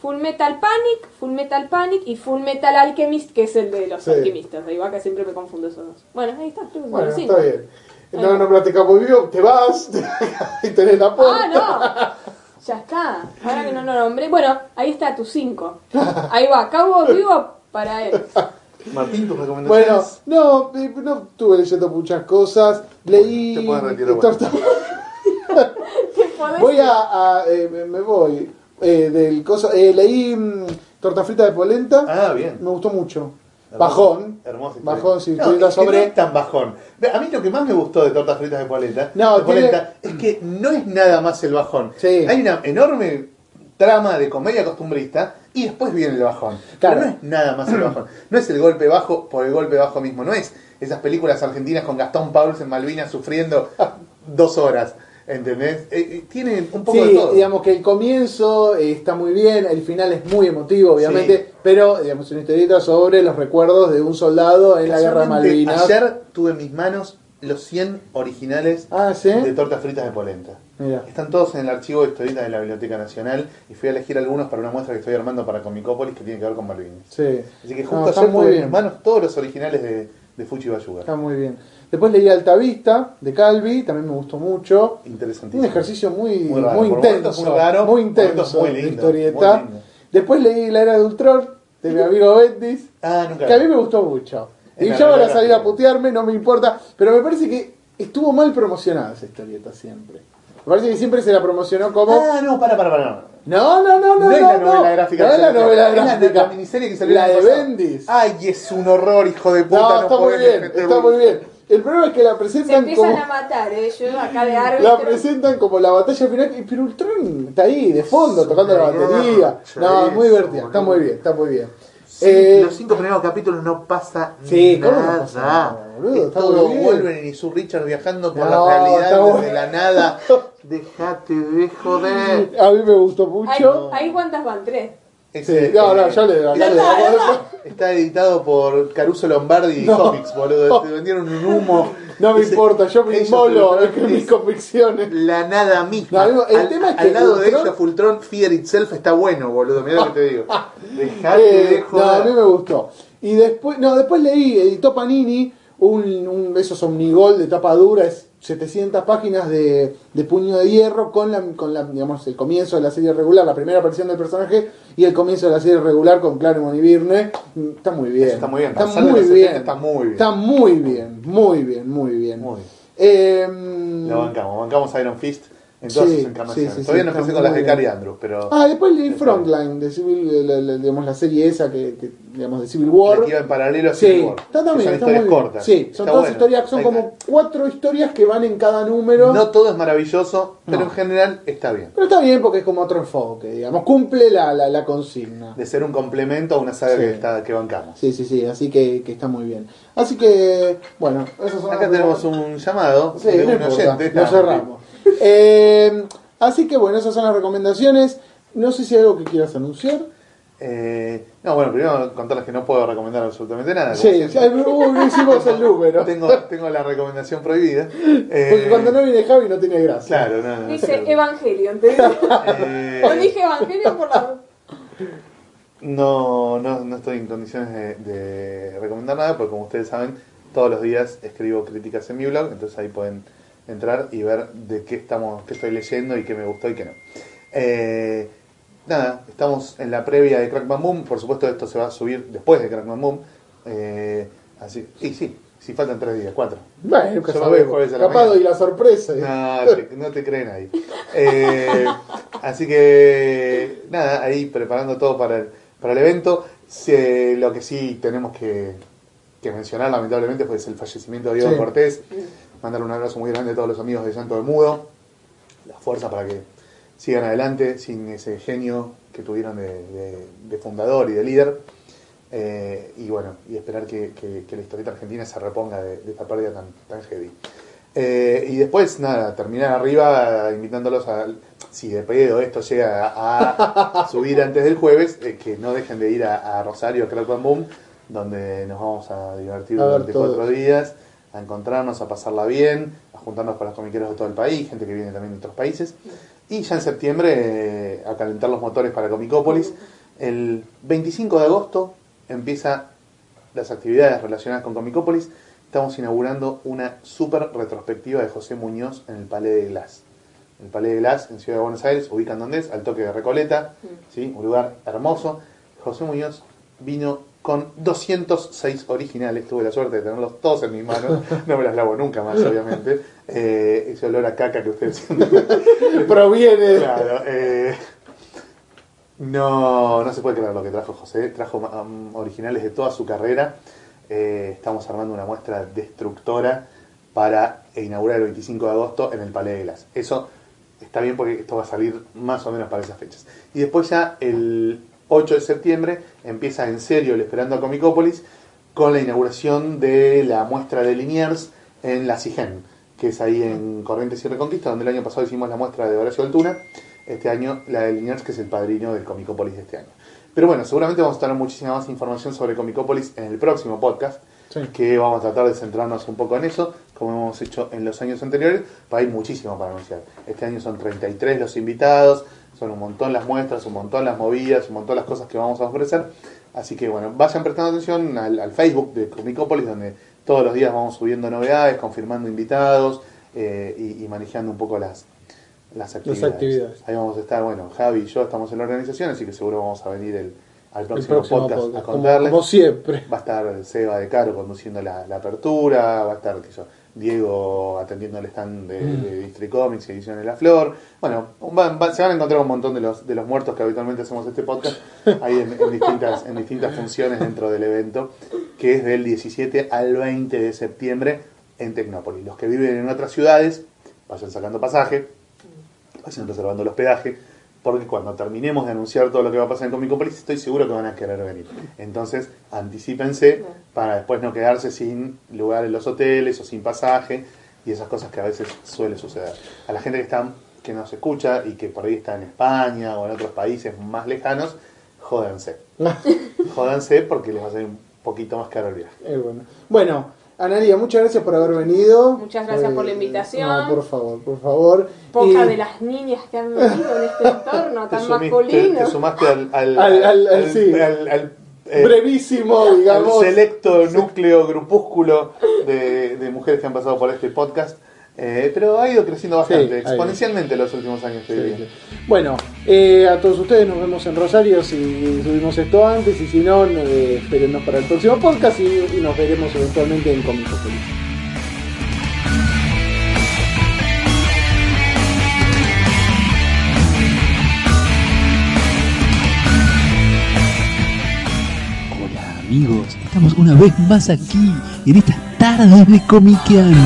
Full Metal Panic, Full Metal Panic y Full Metal Alchemist, que es el de los Sí. alquimistas. Ahí va que siempre me confundo esos dos. Bueno, ahí está. creo que son Bueno, cinco. está bien. No nombraste Cabo Vivo, te vas [laughs] y tenés la puerta. Ah, no. Ya está. Ahora que no lo nombré. Bueno, ahí está tu 5. Ahí va. Cabo Vivo para él. Martín, tus Bueno, recomendaciones. no, eh, no estuve leyendo muchas cosas. Leí. Te puedes retirar, bueno. Torta- [laughs] ¿Qué podés Voy a. a, eh, me voy. Eh, del coso, eh, leí mm, Torta Frita de Polenta. Ah, bien. Me gustó mucho. Hermoso. Bajón. Hermoso. Bajón, sí, no, es que sobre- no es tan bajón. A mí lo que más me gustó de tortas fritas de polenta, No, de tiene- polenta es que no es nada más el bajón. Sí. Hay una enorme trama de comedia costumbrista y después viene el bajón. Claro. Pero no es nada más el bajón. [clears throat] No es el golpe bajo por el golpe bajo mismo. No es esas películas argentinas con Gastón Pauls en Malvinas sufriendo dos horas. ¿Entendés? Eh, eh, tiene un poco de Sí, todo. digamos que el comienzo eh, está muy bien, el final es muy emotivo, obviamente, Sí. pero digamos una historieta sobre los recuerdos de un soldado en la guerra de Malvinas. Ayer tuve en mis manos los 100 originales Ah, ¿sí? de tortas fritas de polenta. Mira. Están todos en el archivo de historietas de la Biblioteca Nacional y fui a elegir algunos para una muestra que estoy armando para Comicópolis que tiene que ver con Malvinas. Sí. Así que No, justo está ayer muy en mis manos todos los originales de, de Fuchi Bayuga. Está muy bien. Después leí Altavista de Calvi, también me gustó mucho. Interesantísimo. Un ejercicio muy, Muy raro. Intenso, muy raro, muy intenso muy lindo, historieta. muy lindo. Después leí La Era de Ultron de mi amigo Bendis, Ah, nunca. que a mí me gustó mucho. Y ya van a salir a putearme, no me importa, pero me parece que estuvo mal promocionada esa historieta siempre. Me parece que siempre se la promocionó como... Ah, no, para, para, para. No, no, no, no. No, es la no, novela gráfica. No es la novela Es la- gráfica. La, miniserie que salió La de pasado. Bendis. Ay, es un horror, hijo de puta. No, No, está muy bien, está muy bien. El problema es que la Se presentan empiezan como... a matar, ¿eh? Yo acá de árbitro. La presentan como la batalla final, y- pero Ultron está ahí, de fondo, tocando la batería. No, es muy divertida, está muy bien, está muy bien. Eh, los cinco primeros capítulos no pasa Sí, ¿cómo no nada. pasa nada, boludo? Es todo. Wolverine y su Richard viajando por No, la realidad desde bueno. la nada. [laughs] Dejate de joder. a mí me gustó mucho. ahí cuántas van, tres. Sí, no, no, yo le acá le- está, está editado por Caruso Lombardi y No. Comics, boludo. [laughs] Te vendieron un humo. No me importa, yo me inmolo en mis es convicciones. La nada misma. No, el al, tema es que al lado de ella, Fultron Fear Itself está bueno, boludo. Mirá lo que te digo. [laughs] Dejate Eh, de no, a mí joder. me gustó. Y después, no, después leí, editó Panini, un, un esos Omnigol de tapa dura, es 700 páginas de, de puño de hierro con la, con la, digamos, el comienzo de la serie regular, la primera aparición del personaje y el comienzo de la serie regular con Claremont y Birne. Mm, Está muy bien. Eso está muy bien. Está muy bien. 70 está muy bien. Está muy bien, muy bien, muy bien. Muy bien. Eh, Lo bancamos, bancamos Iron Fist en todas sus encarnaciones. Todavía no empecé con las de. Cary Andrews, pero Ah, después leí Frontline, de Civil, la, la- digamos, la serie esa que, que, digamos, de Civil War. que iba en paralelo a Sí, Civil War. está también, son está historias cortas. Sí, son todas bueno. historias, son Hay- como cuatro historias que van en cada número. No todo es maravilloso, pero No. en general está bien. Pero está bien porque es como otro enfoque, digamos, cumple la, la, la consigna. De ser un complemento a una saga Sí. que, está, que bancamos. Sí, sí, sí, así que, que está muy bien. Así que, bueno, esos son Acá tenemos un llamado Sí, de no un importa, oyente. lo cerramos. Eh, así que, bueno, esas son las recomendaciones. No sé si hay algo que quieras anunciar. Eh, no, bueno, primero contarles que no puedo recomendar absolutamente nada. Sí, uh, no hicimos el número. [laughs] tengo, tengo la recomendación prohibida. Eh, Porque cuando no viene Javi no tiene gracia. Claro, no, no. Dice claro. Evangelion, te digo. Eh, No dije Evangelion por la. No, no, no estoy en condiciones de, de recomendar nada, porque como ustedes saben, todos los días escribo críticas en mi blog, entonces ahí pueden entrar y ver de qué estamos, qué estoy leyendo y qué me gustó y qué no. Eh, nada, estamos en la previa de Crackman Boom, por supuesto esto se va a subir después de Crackman Boom, eh, así, y sí, si faltan tres días, cuatro. Bueno, nunca sabemos. a la Capaz sorpresa. No, [laughs] te, no te creen ahí. Eh, así que, nada, ahí preparando todo para el, para el evento. Se- lo que sí tenemos que, que mencionar, lamentablemente, pues es el fallecimiento de Diego Sí. Cortés. Mandarle un abrazo muy grande a todos los amigos de Santo de Mudo. La fuerza para que sigan adelante sin ese genio que tuvieron de, de- de fundador y de líder. Eh, y bueno, y esperar que, que- que la historieta argentina se reponga de, de esta pérdida tan, tan heavy. Eh, y después, nada, terminar arriba invitándolos a, si de pedo esto llega a, a [laughs] subir antes del jueves, eh, que no dejen de ir a, a Rosario, a Crack Boom, donde nos vamos a divertir A durante todos. cuatro días, a encontrarnos, a pasarla bien, a juntarnos con los comiqueros de todo el país, gente que viene también de otros países. Y ya en septiembre eh, a calentar los motores para Comicópolis. El 25 de agosto empieza las actividades relacionadas con Comicópolis. Estamos inaugurando una super retrospectiva de José Muñoz en el Palais de Glass. El Palais de Glass en Ciudad de Buenos Aires, ubican donde es, al toque de Recoleta, ¿sí? un lugar hermoso. José Muñoz vino con 206 originales, tuve la suerte de tenerlos todos en mis manos, no me las lavo nunca más, obviamente. Eh, ese olor a caca que ustedes. [laughs] Proviene. Claro, eh, no, no se puede creer lo que trajo José. Trajo um, originales de toda su carrera. Eh, estamos armando una muestra destructora para inaugurar el 25 de agosto en el Palais de Glass. Eso está bien porque esto va a salir más o menos para esas fechas. Y después ya el 8 de septiembre empieza en serio el Esperando a Comicópolis con la inauguración de la muestra de Liniers en la CIGEN, que es ahí en Corrientes y Reconquista, donde el año pasado hicimos la muestra de Horacio Altuna. Este año la de Liniers, que es el padrino del Comicópolis de este año. Pero bueno, seguramente vamos a tener muchísima más información sobre Comicópolis en el próximo podcast, Sí. que vamos a tratar de centrarnos un poco en eso, como hemos hecho en los años anteriores, pero hay muchísimo para anunciar. Este año son 33 los invitados, son un montón las muestras, un montón las movidas, un montón las cosas que vamos a ofrecer. Así que bueno, vayan prestando atención al, al Facebook de Comicópolis, donde todos los días vamos subiendo novedades, confirmando invitados eh, y, y manejando un poco las, las actividades. actividades. Ahí vamos a estar, bueno, Javi y yo estamos en la organización, así que seguro vamos a venir el, al El próximo, podcast, podcast, a contarles. como siempre. Va a estar Seba de Caro conduciendo la, la apertura, va a estar sé yo, Diego atendiendo el stand de, Mm. de District Comics y Ediciones La Flor. Bueno, se van a encontrar un montón de los, de los muertos que habitualmente hacemos este podcast ahí en, en distintas, en distintas funciones dentro del evento, que es del 17 al 20 de septiembre en Tecnópolis. Los que viven en otras ciudades, vayan sacando pasaje, vayan reservando el hospedaje, porque cuando terminemos de anunciar todo lo que va a pasar en Comicópolis, estoy seguro que van a querer venir. Entonces, anticípense para después no quedarse sin lugar en los hoteles o sin pasaje y esas cosas que a veces suele suceder. A la gente que está que nos escucha y que por ahí está en España o en otros países más lejanos, jódanse. [laughs] Jódanse porque les va a salir un poquito más caro el viaje. Eh, bueno. bueno, Analia, muchas gracias por haber venido. Muchas gracias por la invitación. No, por favor, por favor. Poca Y- de las niñas que han vivido en este entorno Te, tan sumiste- masculino. te sumaste al, al, Al- al- al- sí. al- al, eh, brevísimo, al digamos. selecto núcleo, grupúsculo de, de mujeres que han pasado por este podcast. Eh, pero ha ido creciendo bastante, Sí, exponencialmente los últimos años, te Sí, diría. sí. Bueno, eh, a todos ustedes nos vemos en Rosario si subimos esto antes y si no, eh, espérennos para el próximo podcast y, y nos veremos eventualmente en Comicópolis. Hola amigos, estamos una vez más aquí en estas tardes de comiqueando.